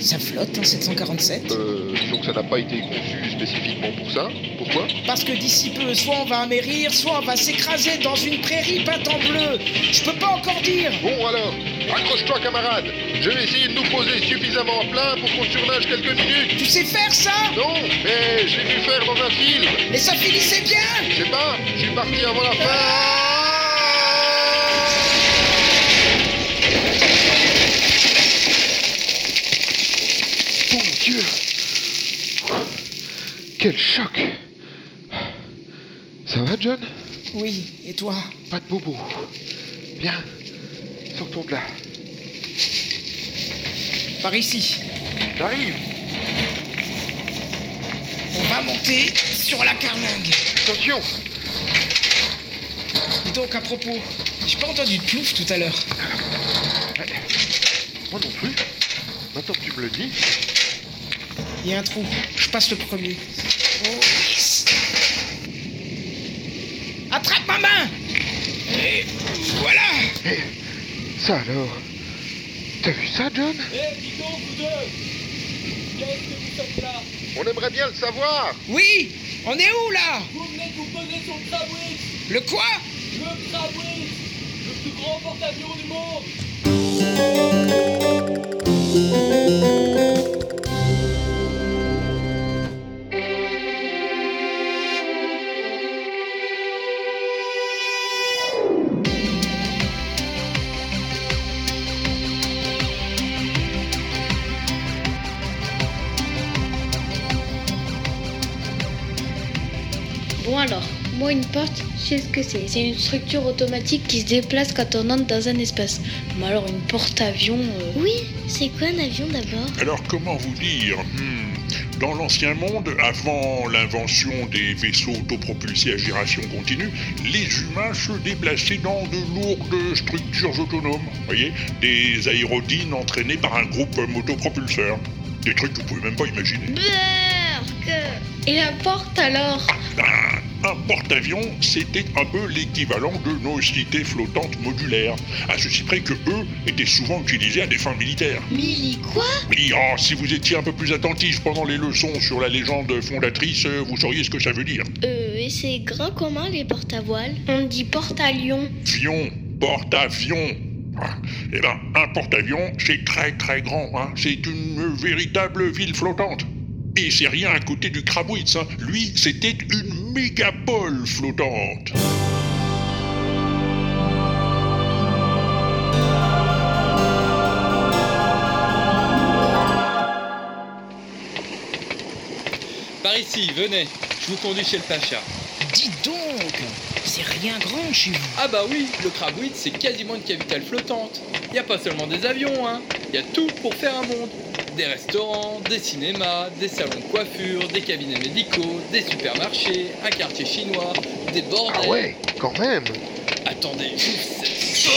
ça flotte, hein, 747 Euh, que ça n'a pas été conçu spécifiquement pour ça. Pourquoi? Parce que d'ici peu, soit on va amérir, soit on va s'écraser dans une prairie peinte en bleu. Je peux pas encore dire. Bon alors, accroche-toi camarade. Je vais essayer de nous poser suffisamment plat pour qu'on surnage quelques minutes. Tu sais faire ça? Non, mais l'ai vu faire dans un film. Mais ça finissait bien Je sais pas, je suis parti avant la fin. Mon Dieu Quel choc Ça va, John? Oui, et toi? Pas de bobo. Bien, sortons de là. Par ici. J'arrive On va monter sur la carlingue. Attention Dis donc, à propos, j'ai pas entendu de plouf tout à l'heure. Moi non plus. Maintenant que tu me le dis. Il y a un trou, je passe le premier. Oh, yes. Attrape ma main. Et voilà. Ça alors. T'as vu ça, John? Eh, dis donc, vous deux. Qu'est-ce que vous faites là? On aimerait bien le savoir. Oui On est où là? Vous venez de vous poser sur le Crabwix Le quoi? Le Crabwix Le plus grand porte-avions du monde alors, moi une porte, je sais ce que c'est. C'est une structure automatique qui se déplace quand on entre dans un espace. Mais alors une porte-avions... euh, Oui, c'est quoi un avion d'abord? Alors comment vous dire Hmm, Dans l'ancien monde, avant l'invention des vaisseaux autopropulsés à giration continue, les humains se déplaçaient dans de lourdes structures autonomes, voyez, des aérodynes entraînés par un groupe motopropulseur. Des trucs que vous pouvez même pas imaginer. Berk Et la porte alors? Ah, un porte-avions, c'était un peu l'équivalent de nos cités flottantes modulaires. À ceci près que eux étaient souvent utilisés à des fins militaires. Milly quoi Oui, oh, si vous étiez un peu plus attentif pendant les leçons sur la légende fondatrice, euh, vous sauriez ce que ça veut dire. Euh, et c'est grand comment les porte à voile On dit porte à lion. Fion, porte-avions. Ah, Eh ben, un porte-avions, c'est très très grand. Hein. C'est une véritable ville flottante. Et c'est rien à côté du Krabwitz. Hein. Lui, c'était une mégapole flottante. Par ici, venez. Je vous conduis chez le Pacha. Dis donc C'est rien grand chez vous. Ah bah oui, le Krabwitz, c'est quasiment une capitale flottante. Y a pas seulement des avions, hein. Y a tout pour faire un monde. Des restaurants, des cinémas, des salons de coiffure, des cabinets médicaux, des supermarchés, un quartier chinois, des bordels. Ah ouais, quand même Attendez, c'est-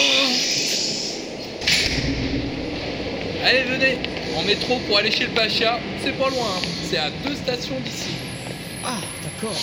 Allez, venez En métro pour aller chez le Pacha, c'est pas loin, hein. c'est à deux stations d'ici. Ah, d'accord.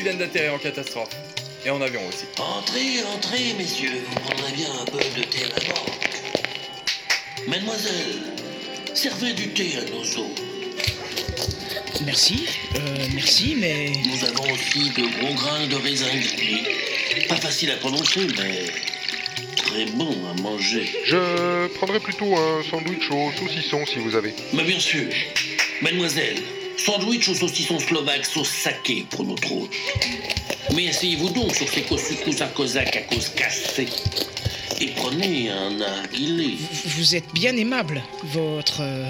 Qui viennent d'atterrir en catastrophe. Et en avion aussi. Entrez, entrez, messieurs, vous prendrez bien un peu de thé à la banque. Mademoiselle, servez du thé à nos hôtes. Merci, euh, merci, mais... Nous avons aussi de gros grains de raisin gris. Pas facile à prononcer, mais très bon à manger. Je prendrais plutôt un sandwich au saucisson si vous avez. Mais bien sûr, mademoiselle, sandwich au saucisson slovaque sauce saké pour notre hôte. Mais asseyez-vous donc sur ces couscous à cosaque à cause cassée. Et prenez un narguilé. Vous êtes bien aimable, votre euh,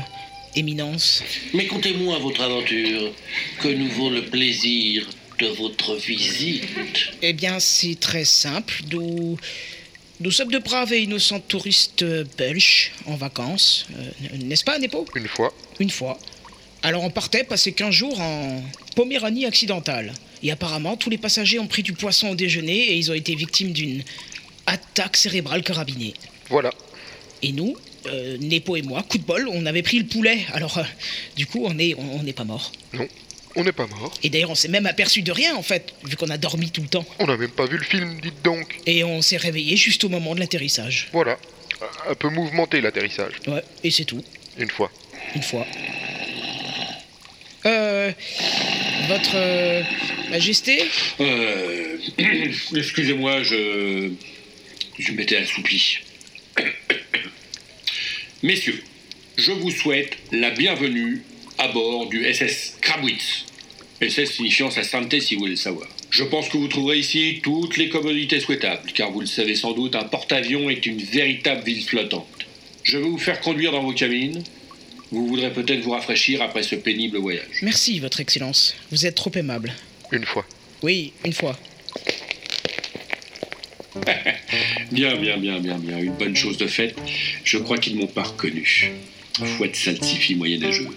éminence. Mais contez-moi votre aventure. Que nous vaut le plaisir de votre visite Eh bien, c'est très simple. Nous, nous sommes de braves et innocents touristes belges en vacances. Euh, N'est-ce pas, Nepo? Une fois. Une fois. Alors on partait passer 15 jours en Poméranie occidentale. Et apparemment, tous les passagers ont pris du poisson au déjeuner et ils ont été victimes d'une attaque cérébrale carabinée. Voilà. Et nous, euh, Nepo et moi, coup de bol, on avait pris le poulet. Alors, euh, du coup, on n'est on, pas mort. Non, on n'est pas mort. Et d'ailleurs, on s'est même aperçu de rien, en fait, vu qu'on a dormi tout le temps. On n'a même pas vu le film, dites donc. Et on s'est réveillé juste au moment de l'atterrissage. Voilà. Un peu mouvementé l'atterrissage. Ouais, et c'est tout. Une fois. Une fois. Euh. Votre euh, Majesté Euh. Excusez-moi, je. Je m'étais assoupli. Messieurs, je vous souhaite la bienvenue à bord du SS Krabwitz. SS signifiant sa sainteté si vous voulez le savoir. Je pense que vous trouverez ici toutes les commodités souhaitables, car vous le savez sans doute, un porte-avions est une véritable ville flottante. Je vais vous faire conduire dans vos cabines. Vous voudrez peut-être vous rafraîchir après ce pénible voyage. Merci, Votre Excellence. Vous êtes trop aimable. Une fois. Oui, une fois. Bien, bien, bien, bien, bien. Une bonne chose de faite. Je crois qu'ils m'ont pas reconnu. Fouette saltifie moyenâgeux.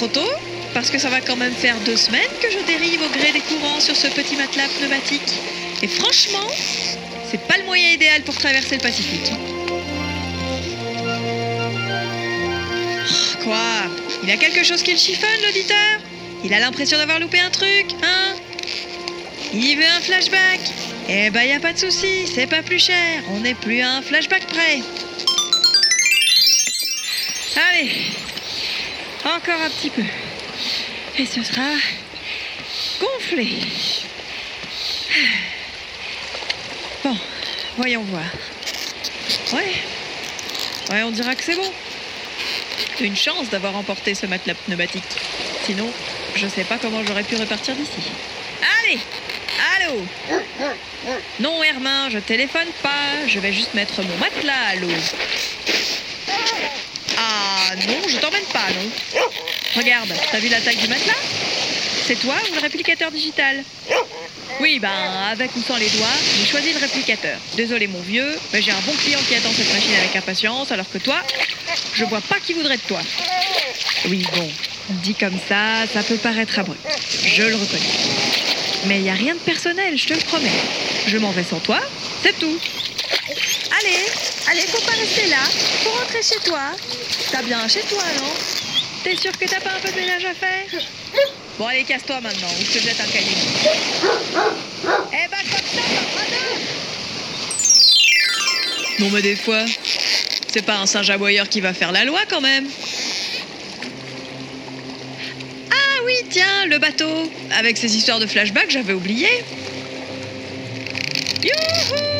Trop tôt, parce que ça va quand même faire deux semaines que je dérive au gré des courants sur ce petit matelas pneumatique. Et franchement, c'est pas le moyen idéal pour traverser le Pacifique. Oh, quoi? Il a quelque chose qui le chiffonne, l'auditeur? Il a l'impression d'avoir loupé un truc, hein? Il veut un flashback? Eh ben, y a pas de souci, c'est pas plus cher. On n'est plus à un flashback près. Allez, encore un petit peu. Et ce sera gonflé. Bon, voyons voir. Ouais, ouais, on dira que c'est bon. Une chance d'avoir emporté ce matelas pneumatique. Sinon, je sais pas comment j'aurais pu repartir d'ici. Allez Allô? Non, Hermin, je téléphone pas. Je vais juste mettre mon matelas à l'eau. Non, je t'emmène pas, non. Regarde, t'as vu la taille du matelas? C'est toi ou le réplicateur digital? Oui, ben, avec ou sans les doigts, j'ai choisi le réplicateur. Désolé, mon vieux, mais j'ai un bon client qui attend cette machine avec impatience, alors que toi, je vois pas qui voudrait de toi. Oui, bon, dit comme ça, ça peut paraître abrupt. Je le reconnais. Mais il n'y a rien de personnel, je te le promets. Je m'en vais sans toi, c'est tout. Allez, allez, faut pas rester là. Faut rentrer chez toi. T'as bien chez toi, non? T'es sûr que t'as pas un peu de ménage à faire? Bon, allez, casse-toi maintenant, ou je te jette un cahier. Eh ben, comme ça. Non, mais des fois, c'est pas un singe aboyeur qui va faire la loi quand même. Ah oui, tiens, le bateau. Avec ces histoires de flashback, j'avais oublié. Youhou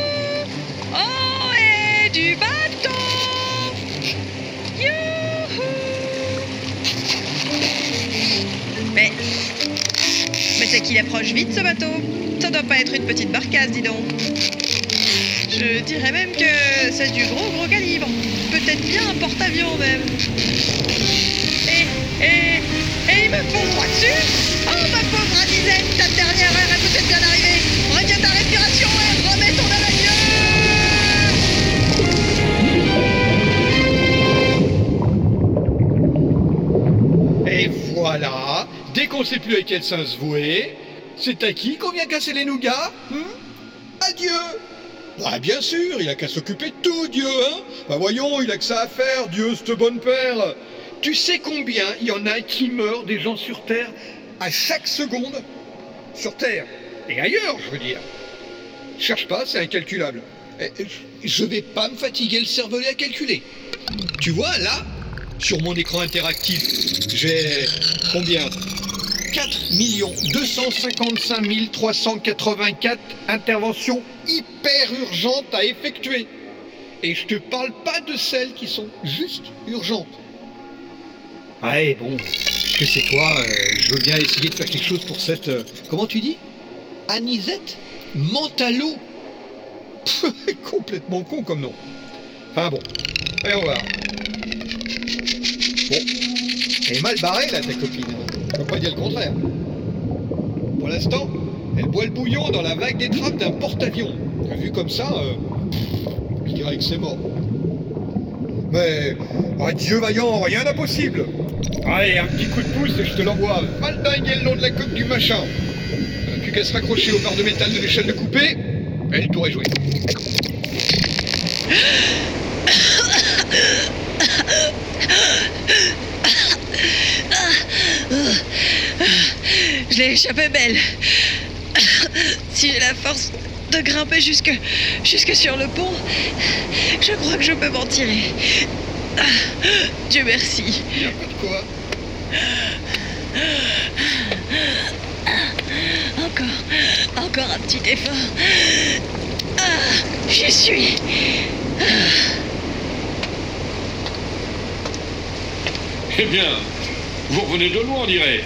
approche vite ce bateau. Ça doit pas être une petite barcasse, dis donc. Je dirais même que c'est du gros gros calibre. Peut-être bien un porte-avions même. Et, et, et il me fond droit dessus Oh ma pauvre Anisette, ta dernière heure est peut-être bien arrivée. Retiens ta respiration et remets ton à Et voilà, qu'on sait plus à quel sens se vouer, c'est à qui qu'on vient casser les nougats hein? Adieu Bah bien sûr, il a qu'à s'occuper de tout, Dieu, hein! Bah voyons, il a que ça à faire, Dieu, cette bonne père Tu sais combien il y en a qui meurent des gens sur Terre à chaque seconde? Sur Terre et ailleurs, je veux dire. Cherche pas, c'est incalculable. Eh, Je vais pas me fatiguer le cervelet à calculer. Tu vois, là, sur mon écran interactif, j'ai combien? 4 255 384 interventions hyper urgentes à effectuer. Et je te parle pas de celles qui sont juste urgentes. Ouais, bon, que c'est toi, euh, je veux bien essayer de faire quelque chose pour cette... euh, comment tu dis? Anisette Mentalo Complètement con comme nom. Enfin bon, voyons voir. Bon, elle est mal barrée là ta copine. Je peux pas dire le contraire. Pour l'instant, elle boit le bouillon dans la vague des trappes d'un porte-avions. Vu comme ça, euh, je dirais que c'est mort. Mais, oh, Dieu vaillant, rien d'impossible. Allez, un petit coup de pouce et je te l'envoie. Mal dinguer le long de la coque du machin. Plus qu'à se raccrocher aux barres de métal de l'échelle de coupée, elle pourrait jouer. Je l'ai échappé belle. Si j'ai la force de grimper jusque, jusque sur le pont, je crois que je peux m'en tirer. Ah, Dieu merci. Y a pas de quoi. Encore, encore un petit effort. Ah, j'y suis. Eh bien, vous revenez de loin, on dirait.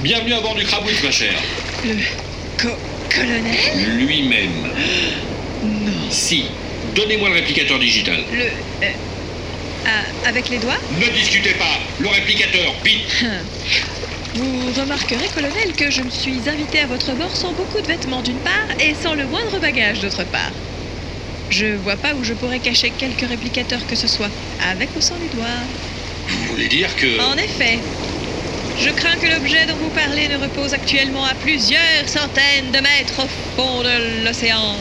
Bienvenue à bord du Crabouille, ma chère. Le co- colonel? Lui-même. Non. Si. Donnez-moi le réplicateur digital. Le... euh, ah, avec les doigts? Ne discutez pas. Le réplicateur, vite. Vous remarquerez, colonel, que je me suis invité à votre bord sans beaucoup de vêtements d'une part et sans le moindre bagage d'autre part. Je vois pas où je pourrais cacher quelques réplicateurs que ce soit, avec ou sans les doigts. Vous voulez dire que... En effet, je crains que l'objet dont vous parlez ne repose actuellement à plusieurs centaines de mètres au fond de l'océan.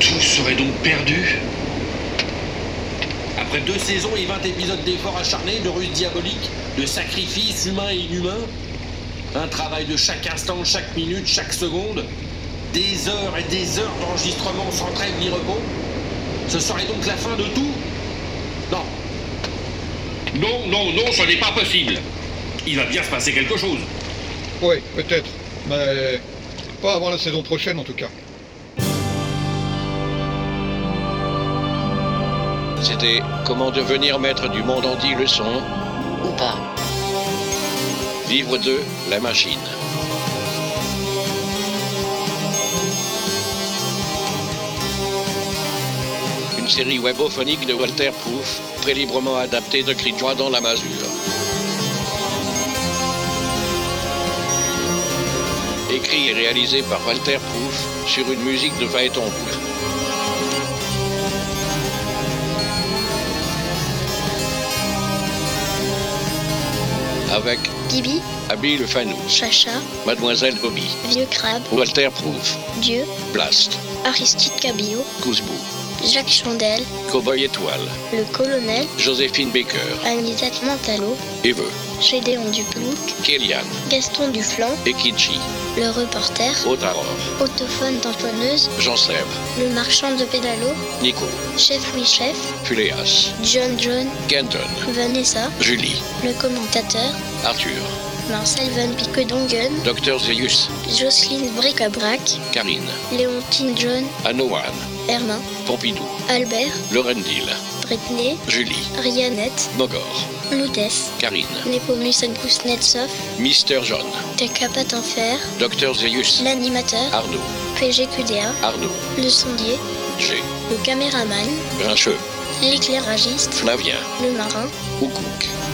Tout serait donc perdu Après deux saisons et 20 épisodes d'efforts acharnés, de ruses diaboliques, de sacrifices humains et inhumains, un travail de chaque instant, chaque minute, chaque seconde, des heures et des heures d'enregistrement sans trêve ni repos, ce serait donc la fin de tout Non. Non, non, non, ce n'est pas possible. Il va bien se passer quelque chose. Oui, peut-être. Mais pas avant la saison prochaine en tout cas. C'était Comment devenir maître du monde en 10 leçons Ou pas. Livre 2, La machine. Une série webophonique de Walter Proof, très librement adaptée de Cri de joie dans la masure. Écrit et réalisé par Walter Proof sur une musique de Phaéton. Avec Bibi, Abby le Fanou, Chacha, Mademoiselle Bobby, Vieux Crabe, Walter Proof, Dieu, Blast, Aristide Cabillaud, Cousbou, Jacques Chandel, Cowboy Étoile, Le Colonel, Joséphine Baker, Anisette Mantalo, Eveux, Gédéon Duplouc, Kéliane. Gaston Duflan, et Kitchi, Le Reporter, Otaror, Autophone tamponneuse, Jean Sèvres, Le Marchand de Pédalo, Nico, Chef Oui Chef, Fuléas, John John, Kenton, Vanessa, Julie, Le Commentateur, Arthur, Marcel Van Piquedongen, Dr Zeus, Jocelyne Bric-à-Brac, Karine, Léontine John, Anoan, Hermin, Pompidou, Albert, Lorendil, Britney, Julie, Rianette, Mogor, Loudès, Karine, Kuznetsov, Mister John, Decapat en fer, Dr Zeus, l'animateur, Arnaud, PGQDA, Arnaud, le sondier, G, le caméraman, Grincheux, l'éclairagiste, Flavien, le marin, Oukouk.